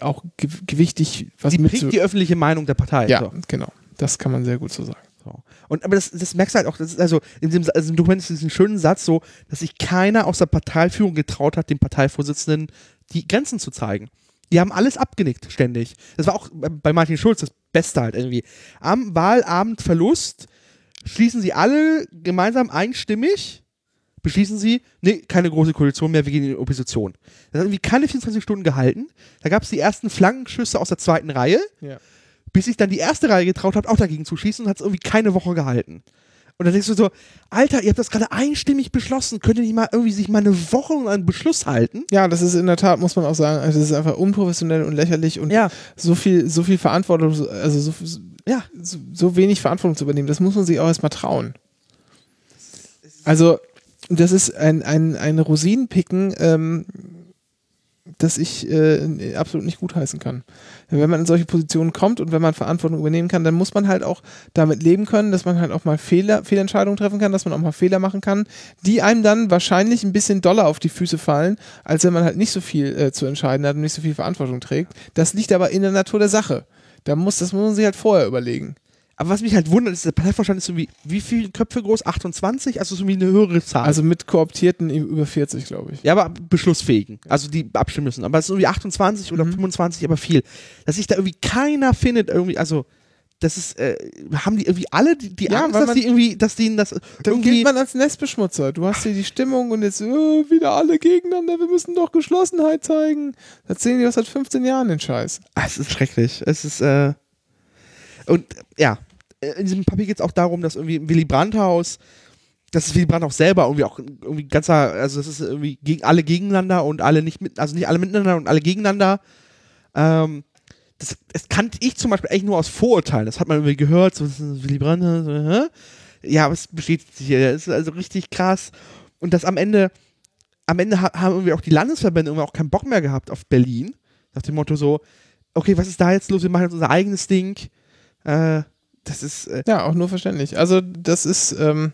auch ge gewichtig was Sie mit prägt die öffentliche Meinung der Partei. Ja, So. genau. Das kann man sehr gut so sagen. So. Und, aber das, das merkst du halt auch, das ist also in dem, also im Dokument ist diesen schönen Satz so, dass sich keiner aus der Parteiführung getraut hat, dem Parteivorsitzenden die Grenzen zu zeigen. Die haben alles abgenickt, ständig. Das war auch bei- Martin Schulz das Beste halt irgendwie. Am Wahlabend Verlust schließen sie alle gemeinsam einstimmig, beschließen sie, nee, keine große Koalition mehr, wir gehen in die Opposition. Das hat irgendwie keine 24 Stunden gehalten. Da gab es die ersten Flankenschüsse aus der zweiten Reihe Ja. Bis sich dann die erste Reihe getraut hat, auch dagegen zu schießen und hat es irgendwie keine Woche gehalten. Und dann denkst du so, Alter, ihr habt das gerade einstimmig beschlossen, könnt ihr nicht mal irgendwie sich mal eine Woche an einen Beschluss halten? Ja, das ist in der Tat, muss man auch sagen, also das ist einfach unprofessionell und lächerlich und Ja. so viel, so viel Verantwortung, also so, Ja. so, so wenig Verantwortung zu übernehmen, das muss man sich auch erstmal trauen. Also, das ist ein, ein, ein Rosinenpicken, ähm, das ich äh, absolut nicht gutheißen kann. Wenn man in solche Positionen kommt und wenn man Verantwortung übernehmen kann, dann muss man halt auch damit leben können, dass man halt auch mal Fehler, Fehlentscheidungen treffen kann, dass man auch mal Fehler machen kann, die einem dann wahrscheinlich ein bisschen doller auf die Füße fallen, als wenn man halt nicht so viel äh, zu entscheiden hat und nicht so viel Verantwortung trägt. Das liegt aber in der Natur der Sache. Da muss, das muss man sich halt vorher überlegen. Aber was mich halt wundert, ist, der Parteivorstand ist irgendwie, wie viele Köpfe groß? 28? Also so irgendwie eine höhere Zahl. Also mit Kooptierten über 40, glaube ich. ja, aber beschlussfähigen. Also die abstimmen müssen. Aber es ist irgendwie 28 oder Mhm. 25, aber viel. Dass sich da irgendwie keiner findet, irgendwie, also. Das ist, äh, haben die irgendwie alle die, die Ja, Angst, dass man- die irgendwie, dass denen das Dann gilt man als Nestbeschmutzer. Du hast hier die Stimmung und jetzt äh, wieder alle gegeneinander. Wir müssen doch Geschlossenheit zeigen. Da erzählen die was seit 15 Jahren den Scheiß. Ah, es ist schrecklich. Es ist, äh. Und ja, in diesem Papier geht es auch darum, dass irgendwie Willy Brandt-Haus, dass Willy Brandt auch selber irgendwie auch irgendwie ganzer, also das ist irgendwie gegen alle gegeneinander und alle nicht mit, also nicht alle miteinander und alle gegeneinander. Ähm, das, das kannte ich zum Beispiel eigentlich nur aus Vorurteilen. Das hat man irgendwie gehört, so Willy Brandt, so, hä? ja, aber es bestätigt sich hier. Das ist also richtig krass. Und das am Ende, am Ende ha haben irgendwie auch die Landesverbände irgendwie auch keinen Bock mehr gehabt auf Berlin. Nach dem Motto so, okay, was ist da jetzt los? Wir machen jetzt unser eigenes Ding. Äh, das ist, äh, Ja, auch nur verständlich. Also das ist ähm,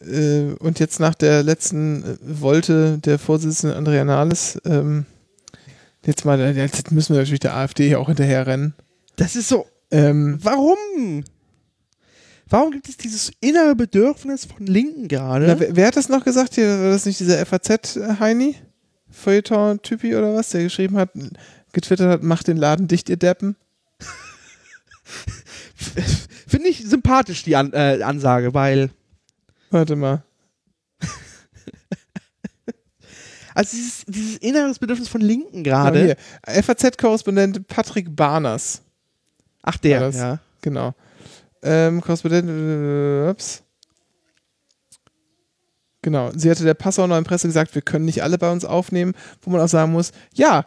äh, und jetzt nach der letzten äh, Wolte der Vorsitzende Andrea Nahles ähm, jetzt mal, äh, jetzt müssen wir natürlich der AfD hier auch hinterher rennen. das ist so, Ähm, warum? Warum gibt es dieses innere Bedürfnis von Linken gerade? na, wer, wer hat das noch gesagt? Hier, war das nicht dieser FAZ-Heini? Feuilleton-Typi oder was? Der geschrieben hat, getwittert hat, macht den Laden dicht, ihr Deppen. Finde ich sympathisch, die An äh, Ansage, weil, Warte mal. also dieses, dieses inneres Bedürfnis von Linken Ja, gerade. hier. FAZ-Korrespondent Patrick Barners. Ach, der, ja. Genau. Ähm, Korrespondent, äh, ups. Genau. Sie hatte der Passauer Neuen Presse gesagt, wir können nicht alle bei uns aufnehmen, wo man auch sagen muss, ja,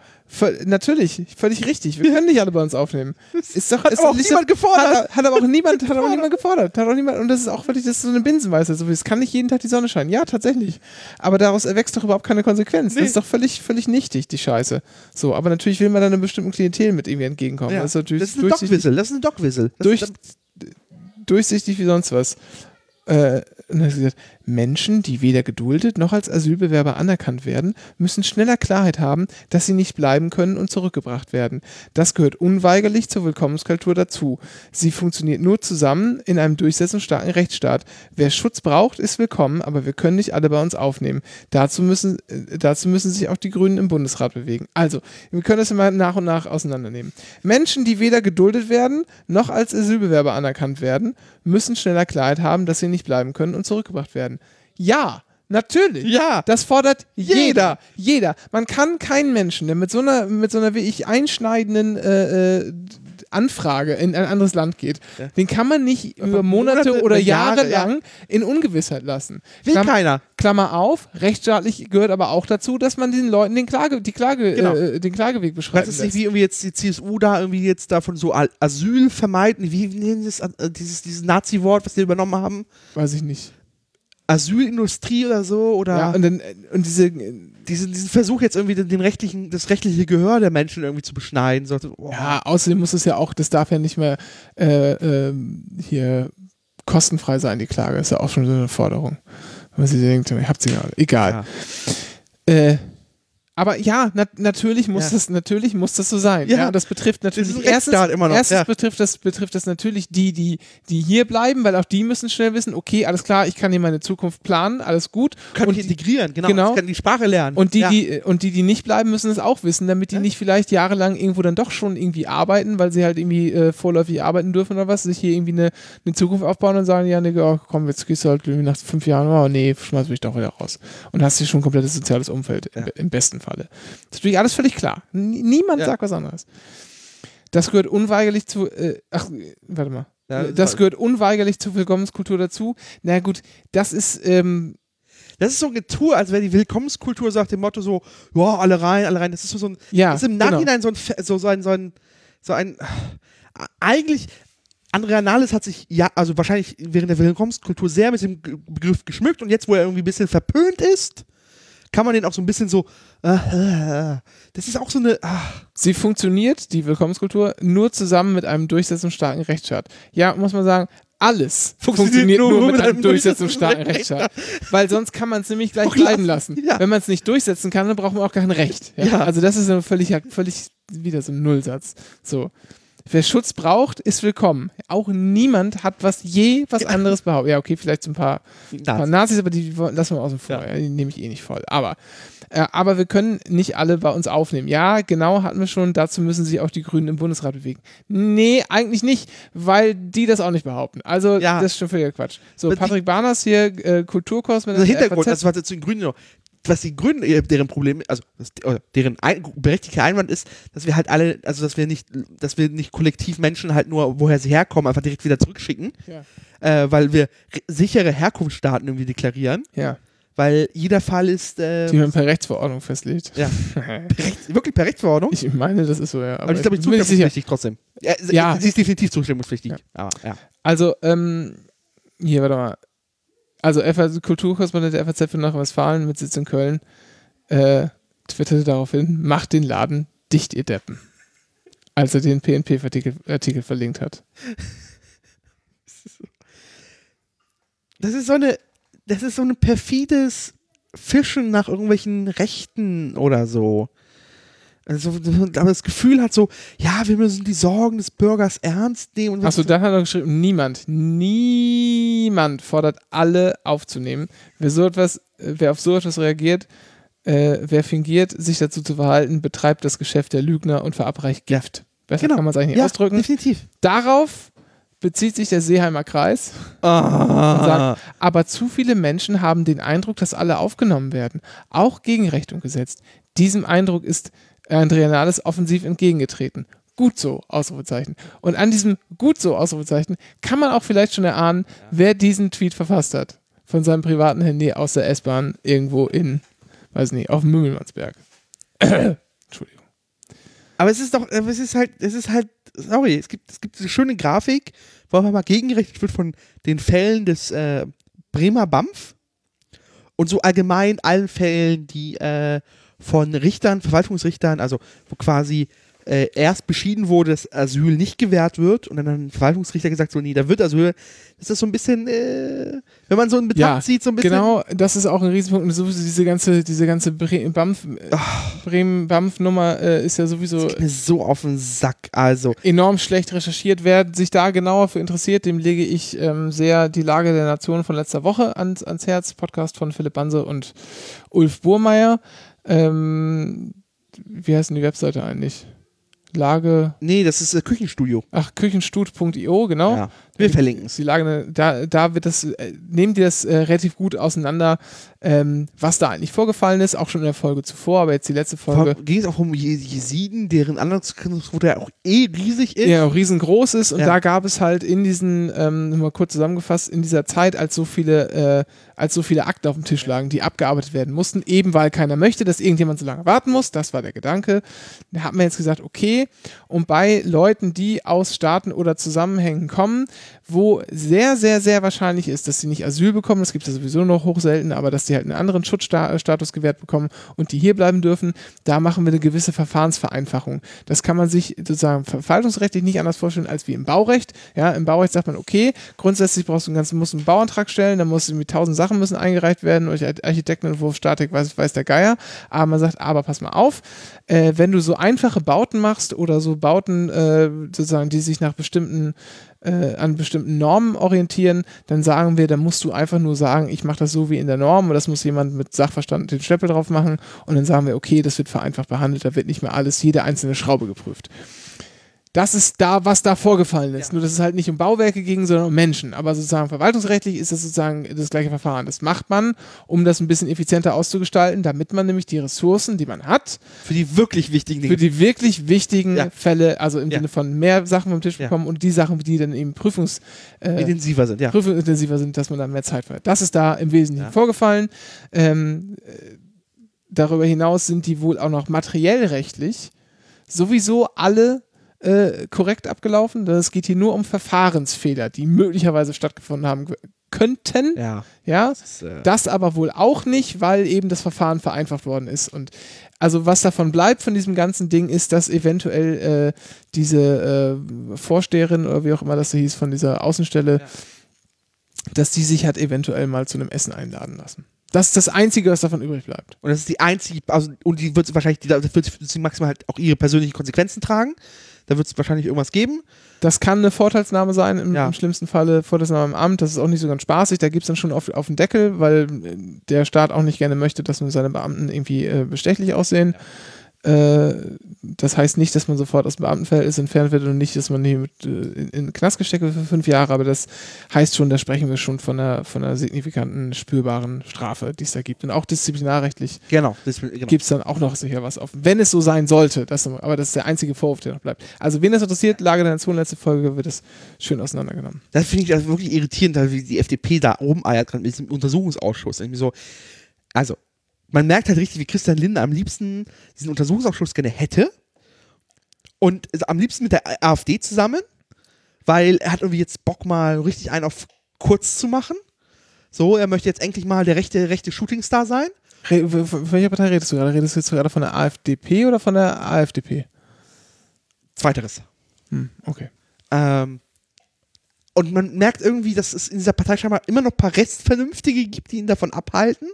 natürlich, völlig richtig, wir können nicht alle bei uns aufnehmen. Ist doch, Hat ist auch niemand gefordert. Hat, hat aber auch niemand, hat aber auch niemand gefordert. Hat auch niemand, und das ist auch wirklich, das ist so eine Binsenweisheit. So, es kann nicht jeden Tag die Sonne scheinen. Ja, tatsächlich. Aber daraus erwächst doch überhaupt keine Konsequenz. Nee. Das ist doch völlig, völlig nichtig, die Scheiße. So, aber natürlich will man dann einem bestimmten Klientel mit irgendwie entgegenkommen. Ja. Das ist natürlich Das ist durchsichtig- Dogwissel, das ist eine Dogwissel. Das durch, durchsichtig wie sonst was. Äh, Menschen, die weder geduldet noch als Asylbewerber anerkannt werden, müssen schneller Klarheit haben, dass sie nicht bleiben können und zurückgebracht werden. Das gehört unweigerlich zur Willkommenskultur dazu. Sie funktioniert nur zusammen in einem durchsetzungsstarken Rechtsstaat. Wer Schutz braucht, ist willkommen, aber wir können nicht alle bei uns aufnehmen. Dazu müssen, äh, dazu müssen sich auch die Grünen im Bundesrat bewegen. Also, wir können das immer nach und nach auseinandernehmen. Menschen, die weder geduldet werden, noch als Asylbewerber anerkannt werden, müssen schneller Klarheit haben, dass sie nicht bleiben können und zurückgebracht werden. Ja, natürlich. Ja. Das fordert Jeder. jeder. Man kann keinen Menschen, der mit so einer, mit so einer wie ich einschneidenden äh, äh, Anfrage in ein anderes Land geht, Ja. den kann man nicht über Monate, Monate oder oder Jahre, Jahre ja. lang in Ungewissheit lassen. Will Klam- keiner. Klammer auf, rechtsstaatlich gehört aber auch dazu, dass man den Leuten den, Klage, die Klage, Genau. äh, den Klageweg beschreiben Das ist nicht wie irgendwie jetzt die CSU da irgendwie jetzt davon so Asyl vermeiden, wie nennen sie das, äh, dieses, dieses Nazi-Wort, was die übernommen haben? Weiß ich nicht. Asylindustrie oder so oder Ja, und, dann, äh, und diese, diesen, diesen Versuch jetzt irgendwie den, den rechtlichen, das rechtliche Gehör der Menschen irgendwie zu beschneiden. So, oh, Ja, außerdem muss es ja auch, das darf ja nicht mehr äh, ähm, hier kostenfrei sein, die Klage. ist ja auch schon so eine Forderung. Wenn man sich denkt, ihr habt sie ja. Egal. Ja. Äh, aber ja, na natürlich muss Ja. das natürlich muss das so sein. Ja. Ja, und das betrifft natürlich ein erstens, immer noch, erstens ja. betrifft das betrifft das natürlich die, die die hier bleiben, weil auch die müssen schnell wissen, okay, alles klar, ich kann hier meine Zukunft planen, alles gut. Kann und mich integrieren, genau. genau. Ich kann die Sprache lernen. Und die, die, und die, die nicht bleiben, müssen es auch wissen, damit die nicht vielleicht jahrelang irgendwo dann doch schon irgendwie arbeiten, weil sie halt irgendwie äh, vorläufig arbeiten dürfen oder was, sich hier irgendwie eine, eine Zukunft aufbauen und sagen, ja, nee, oh, komm, jetzt gehst du halt nach fünf Jahren, oh nee, schmeiß mich doch wieder raus. Und hast hier schon ein komplettes soziales Umfeld, im, im besten Falle. Das ist natürlich alles völlig klar. N niemand Ja. sagt was anderes. Das gehört unweigerlich zu, äh, ach, warte mal. Ja, das das- gehört unweigerlich zur Willkommenskultur dazu. Na gut, das ist, ähm, Das ist so ein Getue, als wäre die Willkommenskultur nach dem Motto so, ja, alle rein, alle rein. Das ist so, ein, ja. das ist im genau. Nachhinein so ein, so, so ein, so ein, so ein, eigentlich, Andrea Nahles hat sich, ja, also wahrscheinlich während der Willkommenskultur sehr mit dem Begriff geschmückt und jetzt, wo er irgendwie ein bisschen verpönt ist, kann man den auch so ein bisschen so, äh, das ist auch so eine, ah, Sie funktioniert, die Willkommenskultur, nur zusammen mit einem durchsetzungsstarken Rechtsstaat. Ja, muss man sagen, alles funktioniert, nur, mit einem durchsetzungsstarken Rechtsstaat. Weil sonst kann man es nämlich gleich bleiben lassen. Ja. Wenn man es nicht durchsetzen kann, dann braucht man auch kein Recht. Ja? Ja. Also das ist ein völlig, völlig wieder so ein Nullsatz. So. Wer Schutz braucht, ist willkommen. Auch niemand hat was je was anderes behauptet. Ja, okay, vielleicht so ein paar, paar Nazis. Nazis, aber die wollen- lassen wir außen vor. Ja. Ja. Die nehme ich eh nicht voll. Aber, äh, aber wir können nicht alle bei uns aufnehmen. Ja, genau, hatten wir schon. Dazu müssen sich auch die Grünen im Bundesrat bewegen. Nee, eigentlich nicht, weil die das auch nicht behaupten. Also, Ja. das ist schon völliger Quatsch. So, die- Patrick Barners hier, äh, Kulturkurs mit Der der Hintergrund, FAZ. also was jetzt zu den Grünen noch, was die Grünen, deren Problem, also deren ein, berechtigter Einwand ist, dass wir halt alle, also dass wir nicht, dass wir nicht kollektiv Menschen halt nur, woher sie herkommen, einfach direkt wieder zurückschicken, Ja. äh, weil wir re- sichere Herkunftsstaaten irgendwie deklarieren, ja, weil jeder Fall ist äh, die man per Rechtsverordnung festlegt. ja, per Rechts, wirklich per Rechtsverordnung. Ich meine, das ist so, ja. aber ich glaube, ich zustimmungspflichtig trotzdem. Ja, sie- Ja. sie ist definitiv zustimmungspflichtig. Ja. Aber, ja. Also, ähm, hier, warte mal. Also, Kulturkorrespondent der FAZ für Nordrhein-Westfalen mit Sitz in Köln äh, twitterte daraufhin, macht den Laden dicht, ihr Deppen. Als er den PNP-Artikel Artikel verlinkt hat. Das ist so eine, das ist so ein perfides Fischen nach irgendwelchen Rechten oder so. Also, aber das Gefühl hat so, ja, wir müssen die Sorgen des Bürgers ernst nehmen. Und Achso, dann hat er geschrieben, niemand, niemand fordert alle aufzunehmen. Wer so etwas, wer auf so etwas reagiert, äh, wer fingiert, sich dazu zu verhalten, betreibt das Geschäft der Lügner und verabreicht Gift. Besser Genau. kann man es eigentlich nicht ja, ausdrücken. definitiv. Darauf bezieht sich der Seeheimer Kreis. Ah. sagen, aber zu viele Menschen haben den Eindruck, dass alle aufgenommen werden, auch gegen Recht und Gesetz. Diesem Eindruck ist Andrea Nahles offensiv entgegengetreten. Gut so, Ausrufezeichen. Und an diesem gut so, Ausrufezeichen, kann man auch vielleicht schon erahnen, wer diesen Tweet verfasst hat. Von seinem privaten Handy aus der S-Bahn irgendwo in, weiß nicht, auf dem Mümmelmannsberg. Entschuldigung. Aber es ist doch, aber es ist halt, es ist halt, sorry, es gibt, es gibt diese schöne Grafik, wo einfach mal gegengerechnet wird von den Fällen des äh, Bremer BAMF und so allgemein allen Fällen, die äh, von Richtern, Verwaltungsrichtern, also wo quasi äh, erst beschieden wurde, dass Asyl nicht gewährt wird und dann ein Verwaltungsrichter gesagt, so, nee, da wird Asyl. Das ist so ein bisschen, äh, wenn man so in Betracht Ja, zieht, so ein bisschen. Genau, das ist auch ein Riesenpunkt. Und sowieso diese ganze, diese ganze äh, Bremen-Bamf-Nummer äh, ist ja sowieso Das geht mir so auf den Sack, also. enorm schlecht recherchiert. Wer sich da genauer für interessiert, dem lege ich ähm, sehr die Lage der Nation von letzter Woche ans, ans Herz. Podcast von Philipp Banse und Ulf Burmeier. Ähm, wie heißt denn die Webseite eigentlich? Lage, Nee, das ist äh, Küchenstudio. ach, küchenstut.io, genau. Ja. Wir verlinken es. Die Lage, da, da wird das, äh, nehmen die das äh, relativ gut auseinander, ähm, was da eigentlich vorgefallen ist, auch schon in der Folge zuvor, aber jetzt die letzte Folge, Ging es auch um Je- Jesiden, deren Anerkennungsquote ja auch eh riesig ist? ja, auch riesengroß ist und Ja. da gab es halt in diesen, ähm, mal kurz zusammengefasst, in dieser Zeit, als so viele, äh, als so viele Akten auf dem Tisch lagen, die abgearbeitet werden mussten, eben weil keiner möchte, dass irgendjemand so lange warten muss, das war der Gedanke, da hat man jetzt gesagt, okay, und bei Leuten, die aus Staaten oder Zusammenhängen kommen, wo sehr, sehr, sehr wahrscheinlich ist, dass sie nicht Asyl bekommen, das gibt es ja sowieso noch hoch selten, aber dass sie halt einen anderen Schutzstatus gewährt bekommen und die hier bleiben dürfen, da machen wir eine gewisse Verfahrensvereinfachung. Das kann man sich sozusagen verwaltungsrechtlich nicht anders vorstellen als wie im Baurecht. Ja, im Baurecht sagt man, okay, grundsätzlich brauchst du einen ganzen, musst einen Bauantrag stellen, dann muss irgendwie tausend Sachen müssen eingereicht werden, durch Architektenentwurf, Statik, weiß, weiß der Geier. Aber man sagt, aber pass mal auf, äh, wenn du so einfache Bauten machst oder so Bauten äh, sozusagen, die sich nach bestimmten äh, an bestimmten Normen orientieren, dann sagen wir, dann musst du einfach nur sagen, ich mache das so wie in der Norm und das muss jemand mit Sachverstand den Stempel drauf machen und dann sagen wir, okay, das wird vereinfacht behandelt, da wird nicht mehr alles, jede einzelne Schraube geprüft. Das ist da, was da vorgefallen ist. Nur, dass es halt nicht um Bauwerke ging, sondern um Menschen. Aber sozusagen verwaltungsrechtlich ist das sozusagen das gleiche Verfahren. Das macht man, um das ein bisschen effizienter auszugestalten, damit man nämlich die Ressourcen, die man hat, Für die wirklich wichtigen Dinge. für die wirklich wichtigen Ja. Fälle, also im Ja. Sinne von mehr Sachen vom Tisch Ja. bekommen und die Sachen, die dann eben Prüfungs, äh, intensiver sind, ja. prüfungsintensiver sind, dass man da mehr Zeit hat. Das ist da im Wesentlichen Ja. vorgefallen. Ähm, äh, darüber hinaus sind die wohl auch noch materiell rechtlich sowieso alle äh, korrekt abgelaufen. Es geht hier nur um Verfahrensfehler, die möglicherweise stattgefunden haben könnten. Ja. Ja, Das, äh, das aber wohl auch nicht, weil eben das Verfahren vereinfacht worden ist. Und also was davon bleibt von diesem ganzen Ding, ist, dass eventuell äh, diese äh, Vorsteherin oder wie auch immer das so hieß von dieser Außenstelle, Ja. dass die sich hat eventuell mal zu einem Essen einladen lassen. Das ist das Einzige, was davon übrig bleibt. Und das ist die einzige, also, und die wird wahrscheinlich, die, wird sie maximal halt auch ihre persönlichen Konsequenzen tragen. Da wird es wahrscheinlich irgendwas geben. Das kann eine Vorteilsnahme sein, im, Ja. im schlimmsten Falle Vorteilsnahme im Amt. Das ist auch nicht so ganz spaßig. Da gibt es dann schon auf, auf den Deckel, weil äh, der Staat auch nicht gerne möchte, dass nun seine Beamten irgendwie äh, bestechlich aussehen. Äh, das heißt nicht, dass man sofort aus dem Beamtenverhältnis entfernt wird und nicht, dass man hier mit, äh, in, in den Knast gesteckt wird für fünf Jahre, aber das heißt schon, da sprechen wir schon von einer, von einer signifikanten, spürbaren Strafe, die es da gibt. Und auch disziplinarrechtlich Genau. Das, genau. gibt es dann auch noch sicher was auf. Wenn es so sein sollte, das, aber das ist der einzige Vorwurf, der noch bleibt. Also, wen das interessiert, Lage der Nation, letzte Folge, wird es schön auseinandergenommen. Das finde ich also wirklich irritierend, weil wie die FDP da rumeiert gerade mit diesem Untersuchungsausschuss. Irgendwie so, also, man merkt halt richtig, wie Christian Lindner am liebsten diesen Untersuchungsausschuss gerne hätte. Und am liebsten mit der AfD zusammen, weil er hat irgendwie jetzt Bock, mal richtig einen auf kurz zu machen. So, er möchte jetzt endlich mal der rechte, rechte Shootingstar sein. Re von welcher Partei redest du gerade? Redest du jetzt gerade von der AfDP oder von der AfDP? Zweiteres. Hm, okay. Ähm, und man merkt irgendwie, dass es in dieser Partei scheinbar immer noch ein paar Restvernünftige gibt, die ihn davon abhalten.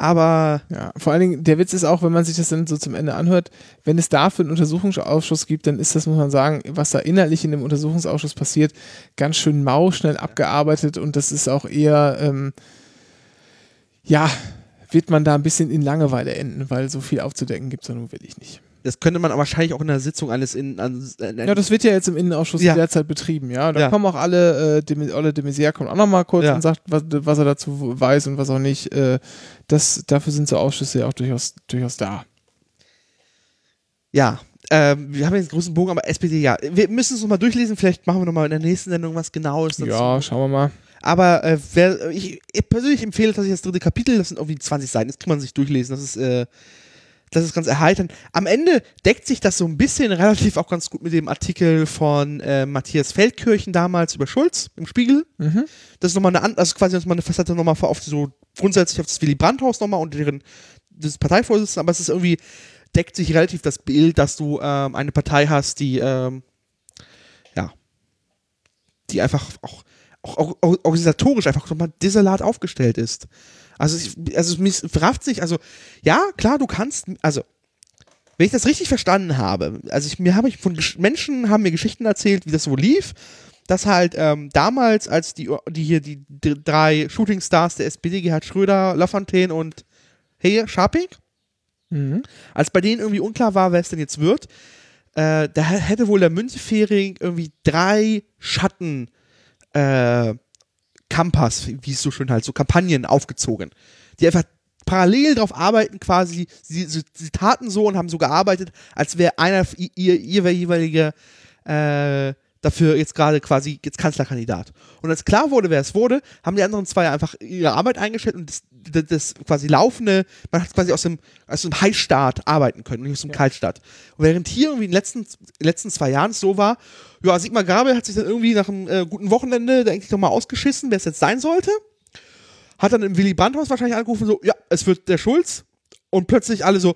Aber Ja, vor allen Dingen, der Witz ist auch, wenn man sich das dann so zum Ende anhört, wenn es dafür einen Untersuchungsausschuss gibt, dann ist das, muss man sagen, was da inhaltlich in dem Untersuchungsausschuss passiert, ganz schön mau, schnell abgearbeitet und das ist auch eher, ähm, ja, wird man da ein bisschen in Langeweile enden, weil so viel aufzudecken gibt es da nun wirklich nicht. Das könnte man wahrscheinlich auch in der Sitzung eines in, an, äh, Ja, das wird ja jetzt im Innenausschuss Ja. derzeit betrieben, ja. Da Ja. kommen auch alle, äh, Olle de Maizière kommt auch nochmal kurz Ja. und sagt, was, was er dazu weiß und was auch nicht. Äh, das, dafür sind so Ausschüsse ja auch durchaus, durchaus da. ja. Ähm, wir haben jetzt einen großen Bogen, aber SPD, ja. Wir müssen es nochmal durchlesen. Vielleicht machen wir nochmal in der nächsten Sendung was Genaues dazu. Ja, schauen wir mal. Aber äh, wer, ich, ich persönlich empfehle tatsächlich das dritte Kapitel. Das sind irgendwie 20 Seiten. Das kann man sich durchlesen. Das ist, äh, das ist ganz erheiternd. Am Ende deckt sich das so ein bisschen relativ auch ganz gut mit dem Artikel von äh, Matthias Feldkirchen damals über Schulz im Spiegel. Mhm. Das ist nochmal eine, also quasi nochmal eine Facette nochmal auf so grundsätzlich auf das Willy Brandt-Haus nochmal und deren das Parteivorsitzende, aber es ist irgendwie, deckt sich relativ das Bild, dass du ähm, eine Partei hast, die ähm, ja, die einfach auch, auch, auch, organisatorisch einfach nochmal desolat aufgestellt ist. Also, ich, also mich rafft sich, also ja, klar, du kannst, also wenn ich das richtig verstanden habe, also ich, mir habe ich von Gesch Menschen haben mir Geschichten erzählt, wie das so lief, dass halt ähm, damals, als die, die hier die, drei Shootingstars der SPD, Gerhard Schröder, Lafontaine und hey, Scharping, Mhm. als bei denen irgendwie unklar war, wer es denn jetzt wird, äh, da hätte wohl der Müntefering irgendwie drei Schatten äh, Kampas, wie es so schön halt, so Kampagnen aufgezogen, die einfach parallel drauf arbeiten quasi, sie, sie, sie taten so und haben so gearbeitet, als wäre einer ihr, ihr jeweiliger äh, dafür jetzt gerade quasi jetzt Kanzlerkandidat. Und als klar wurde, wer es wurde, haben die anderen zwei einfach ihre Arbeit eingestellt und das, das, das quasi laufende, man hat quasi aus dem, aus dem Highstart arbeiten können, nicht aus dem Ja. Kaltstart. Und während hier irgendwie in den letzten, letzten zwei Jahren es so war, ja, Sigmar Gabriel hat sich dann irgendwie nach einem äh, guten Wochenende da eigentlich nochmal ausgeschissen, wer es jetzt sein sollte. Hat dann im Willy Brandt-Haus wahrscheinlich angerufen, so, ja, es wird der Schulz. Und plötzlich alle so,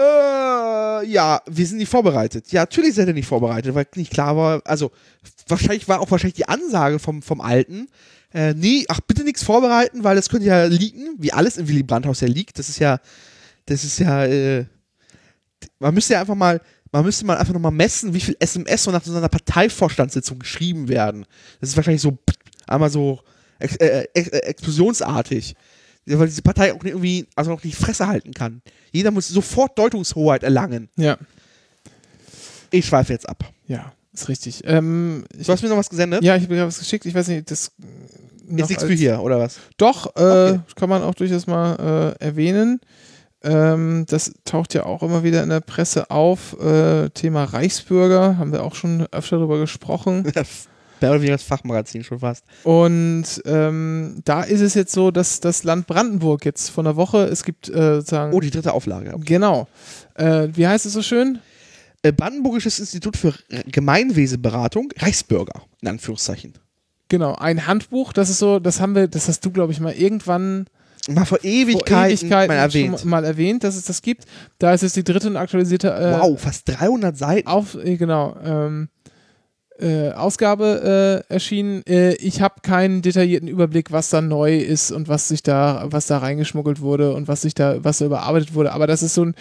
äh, ja, wir sind nicht vorbereitet. Ja, natürlich seid ihr nicht vorbereitet, weil nicht klar war, also wahrscheinlich war auch wahrscheinlich die Ansage vom, vom Alten, äh, nee, ach, bitte nichts vorbereiten, weil das könnte ja liegen, wie alles im Willy Brandt-Haus ja liegt. Das ist ja, das ist ja, äh, man müsste ja einfach mal, man müsste mal einfach nochmal messen, wie viel SMS so nach so einer Parteivorstandssitzung geschrieben werden. Das ist wahrscheinlich so einmal so ex äh, ex äh, explosionsartig. Weil diese Partei auch nicht irgendwie, also auch nicht Fresse halten kann. Jeder muss sofort Deutungshoheit erlangen. Ja. Ich schweife jetzt ab. Ja, ist richtig. Ähm, Du hast mir noch was gesendet? ja, ich habe mir was geschickt. Ich weiß nicht, das noch Ist nichts für hier, oder was? Doch, äh, Okay. kann man auch durchaus mal äh, erwähnen. Ähm, das taucht ja auch immer wieder in der Presse auf. Äh, Thema Reichsbürger, haben wir auch schon öfter darüber gesprochen. Mehr oder weniger das Fachmagazin schon fast. Und ähm, da ist es jetzt so, dass das Land Brandenburg jetzt von der Woche, es gibt äh, sozusagen. Oh, die dritte Auflage. Genau. Äh, wie heißt es so schön? Äh, Brandenburgisches Institut für Gemeinwesenberatung, Reichsbürger, in Anführungszeichen. Genau, ein Handbuch, das ist so, das haben wir, das hast du, glaube ich, mal irgendwann Mal vor Ewigkeiten, vor Ewigkeiten mal erwähnt. mal erwähnt, dass es das gibt. Da ist jetzt die dritte und aktualisierte äh, wow, fast 300 Seiten. auf, äh, genau, ähm, äh, Ausgabe äh, erschienen. Äh, ich habe keinen detaillierten Überblick, was da neu ist und was sich da, was da reingeschmuggelt wurde und was sich da, was da überarbeitet wurde. Aber das ist so ein,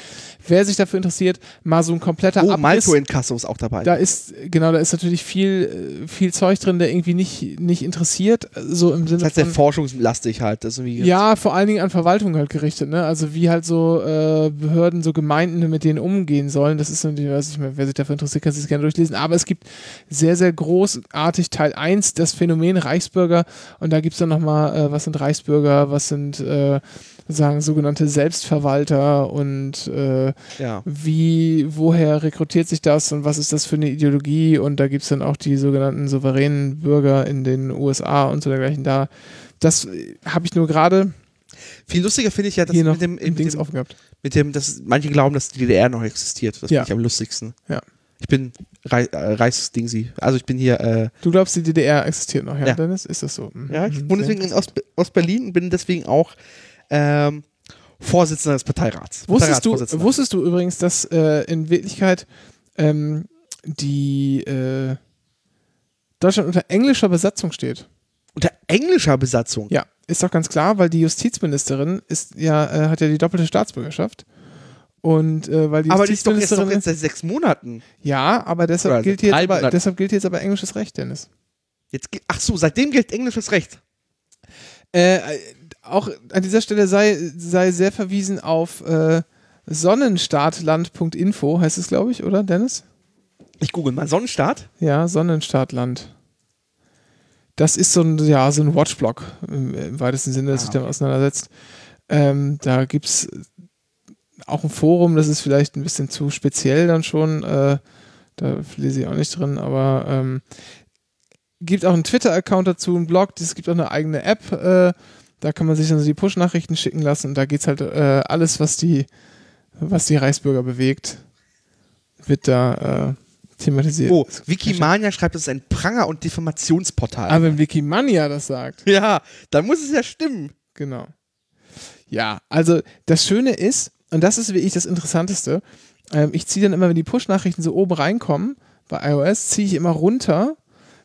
wer sich dafür interessiert, mal so ein kompletter Oh, Abriss. Malto Inkasso ist auch dabei. Da ist, genau, da ist natürlich viel, äh, viel Zeug drin, der irgendwie nicht, nicht interessiert, so im Sinne das heißt, von, forschungslastig halt. Das ist irgendwie ja, vor allen Dingen an Verwaltung halt gerichtet, ne? Also wie halt so äh, Behörden, so Gemeinden mit denen umgehen sollen. Das ist natürlich, weiß ich nicht, wer sich dafür interessiert, kann sich das gerne durchlesen. Aber es gibt sehr, sehr großartig Teil 1, das Phänomen Reichsbürger. Und da gibt es dann nochmal, äh, was sind Reichsbürger, was sind äh, sagen sogenannte Selbstverwalter und äh, ja. wie, woher rekrutiert sich das und was ist das für eine Ideologie? Und da gibt es dann auch die sogenannten souveränen Bürger in den USA und so dergleichen da. Das äh, habe ich nur gerade Viel lustiger finde ich ja, dass hier noch mit dem, mit, Dings dem, offen gehabt. mit dem, dass manche glauben, dass die DDR noch existiert. Das Ja. finde ich am lustigsten. Ja. Ich bin Rei äh, Reichsdingsi. Also ich bin hier, äh, Du glaubst, die DDR existiert noch, ja, Ja. Dennis? Ist das so? Mhm. ja, ich Mhm. wohne deswegen in Ost Ostberlin und bin deswegen auch ähm, Vorsitzender des Parteirats. Wusstest du, Parteiratsvorsitzender. wusstest du übrigens, dass äh, in Wirklichkeit ähm, die äh, Deutschland unter englischer Besatzung steht? Unter englischer Besatzung. Ja, ist doch ganz klar, weil die Justizministerin ist ja, äh, hat ja die doppelte Staatsbürgerschaft. Und äh, weil die Aber die ist doch, jetzt, doch jetzt seit sechs Monaten. ja, aber deshalb Oder gilt, jetzt aber, deshalb gilt jetzt aber englisches Recht, Dennis. Jetzt, ach so, seitdem gilt englisches Recht. Äh, äh, auch an dieser Stelle sei, sei sehr verwiesen auf äh, sonnenstartland.info, heißt es, glaube ich, oder, Dennis? Ich google mal Sonnenstaat. Ja, Sonnenstartland. Das ist so ein, ja, so ein Watchblock im, im weitesten Sinne, das Ah, sich damit auseinandersetzt. Ähm, da gibt es auch ein Forum, das ist vielleicht ein bisschen zu speziell dann schon. Äh, da lese ich auch nicht drin, aber ähm, gibt auch einen Twitter-Account dazu, einen Blog, es gibt auch eine eigene App. Äh, da kann man sich dann so die Push-Nachrichten schicken lassen und da geht es halt äh, alles, was die, was die Reichsbürger bewegt, wird da äh, thematisiert. Oh, Wikimania schreibt, es ist ein Pranger- und Diffamationsportal. Aber wenn Wikimania das sagt. ja, dann muss es ja stimmen. Genau. Ja, also das Schöne ist, und das ist wirklich das Interessanteste, ähm, ich ziehe dann immer, wenn die Push-Nachrichten so oben reinkommen, bei iOS, ziehe ich immer runter.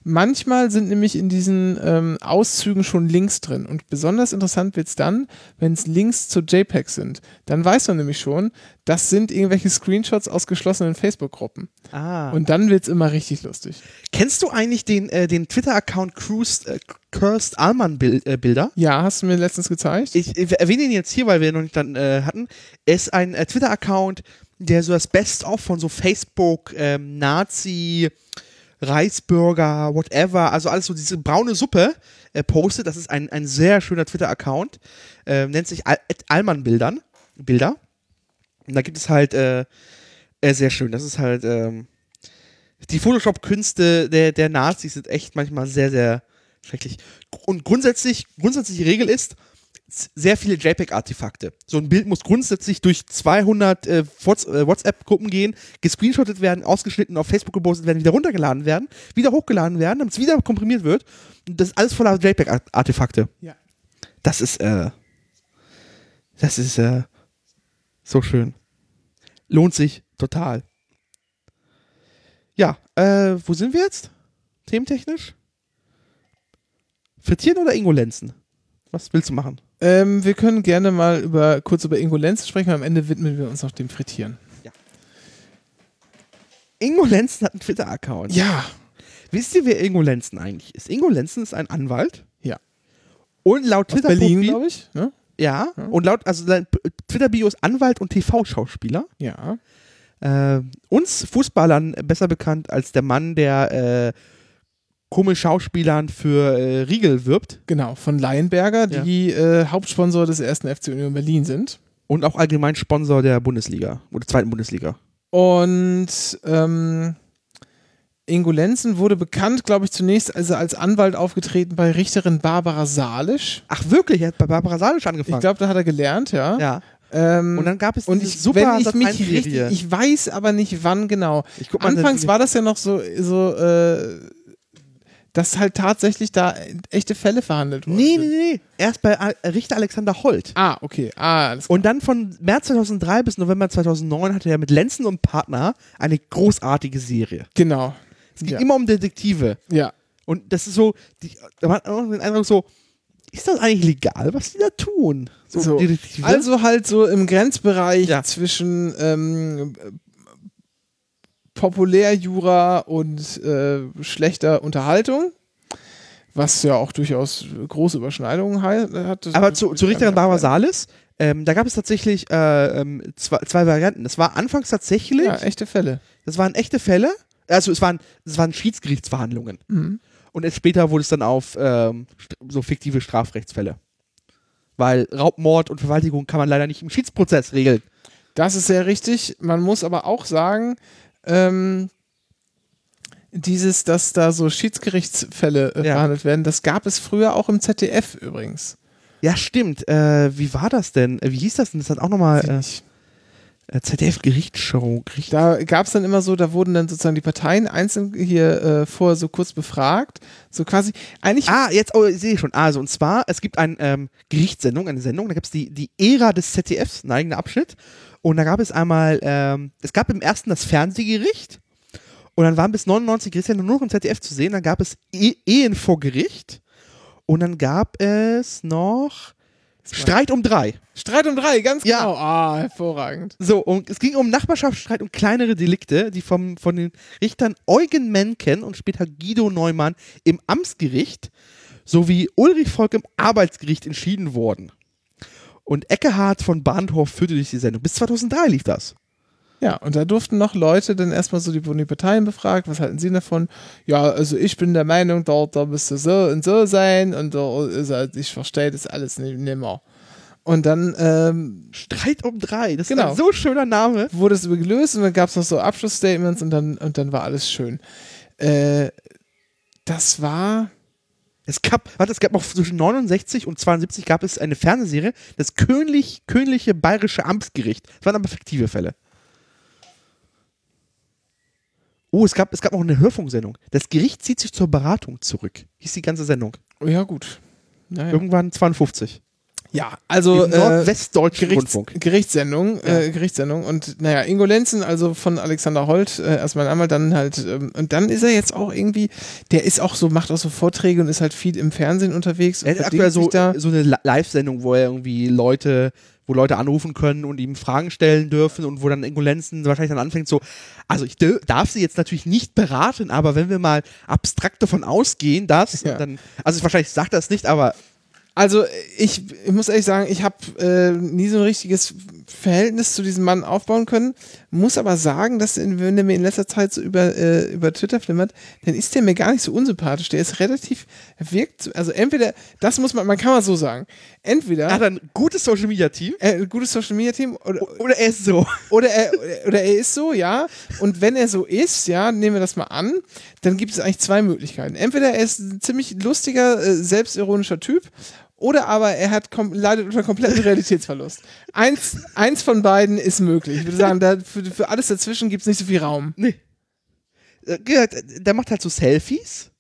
Manchmal sind nämlich in diesen ähm, Auszügen schon Links drin. Und besonders interessant wird es dann, wenn es Links zu JPEG sind. Dann weiß man nämlich schon, das sind irgendwelche Screenshots aus geschlossenen Facebook-Gruppen. Ah. Und dann wird es immer richtig lustig. Kennst du eigentlich den, äh, den Twitter-Account äh, Cursed Allman Bil äh, Bilder? Ja, hast du mir letztens gezeigt? Ich, ich erwähne ihn jetzt hier, weil wir ihn noch nicht dann äh, hatten. Er ist ein äh, Twitter-Account, der so das Best-of von so Facebook, ähm, Reisburger, whatever, also alles so diese braune Suppe äh, postet. Das ist ein, ein sehr schöner Twitter-Account. Äh, nennt sich Al Allman Bildern. Bilder. Und da gibt es halt, äh, äh, sehr schön. Das ist halt, ähm, die Photoshop-Künste der, der Nazis sind echt manchmal sehr, sehr schrecklich. Und grundsätzlich, grundsätzliche Regel ist, sehr viele JPEG-Artefakte. So ein Bild muss grundsätzlich durch 200 äh, äh, WhatsApp-Gruppen gehen, gescreenshottet werden, ausgeschnitten, auf Facebook gepostet werden, wieder runtergeladen werden, wieder hochgeladen werden, damit es wieder komprimiert wird. Und das ist alles voller JPEG-Artefakte. Ja. Das ist, äh, das ist, äh, so schön. Lohnt sich total. Ja, äh, wo sind wir jetzt? Thementechnisch? Frittieren oder Ingolenzen? Was willst du machen? Ähm, wir können gerne mal über, kurz über Ingolenz sprechen, am Ende widmen wir uns noch dem Frittieren. Ingo Lenzen hat einen Twitter-Account. Ja. Wisst ihr, wer Ingo Lenzen eigentlich ist? Ingo Lenzen ist ein Anwalt. Ja. Und laut Aus Berlin, glaube ich. Ne? Ja. Ja. Und laut, also sein Twitter-Bio ist Anwalt und TV-Schauspieler. Ja. Äh, uns Fußballern besser bekannt als der Mann, der äh, komisch Schauspielern für äh, Riegel wirbt Genau, von Leinberger, Ja. die äh, Hauptsponsor des ersten FC Union Berlin sind. und auch allgemein Sponsor der Bundesliga oder zweiten Bundesliga. Und ähm, Ingo Lenzen wurde bekannt, glaube ich, zunächst also als Anwalt aufgetreten bei Richterin Barbara Salisch. Ach wirklich, er hat bei Barbara Salisch angefangen. Ich glaube, da hat er gelernt, ja. ja. Ähm, Und dann gab es und ich, super wenn ich mich Sat.1 richtig, ich weiß aber nicht wann genau. Ich guck mal, Anfangs war das ja noch so, so äh, dass halt tatsächlich da echte Fälle verhandelt wurden. Nee, nee, nee. Erst bei Al- Richter Alexander Holt. Ah, okay. Ah, alles klar. Und dann von März 2003 bis November 2009 hatte er mit Lenzen und Partner eine großartige Serie. Genau. Es ging Ja. immer um Detektive. Ja. Und das ist so, die, da hat man auch den Eindruck so, ist das eigentlich legal, was die da tun? So, Detektive? Also halt so im Grenzbereich Ja. zwischen ähm, Populärjura und äh, schlechter Unterhaltung, was ja auch durchaus große Überschneidungen hei- hat. Aber zu, zu Richterin Barbara Salis, ähm, da gab es tatsächlich äh, ähm, zwei, zwei Varianten. Das war anfangs tatsächlich, Ja, echte Fälle. das waren echte Fälle, also es waren, es waren Schiedsgerichtsverhandlungen. Mhm. Und erst später wurde es dann auf ähm, so fiktive Strafrechtsfälle. Weil Raubmord und Vergewaltigung kann man leider nicht im Schiedsprozess regeln. Das ist sehr richtig. Man muss aber auch sagen, ähm, dieses, dass da so Schiedsgerichtsfälle äh, Ja. verhandelt werden, das gab es früher auch im ZDF übrigens. Ja, stimmt. Äh, wie war das denn? Äh, Wie hieß das denn? Das hat auch nochmal äh, äh, ZDF-Gerichtsshow. Gericht Da gab es dann immer so, da wurden dann sozusagen die Parteien einzeln hier äh, vorher so kurz befragt. So quasi, eigentlich, Ah, jetzt oh, ich sehe schon. Also, und zwar, es gibt eine ähm, Gerichtssendung, eine Sendung, da gibt es die, die Ära des ZDFs, ein eigener Abschnitt. Und da gab es einmal, ähm, es gab im ersten das Fernsehgericht. Und dann waren bis 99 Gerichtssendungen nur noch im ZDF zu sehen. Dann gab es e Ehen vor Gericht. Und dann gab es noch Streit um drei. Streit um drei, ganz Ja. genau. Ah, hervorragend. So, und es ging um Nachbarschaftsstreit und kleinere Delikte, die vom, von den Richtern Eugen Menken und später Guido Neumann im Amtsgericht sowie Ulrich Volk im Arbeitsgericht entschieden wurden. Und Eckehard von Bahnhof führte durch die Sendung. Bis 2003 lief das. Ja, und da durften noch Leute dann erstmal so die, die Parteien befragt, was halten sie davon? Ja, also ich bin der Meinung, da, da müsste so und so sein und da halt, ich verstehe das alles nicht, nimmer. Und dann ähm, Streit um drei. Das Genau. ist ein so schöner Name. wurde es gelöst und dann gab es noch so Abschlussstatements und dann, und dann war alles schön. Äh, das war, Es gab, warte, es gab noch zwischen 69 und 72 gab es eine Fernsehserie, das Königlich, Königliche Bayerische Amtsgericht. Das waren aber fiktive Fälle. Oh, es gab, es gab noch eine Hörfunksendung. Das Gericht zieht sich zur Beratung zurück. Hieß die ganze Sendung. ja gut. Naja. Irgendwann 52. Ja, also Im äh, Gerichts, Rundfunk. Gerichtssendung, Ja. äh, Gerichtssendung und naja, Ingo Lenzen, also von Alexander Holt, äh, erstmal einmal dann halt, ähm, und dann ist er jetzt auch irgendwie, der ist auch so, macht auch so Vorträge und ist halt viel im Fernsehen unterwegs. Er hat aktuell so, so eine Li- Live-Sendung, wo er irgendwie Leute, wo Leute anrufen können und ihm Fragen stellen dürfen und wo dann Ingo Lenzen wahrscheinlich dann anfängt so, also ich darf sie jetzt natürlich nicht beraten, aber wenn wir mal abstrakt davon ausgehen, dass, Ja. dann, also wahrscheinlich sagt er es nicht, aber Also ich, ich muss ehrlich sagen, ich habe äh, nie so ein richtiges Verhältnis zu diesem Mann aufbauen können. Muss aber sagen, dass in, wenn der mir in letzter Zeit so über, äh, über Twitter flimmert, dann ist der mir gar nicht so unsympathisch. Der ist relativ, er wirkt, also entweder, das muss man, man kann mal so sagen, entweder er hat ein gutes Social-Media-Team äh, gutes Social Media Team oder, oder er ist so. oder er, oder er ist so, ja. Und wenn er so ist, ja, nehmen wir das mal an, dann gibt es eigentlich zwei Möglichkeiten. Entweder er ist ein ziemlich lustiger, äh, selbstironischer Typ. Oder aber er hat leidet unter komplettem Realitätsverlust. Eins, eins von beiden ist möglich. Ich würde sagen, da, für, für alles dazwischen gibt es nicht so viel Raum. Nee. Äh, Der macht halt so Selfies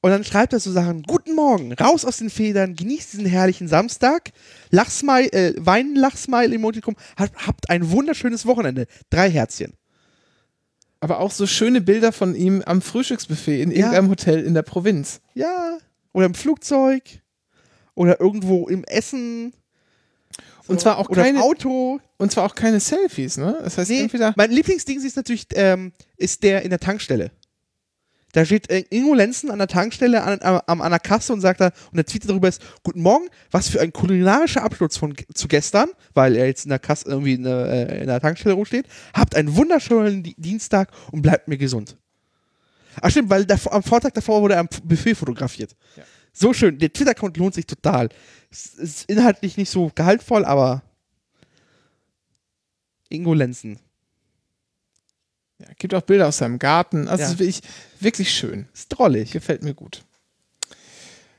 und dann schreibt er so Sachen, guten Morgen, raus aus den Federn, genießt diesen herrlichen Samstag, Lachsmile, äh, weinen Lachsmile Emoticon, habt, habt ein wunderschönes Wochenende. Drei Herzchen. Aber auch so schöne Bilder von ihm am Frühstücksbuffet in Ja. irgendeinem Hotel in der Provinz. Ja. Oder im Flugzeug. Oder irgendwo im Essen. Und zwar auch oder keine- Auto. Und zwar auch keine Selfies, ne? Das heißt, Nee, entweder. mein Lieblingsding ist natürlich, ähm, ist der in der Tankstelle. Da steht äh, Ingo Lenzen an der Tankstelle an, an, an, der Kasse und sagt da, und der Tweet darüber ist, guten Morgen, was für ein kulinarischer Absturz von, zu gestern, weil er jetzt in der Kasse irgendwie in der, äh, in der Tankstelle rumsteht. Habt einen wunderschönen Di- Dienstag und bleibt mir gesund. Ach stimmt, weil davor, am Vortag davor wurde er am Buffet fotografiert. Ja. So schön. Der Twitter-Account lohnt sich total. Es ist inhaltlich nicht so gehaltvoll, aber Ingo Lenzen. Ja, gibt auch Bilder aus seinem Garten. Also Ja. ist wirklich, wirklich schön. Ist drollig. Gefällt mir gut.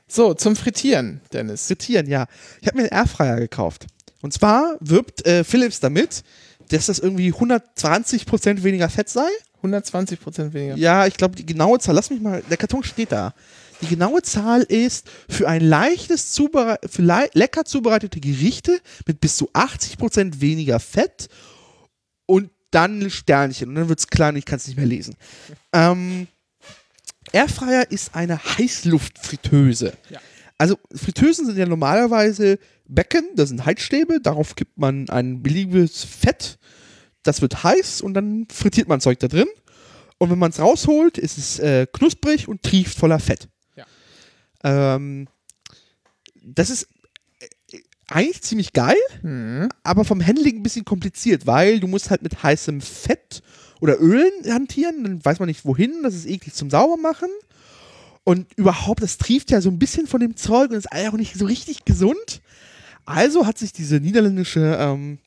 So, zum Frittieren, Dennis. Frittieren, ja. Ich habe mir einen Airfryer gekauft. Und zwar wirbt äh, Philips damit, dass das irgendwie 120% weniger Fett sei. 120 Prozent weniger. Ja, ich glaube, die genaue Zahl, lass mich mal, der Karton steht da. Die genaue Zahl ist für ein leichtes, Zuberei für lei lecker zubereitete Gerichte mit bis zu 80% weniger Fett und dann ein Sternchen. Und dann wird es klein, ich kann es nicht mehr lesen. Ähm, Airfryer ist eine Heißluftfritteuse. Ja. Also Fritteusen sind ja normalerweise Becken, das sind Heizstäbe, darauf gibt man ein beliebiges Fett, das wird heiß und dann frittiert man Zeug da drin. Und wenn man es rausholt, ist es äh, knusprig und trieft voller Fett. Ähm, das ist äh, eigentlich ziemlich geil, Mhm. aber vom Handling ein bisschen kompliziert, weil du musst halt mit heißem Fett oder Ölen hantieren, dann weiß man nicht wohin, das ist eklig zum Saubermachen. Und überhaupt, das trieft ja so ein bisschen von dem Zeug und ist auch nicht so richtig gesund. Also hat sich diese niederländische, ähm,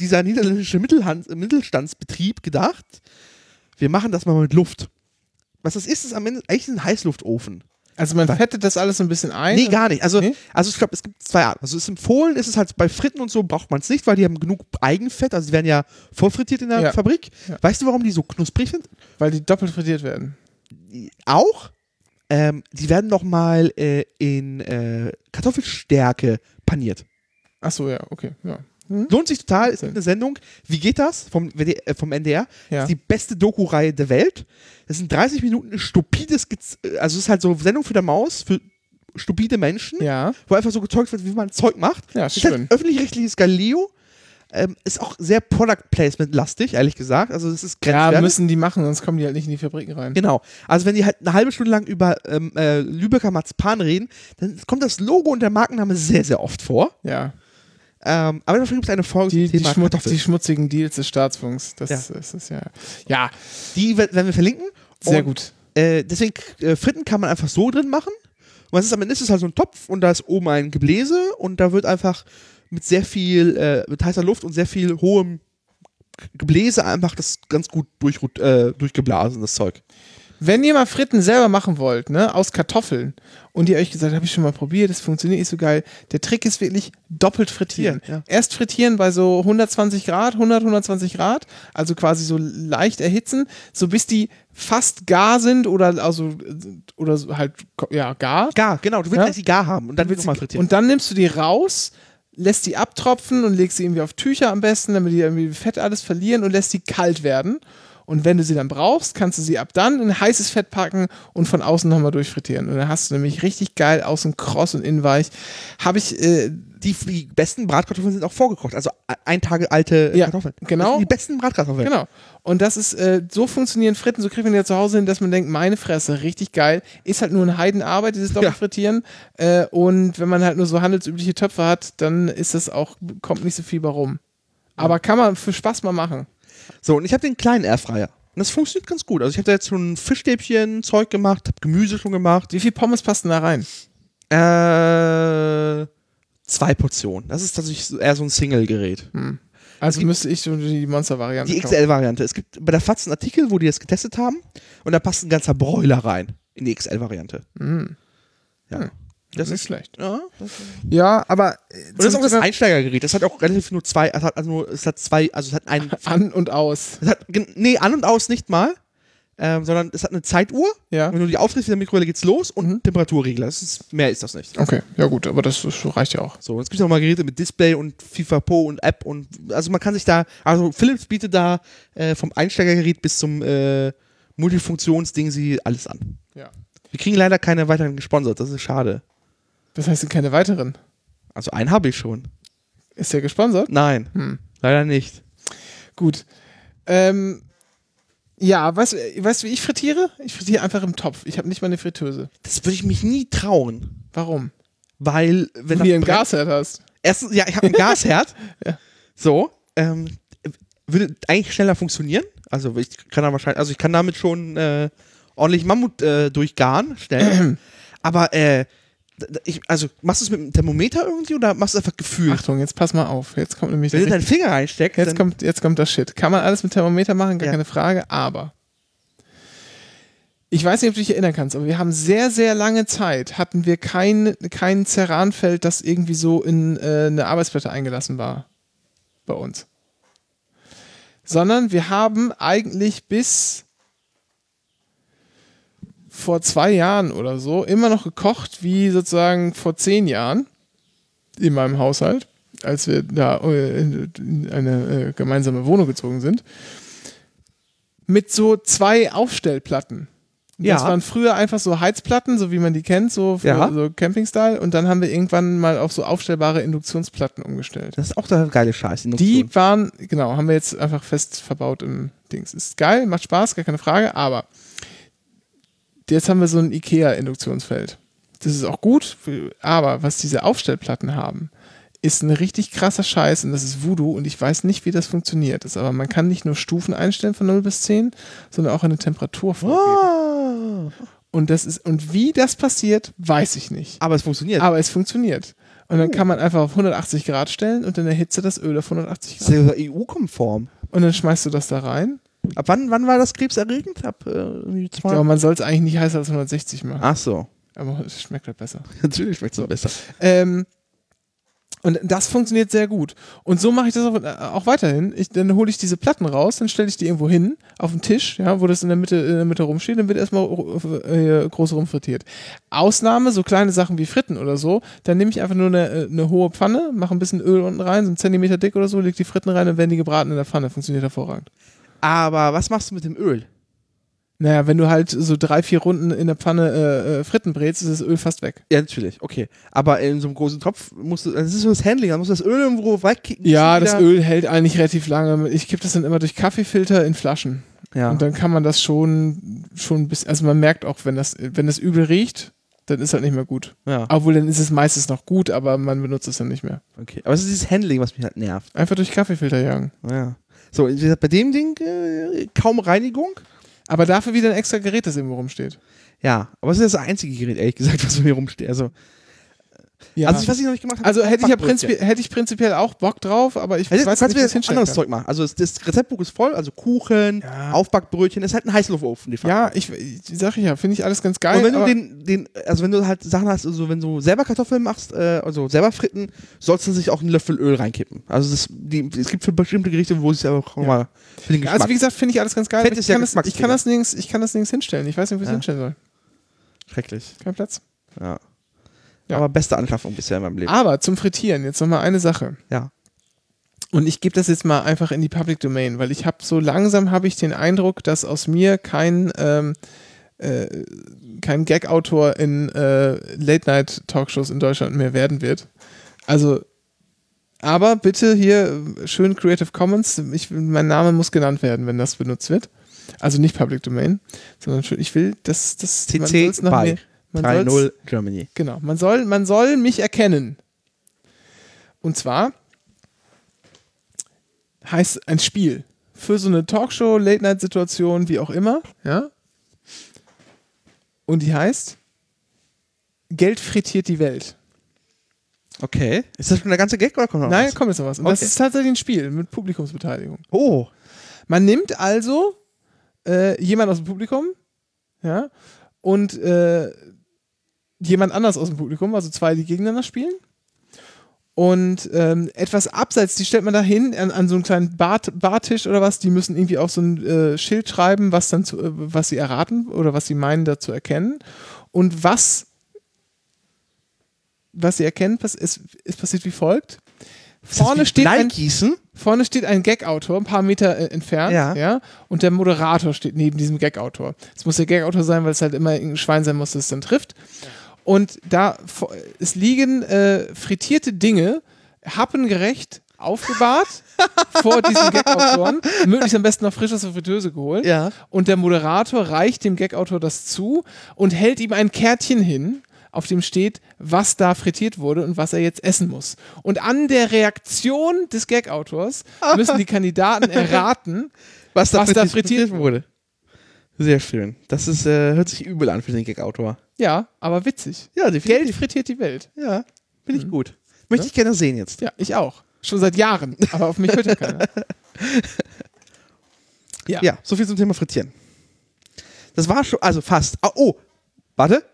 dieser niederländische Mittelhand, Mittelstandsbetrieb gedacht, wir machen das mal mit Luft. Was das ist, ist am Ende eigentlich ein Heißluftofen. Also man fettet das alles so ein bisschen ein. Nee, gar nicht. Also, Nee? also ich glaube, es gibt zwei Arten. Also es ist empfohlen, ist es halt bei Fritten und so braucht man es nicht, weil die haben genug Eigenfett, also die werden ja vorfrittiert in der Ja. Fabrik. Ja. Weißt du, warum die so knusprig sind? Weil die doppelt frittiert werden. Auch, ähm, die werden nochmal äh, in äh, Kartoffelstärke paniert. Ach so, ja, okay. Ja. Hm? Lohnt sich total, es gibt eine Sendung, wie geht das, vom, WD äh, vom NDR. Ja. Ist die beste Doku-Reihe der Welt. Das sind 30 Minuten stupides, Gez- äh, also es ist halt so Sendung für der Maus, für stupide Menschen. Ja, wo einfach so gezeugt wird, wie man Zeug macht. Ja, ist schön. halt öffentlich-rechtliches Galileo. Ähm, ist auch sehr Product Placement lastig, ehrlich gesagt. Also das ist ja, grenzwertig. müssen die machen, sonst kommen die halt nicht in die Fabriken rein. Genau. Also wenn die halt eine halbe Stunde lang über ähm, äh, Lübecker Marzipan reden, dann kommt das Logo und der Markenname sehr, sehr oft vor. Ja, Ähm, aber dafür gibt es eine Folge die, zum die, Thema Schmutz, Kartoffel. die schmutzigen Deals des Staatsfunks. Das, Ja. ist ja. Ja, Die we- werden wir verlinken. sehr Und, gut. Äh, deswegen, äh, Fritten kann man einfach so drin machen. Und was ist am Ende? Ist es halt so ein Topf und da ist oben ein Gebläse und da wird einfach mit sehr viel, äh, mit heißer Luft und sehr viel hohem Gebläse einfach das ganz gut durch, äh, durchgeblasen, das Zeug. Wenn ihr mal Fritten selber machen wollt, ne, aus Kartoffeln, und ihr euch gesagt habe ich schon mal probiert, das funktioniert nicht so geil, der Trick ist wirklich doppelt frittieren. Ja. Erst frittieren bei so 120 Grad, 100, 120 Grad, also quasi so leicht erhitzen, so bis die fast gar sind oder also oder halt ja gar. Gar, genau. Du willst Ja? eigentlich die gar haben und dann willst du mal frittieren. Und dann nimmst du die raus, lässt die abtropfen und legst sie irgendwie auf Tücher am besten, damit die irgendwie Fett alles verlieren und lässt die kalt werden. Und wenn du sie dann brauchst, kannst du sie ab dann in heißes Fett packen und von außen nochmal durchfrittieren. Und dann hast du nämlich richtig geil außen kross und innen weich. Habe ich, äh, die, die besten Bratkartoffeln sind auch vorgekocht. Also ein Tage alte Ja, Kartoffeln. genau. Die besten Bratkartoffeln. genau. Und das ist, äh, so funktionieren Fritten, so kriegt man ja zu Hause hin, dass man denkt, meine Fresse, richtig geil. Ist halt nur eine Heidenarbeit, dieses Doppelfrittieren. Äh, und wenn man halt nur so handelsübliche Töpfe hat, dann ist das auch, kommt nicht so viel bei rum. Aber kann man für Spaß mal machen. So, und ich habe den kleinen Airfryer. Und das funktioniert ganz gut. Also ich habe da jetzt schon Fischstäbchen, Zeug gemacht, habe Gemüse schon gemacht. Wie viel Pommes passen da rein? Äh, zwei Portionen. Das ist tatsächlich eher so ein Single-Gerät. Also Die- müsste ich so die Monster-Variante Die. XL-Variante. Es gibt bei der FAZ einen Artikel, wo die das getestet haben und da passt ein ganzer Broiler rein in die XL-Variante. Mhm. Ja. Hm. Das nicht ist schlecht. Ja, das Ja, aber äh, und das ist auch das Einsteigergerät. Das hat auch relativ nur zwei, es hat also nur, es hat zwei, also es hat einen, an und aus. es hat, nee, an und aus nicht mal, ähm, sondern es hat eine Zeituhr. Ja. Wenn du die aufdrehst der Mikrowelle geht's los und Mhm. einen Temperaturregler. Das ist, mehr ist das nicht. Okay, ja gut, aber das ist- reicht ja auch. So, und es gibt auch mal Geräte mit Display und FIFA Pro und App und also man kann sich da, also Philips bietet da äh, vom Einsteigergerät bis zum äh, Multifunktionsding sie alles an. Ja. Wir kriegen leider keine weiteren gesponsert, das ist schade. Das heißt, sind keine weiteren. Also einen habe ich schon. Ist der gesponsert? Nein, Hm. leider nicht. Gut. Ähm, Ja, weißt, du- weißt wie ich frittiere? Ich frittiere einfach im Topf. Ich habe nicht mal eine Fritteuse. Das würde ich mich nie trauen. Warum? Weil, wenn Wenn du hier ein Gasherd hast. Erstens, ja, ich habe einen Gasherd. Ja. So, ähm, würde eigentlich schneller funktionieren. Also ich kann da wahrscheinlich, also ich kann damit schon äh, ordentlich Mammut äh, durchgaren, schnell. Aber äh, ich, also machst du es mit dem Thermometer irgendwie oder machst du es einfach Gefühl? Achtung, jetzt pass mal auf. Jetzt kommt nämlich Wenn du der deinen Finger reinsteckst, Jetzt kommt, jetzt kommt das Shit. Kann man alles mit Thermometer machen, gar Ja. keine Frage, aber ich weiß nicht, ob du dich erinnern kannst, aber wir haben sehr, sehr lange Zeit, hatten wir kein, kein Ceranfeld, das irgendwie so in äh, eine Arbeitsplatte eingelassen war bei uns. Sondern wir haben eigentlich bis vor zwei Jahren oder so immer noch gekocht, wie sozusagen vor zehn Jahren in meinem Haushalt, als wir da äh, in eine äh, gemeinsame Wohnung gezogen sind, mit so zwei Aufstellplatten. Ja. Das waren früher einfach so Heizplatten, so wie man die kennt, so für Ja. so Camping-Style. Und dann haben wir irgendwann mal auf so aufstellbare Induktionsplatten umgestellt. das ist auch der geile Scheiß. Die waren, genau, haben wir jetzt einfach fest verbaut im Dings. Ist geil, macht Spaß, gar keine Frage, aber jetzt haben wir so ein IKEA-Induktionsfeld. Das ist auch gut, aber was diese Aufstellplatten haben, ist ein richtig krasser Scheiß und das ist Voodoo und ich weiß nicht, wie das funktioniert. Das, aber man kann nicht nur Stufen einstellen von 0 bis 10, sondern auch eine Temperatur vorgeben. Ah, Und, das ist, und wie das passiert, weiß ich nicht. aber es funktioniert. Aber es funktioniert. Und dann kann man einfach auf 180 Grad stellen und dann erhitzt das Öl auf 180 das Grad. ist ja EU-konform. Und dann schmeißt du das da rein. Ab wann, wann war das krebserregend? Ab äh? Aber man soll es eigentlich nicht heißer als 160 machen. Ach so. Aber es schmeckt halt besser. Natürlich schmeckt es so besser. Ähm, und das funktioniert sehr gut. Und so mache ich das auch, äh, auch weiterhin. Ich, dann hole ich diese Platten raus, dann stelle ich die irgendwo hin, auf den Tisch, ja, wo das in der Mitte, in der Mitte rumsteht, dann wird erstmal äh, groß rumfrittiert. Ausnahme, so kleine Sachen wie Fritten oder so, dann nehme ich einfach nur eine, äh, eine hohe Pfanne, mache ein bisschen Öl unten rein, so einen Zentimeter dick oder so, leg die Fritten rein und werden die gebraten in der Pfanne. Funktioniert hervorragend. Aber was machst du mit dem Öl? Naja, wenn du halt so drei, vier Runden in der Pfanne äh, äh, Fritten brätst, ist das Öl fast weg. Ja, natürlich, okay. Aber in so einem großen Topf musst du, das ist so das Handling, da musst du das Öl irgendwo wegkicken. Ja, das Öl hält eigentlich relativ lange. Ich kippe das dann immer durch Kaffeefilter in Flaschen. Ja. Und dann kann man das schon, schon ein bisschen, also man merkt auch, wenn das, wenn das übel riecht, dann ist halt nicht mehr gut. ja, Obwohl, dann ist es meistens noch gut, aber man benutzt es dann nicht mehr. okay. Aber es ist dieses Handling, was mich halt nervt. Einfach durch Kaffeefilter jagen. Ja. So, bei dem Ding äh, kaum Reinigung. Aber dafür wieder ein extra Gerät, das irgendwo rumsteht. Ja, aber es ist das einzige Gerät, ehrlich gesagt, was so hier rumsteht. Also, Ja. also was ich noch nicht gemacht habe. Also hätte ich ja prinzipiell, hätte ich prinzipiell auch Bock drauf, aber ich Also, weiß kannst nicht, hinstellen anderes kann. Zeug machen. Also das, das Rezeptbuch ist voll, also Kuchen, Ja. Aufbackbrötchen, ist halt ein Heißluftofen. de facto. Ja, ich, ich sag ich ja, finde ich alles ganz geil. Und wenn du den, den, also wenn du halt Sachen hast, also wenn du selber Kartoffeln machst, äh, also selber fritten, sollst du sich auch einen Löffel Öl reinkippen. Also das, die, es gibt für bestimmte Gerichte, wo es ja auch Ja. mal für den Geschmack. also wie gesagt, finde ich alles ganz geil. Ich, kann das, ich, kann das nirgends, ich kann das nirgends hinstellen. Ich weiß nicht, wo ich es hinstellen soll. Schrecklich. Kein Platz. Ja. Ja. Aber beste Anschaffung bisher in meinem Leben. Aber zum Frittieren, jetzt nochmal eine Sache. Ja. Und ich gebe das jetzt mal einfach in die Public Domain, weil ich habe so langsam habe ich den Eindruck, dass aus mir kein, ähm, äh, kein Gag-Autor in äh, Late-Night-Talkshows in Deutschland mehr werden wird. Also, aber bitte hier äh, schön Creative Commons. Ich, mein Name muss genannt werden, wenn das benutzt wird. Also nicht Public Domain, sondern schön, ich will, dass das CC noch by mehr- 3-0 Germany. Genau, man soll, man soll mich erkennen. Und zwar heißt ein Spiel für so eine Talkshow, Late-Night-Situation, wie auch immer, ja. Und die heißt Geld frittiert die Welt. Okay. Ist das schon der ganze Gag oder kommt noch Nein, was? kommt jetzt noch was. Und das Okay. ist tatsächlich ein Spiel mit Publikumsbeteiligung. Oh. Man nimmt also äh, jemand aus dem Publikum, ja, und äh, jemand anders aus dem Publikum, also zwei, die gegeneinander spielen. Und ähm, etwas abseits, die stellt man da hin an, an so einen kleinen Bar, Bartisch oder was. Die müssen irgendwie auf so ein äh, Schild schreiben, was dann zu, äh, was sie erraten oder was sie meinen, da zu erkennen. Und was, was sie erkennen, pass ist, ist passiert wie folgt. Vorne wie steht ein? Vorne steht ein Gag-Autor, ein paar Meter äh, entfernt, Ja. ja. und der Moderator steht neben diesem Gag-Autor. Es muss der Gag-Autor sein, weil es halt immer ein Schwein sein muss, das es dann trifft. Und da, es liegen äh, frittierte Dinge, happengerecht aufgebahrt vor diesen Gag-Autoren, möglichst am besten noch frisch aus der Fritteuse geholt. Ja. Und der Moderator reicht dem Gag-Autor das zu und hält ihm ein Kärtchen hin, auf dem steht, was da frittiert wurde und was er jetzt essen muss. Und an der Reaktion des Gag-Autors müssen die Kandidaten erraten, Was da, Was da frittiert, frittiert wurde. Sehr schön. Das ist, äh, hört sich übel an für den Gag-Autor. Ja, aber witzig. Ja, Geld frittiert die Welt. Ja, finde ich gut. Möchte ich gerne sehen jetzt. Ja, ich auch. Schon seit Jahren. Aber auf mich hört ja keiner. Ja. Ja, so viel zum Thema Frittieren. Das war schon, also fast. Ah, Oh, warte.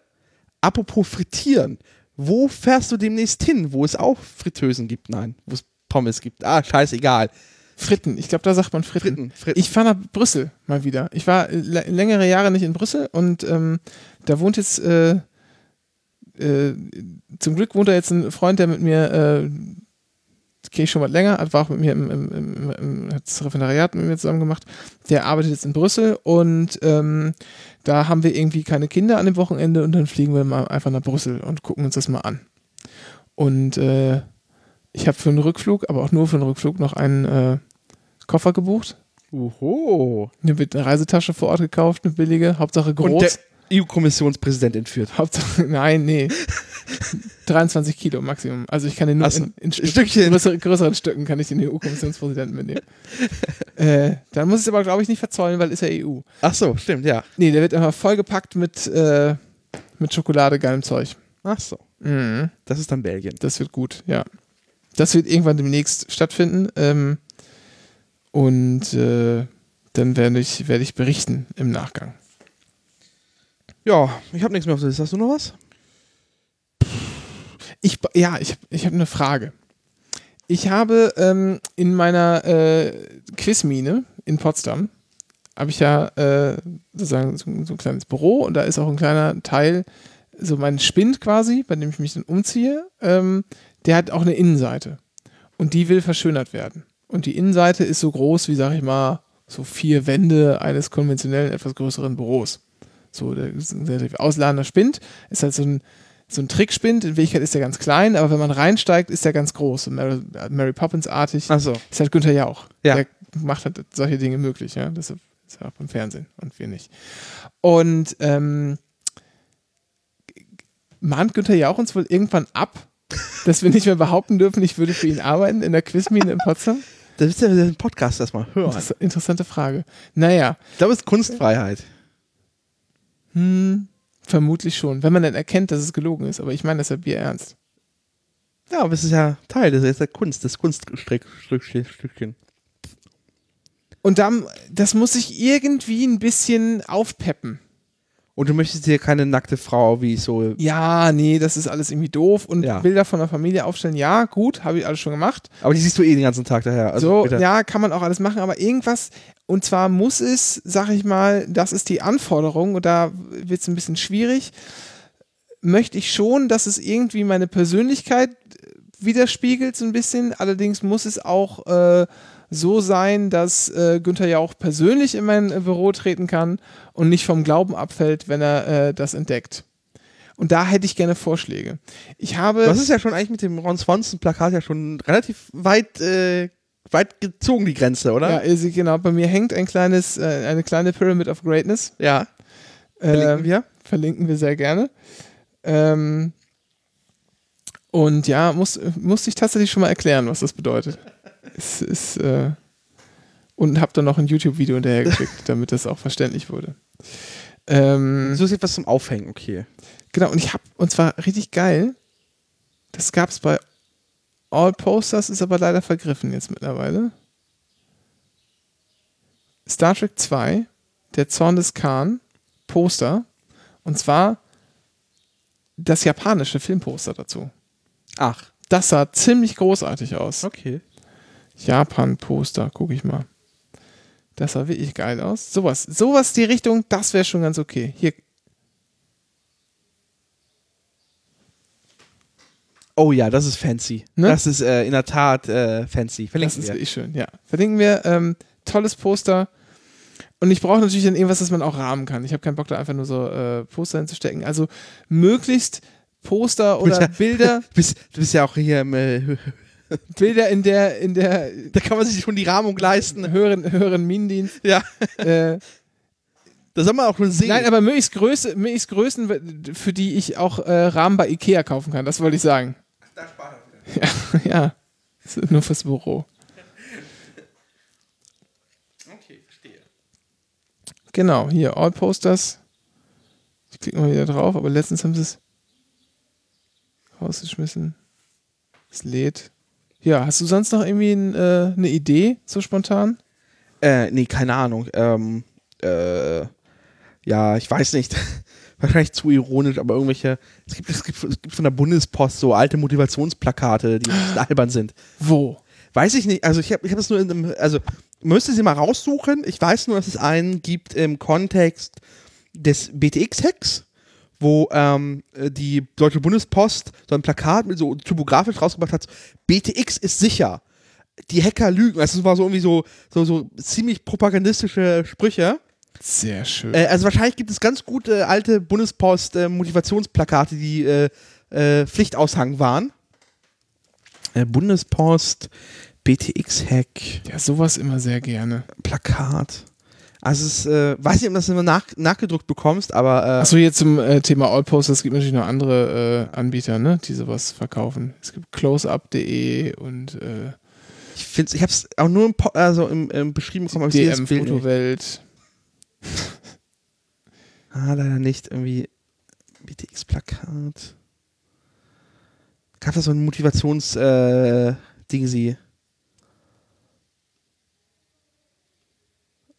Apropos Frittieren. Wo fährst du demnächst hin, wo es auch Fritteusen gibt? Nein, wo es Pommes gibt. Ah, scheißegal. Fritten. Ich glaube, da sagt man Fritten. Fritten, Fritten. Ich fahre nach Brüssel mal wieder. Ich war äh, lä- längere Jahre nicht in Brüssel und ähm, da wohnt jetzt, äh, äh, zum Glück wohnt da jetzt ein Freund, der mit mir, äh, kenne ich schon mal länger, hat- war auch mit mir im, im, im, im hat das Referendariat mit mir zusammen gemacht. Der arbeitet jetzt in Brüssel und ähm, da haben wir irgendwie keine Kinder an dem Wochenende und dann fliegen wir mal einfach nach Brüssel und gucken uns das mal an. Und äh, ich habe für einen Rückflug, aber auch nur für einen Rückflug, noch einen äh, Koffer gebucht. Oho. Mir wird eine Reisetasche vor Ort gekauft, eine billige, Hauptsache groß. Und der EU-Kommissionspräsident entführt. Hauptsache, nein, nee. 23 Kilo Maximum. Also ich kann den nur Ach so, in, in Stück, Stückchen. größere, größeren Stücken kann ich den EU-Kommissionspräsidenten mitnehmen. äh, dann muss ich es aber, glaube ich, nicht verzollen, weil ist ja EU. Ach so, stimmt, ja. Nee, der wird einfach vollgepackt mit, äh, mit Schokolade, geilem Zeug. Ach so. Mhm. Das ist dann Belgien. Das wird gut, ja. Das wird irgendwann demnächst stattfinden. Ähm, und äh, dann werde ich, werde ich berichten im Nachgang. Ja, ich habe nichts mehr auf der Liste. Hast du noch was? Ich, ja, ich, ich habe eine Frage. Ich habe ähm, in meiner äh, Quizmine in Potsdam, habe ich ja äh, sozusagen so, so ein kleines Büro und da ist auch ein kleiner Teil, so mein Spind quasi, bei dem ich mich dann umziehe, ähm, der hat auch eine Innenseite. Und die will verschönert werden. Und die Innenseite ist so groß wie, sag ich mal, so vier Wände eines konventionellen, etwas größeren Büros. So, der ein relativ ausladender Spind. Ist halt so ein, so ein Trickspind. In Wirklichkeit ist der ganz klein, aber wenn man reinsteigt, ist der ganz groß. Mary, Mary Poppins-artig. So. Ist halt Günther Jauch. Ja. Der macht halt solche Dinge möglich, ja. Das ist ja auch beim Fernsehen und wir nicht. Und ähm, mahnt Günther Jauch uns wohl irgendwann ab, dass wir nicht mehr behaupten dürfen, ich würde für ihn arbeiten in der Quizmine in Potsdam? Das ist ja den Podcast erstmal hören. Das ist eine interessante Frage. Naja, Ich glaube, es ist Kunstfreiheit. Hm, vermutlich schon, wenn man dann erkennt, dass es gelogen ist. Aber ich meine das ja Bier ernst. Ja, aber es ist ja Teil das ist der Kunst, des Kunststückchen. Und dann, das muss ich irgendwie ein bisschen aufpeppen. Und du möchtest dir keine nackte Frau wie so. Ja, nee, das ist alles irgendwie doof. Und Ja. Bilder von der Familie aufstellen, ja, gut, habe ich alles schon gemacht. Aber die siehst du eh den ganzen Tag daher. Also so, bitte. ja, kann man auch alles machen, aber irgendwas, und zwar muss es, sag ich mal, das ist die Anforderung, und da wird es ein bisschen schwierig, möchte ich schon, dass es irgendwie meine Persönlichkeit widerspiegelt, so ein bisschen. Allerdings muss es auch äh, so sein, dass äh, Günther ja auch persönlich in mein äh, Büro treten kann und nicht vom Glauben abfällt, wenn er äh, das entdeckt. Und da hätte ich gerne Vorschläge. Ich habe. Das ist ja schon eigentlich mit dem Ron Swanson-Plakat ja schon relativ weit, äh, weit gezogen, die Grenze, oder? ja, genau, bei mir hängt ein kleines, äh, eine kleine Pyramid of Greatness. Ja. Verlinken Äh, wir. Verlinken wir sehr gerne. Ähm, und ja, muss, musste ich tatsächlich schon mal erklären, was das bedeutet. Es ist, äh, und habe dann noch ein YouTube-Video hinterhergeschickt, damit das auch verständlich wurde. Ähm, So ist etwas zum Aufhängen, okay. genau, und ich habe, und zwar richtig geil, das gab es bei All Posters, ist aber leider vergriffen jetzt mittlerweile. Star Trek 2, der Zorn des Khan, Poster. Und zwar das japanische Filmposter dazu. Ach, Das sah ziemlich großartig aus. okay. Japan-Poster, gucke ich mal. Das sah wirklich geil aus. Sowas, sowas die Richtung, das wäre schon ganz okay. Hier, Oh ja, das ist fancy. Ne? Das ist äh, in der Tat äh, fancy. das Verlinken ist wir. wirklich schön, ja. Verlinken wir, ähm, tolles Poster. Und ich brauche natürlich dann irgendwas, das man auch rahmen kann. Ich habe keinen Bock, da einfach nur so äh, Poster hinzustecken. Also möglichst Poster oder. Bilder. Du bist, du bist ja auch hier im, äh, Bilder in der, in der Da kann man sich schon die Rahmung leisten. höheren, höheren Minendienst. Ja, Äh, da soll man auch schon sehen. nein, aber möglichst, Größe, möglichst Größen, für die ich auch äh, Rahmen bei Ikea kaufen kann. Das wollte ich sagen. Ja, ja. Das ist nur fürs Büro. Okay, verstehe. Genau, hier, All Posters. Ich klicke mal wieder drauf, aber letztens haben sie es rausgeschmissen. Es lädt. Ja, hast du sonst noch irgendwie ein, äh, eine Idee, so spontan? Äh, nee, keine Ahnung. Ähm, äh, ja, ich weiß nicht. Wahrscheinlich zu ironisch, aber irgendwelche. Es gibt, es, gibt, es gibt von der Bundespost so alte Motivationsplakate, die albern sind. Wo? Weiß ich nicht. Also, ich habe ich hab das nur in einem. Also, müsste sie mal raussuchen. Ich weiß nur, dass es einen gibt im Kontext des BTX-Hacks, wo ähm, die Deutsche Bundespost so ein Plakat mit so typografisch rausgebracht hat: BTX ist sicher. Die Hacker lügen. Also, es war so irgendwie so, so, so ziemlich propagandistische Sprüche. Sehr schön. Äh, also wahrscheinlich gibt es ganz gute alte Bundespost-Motivationsplakate, die äh, äh, Pflichtaushang waren. Äh, Bundespost, BTX-Hack, ja, sowas immer sehr gerne. Plakat. Also es äh, weiß nicht, ob du das immer nach, nachgedruckt bekommst, aber äh, Achso, jetzt zum äh, Thema All Posters. Es gibt natürlich noch andere äh, Anbieter, ne, die sowas verkaufen. Es gibt closeup.de und äh, ich finde ich habe es auch nur im, Po- also im, im beschrieben bekommen, aber ich sehe das DM Bild nicht. Fotowelt. Ah, leider nicht. Irgendwie BTX-Plakat. Gab da so ein Motivations-Ding sie.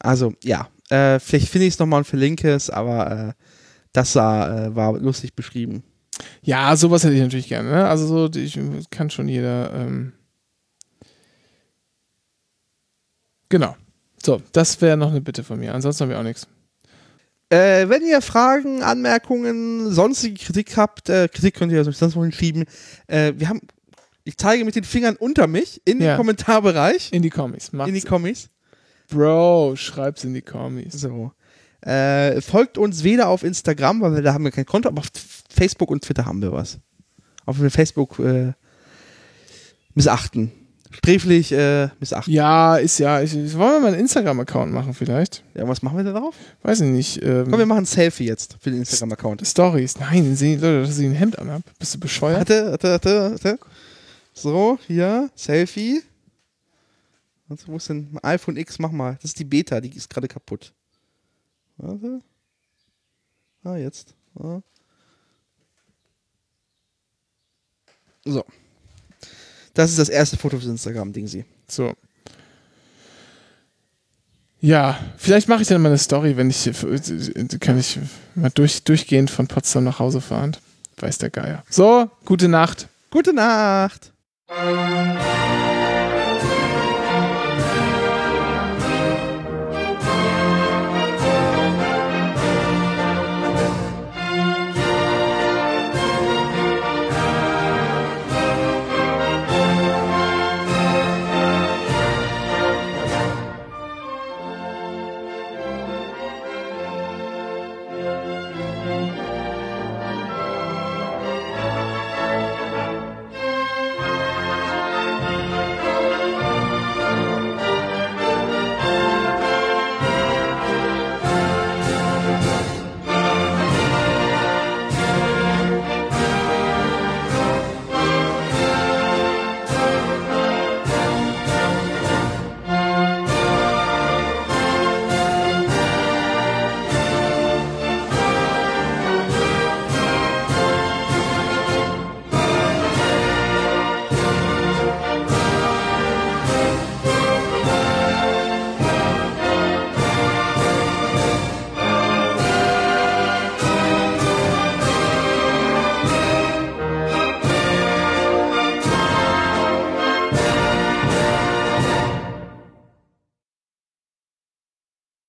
Also, ja. Äh, vielleicht finde ich es nochmal und verlinke es, aber äh, das sah, äh, war lustig beschrieben. Ja, sowas hätte ich natürlich gerne. Ne? Also so, ich kann schon jeder. Ähm genau. So, das wäre noch eine Bitte von mir. Ansonsten haben wir auch nichts. Äh, wenn ihr Fragen, Anmerkungen, sonstige Kritik habt, äh, Kritik könnt ihr sonst wohin schieben. Äh, wir haben, ich zeige mit den Fingern unter mich in Ja. den Kommentarbereich, In die Kommis. Macht's. in die Kommis. Bro, schreib's in die Kommis. So. Äh, folgt uns weder auf Instagram, weil wir, da haben wir kein Konto, aber auf Facebook und Twitter haben wir was. Auf Facebook äh, missachten. Sträflich äh, missachten. Ja, ist ja. Ich, wollen wir mal einen Instagram-Account machen vielleicht? Ja, was machen wir da drauf? Weiß ich nicht. Ähm, Komm, wir machen ein Selfie jetzt für den Instagram-Account. Stories. Nein, sehen die Leute, dass ich ein Hemd anhab. Bist du bescheuert? Warte, warte, warte. So, hier, Selfie. Warte, wo ist denn iPhone X? Mach mal. Das ist die Beta, die ist gerade kaputt. Warte. Ah, jetzt. Ah. So. Das ist das erste Foto fürs Instagram-Ding, sie. So. Ja, vielleicht mache ich dann mal eine Story, wenn ich kann ich mal durch, durchgehend von Potsdam nach Hause fahren. Weiß der Geier. So, gute Nacht. Gute Nacht.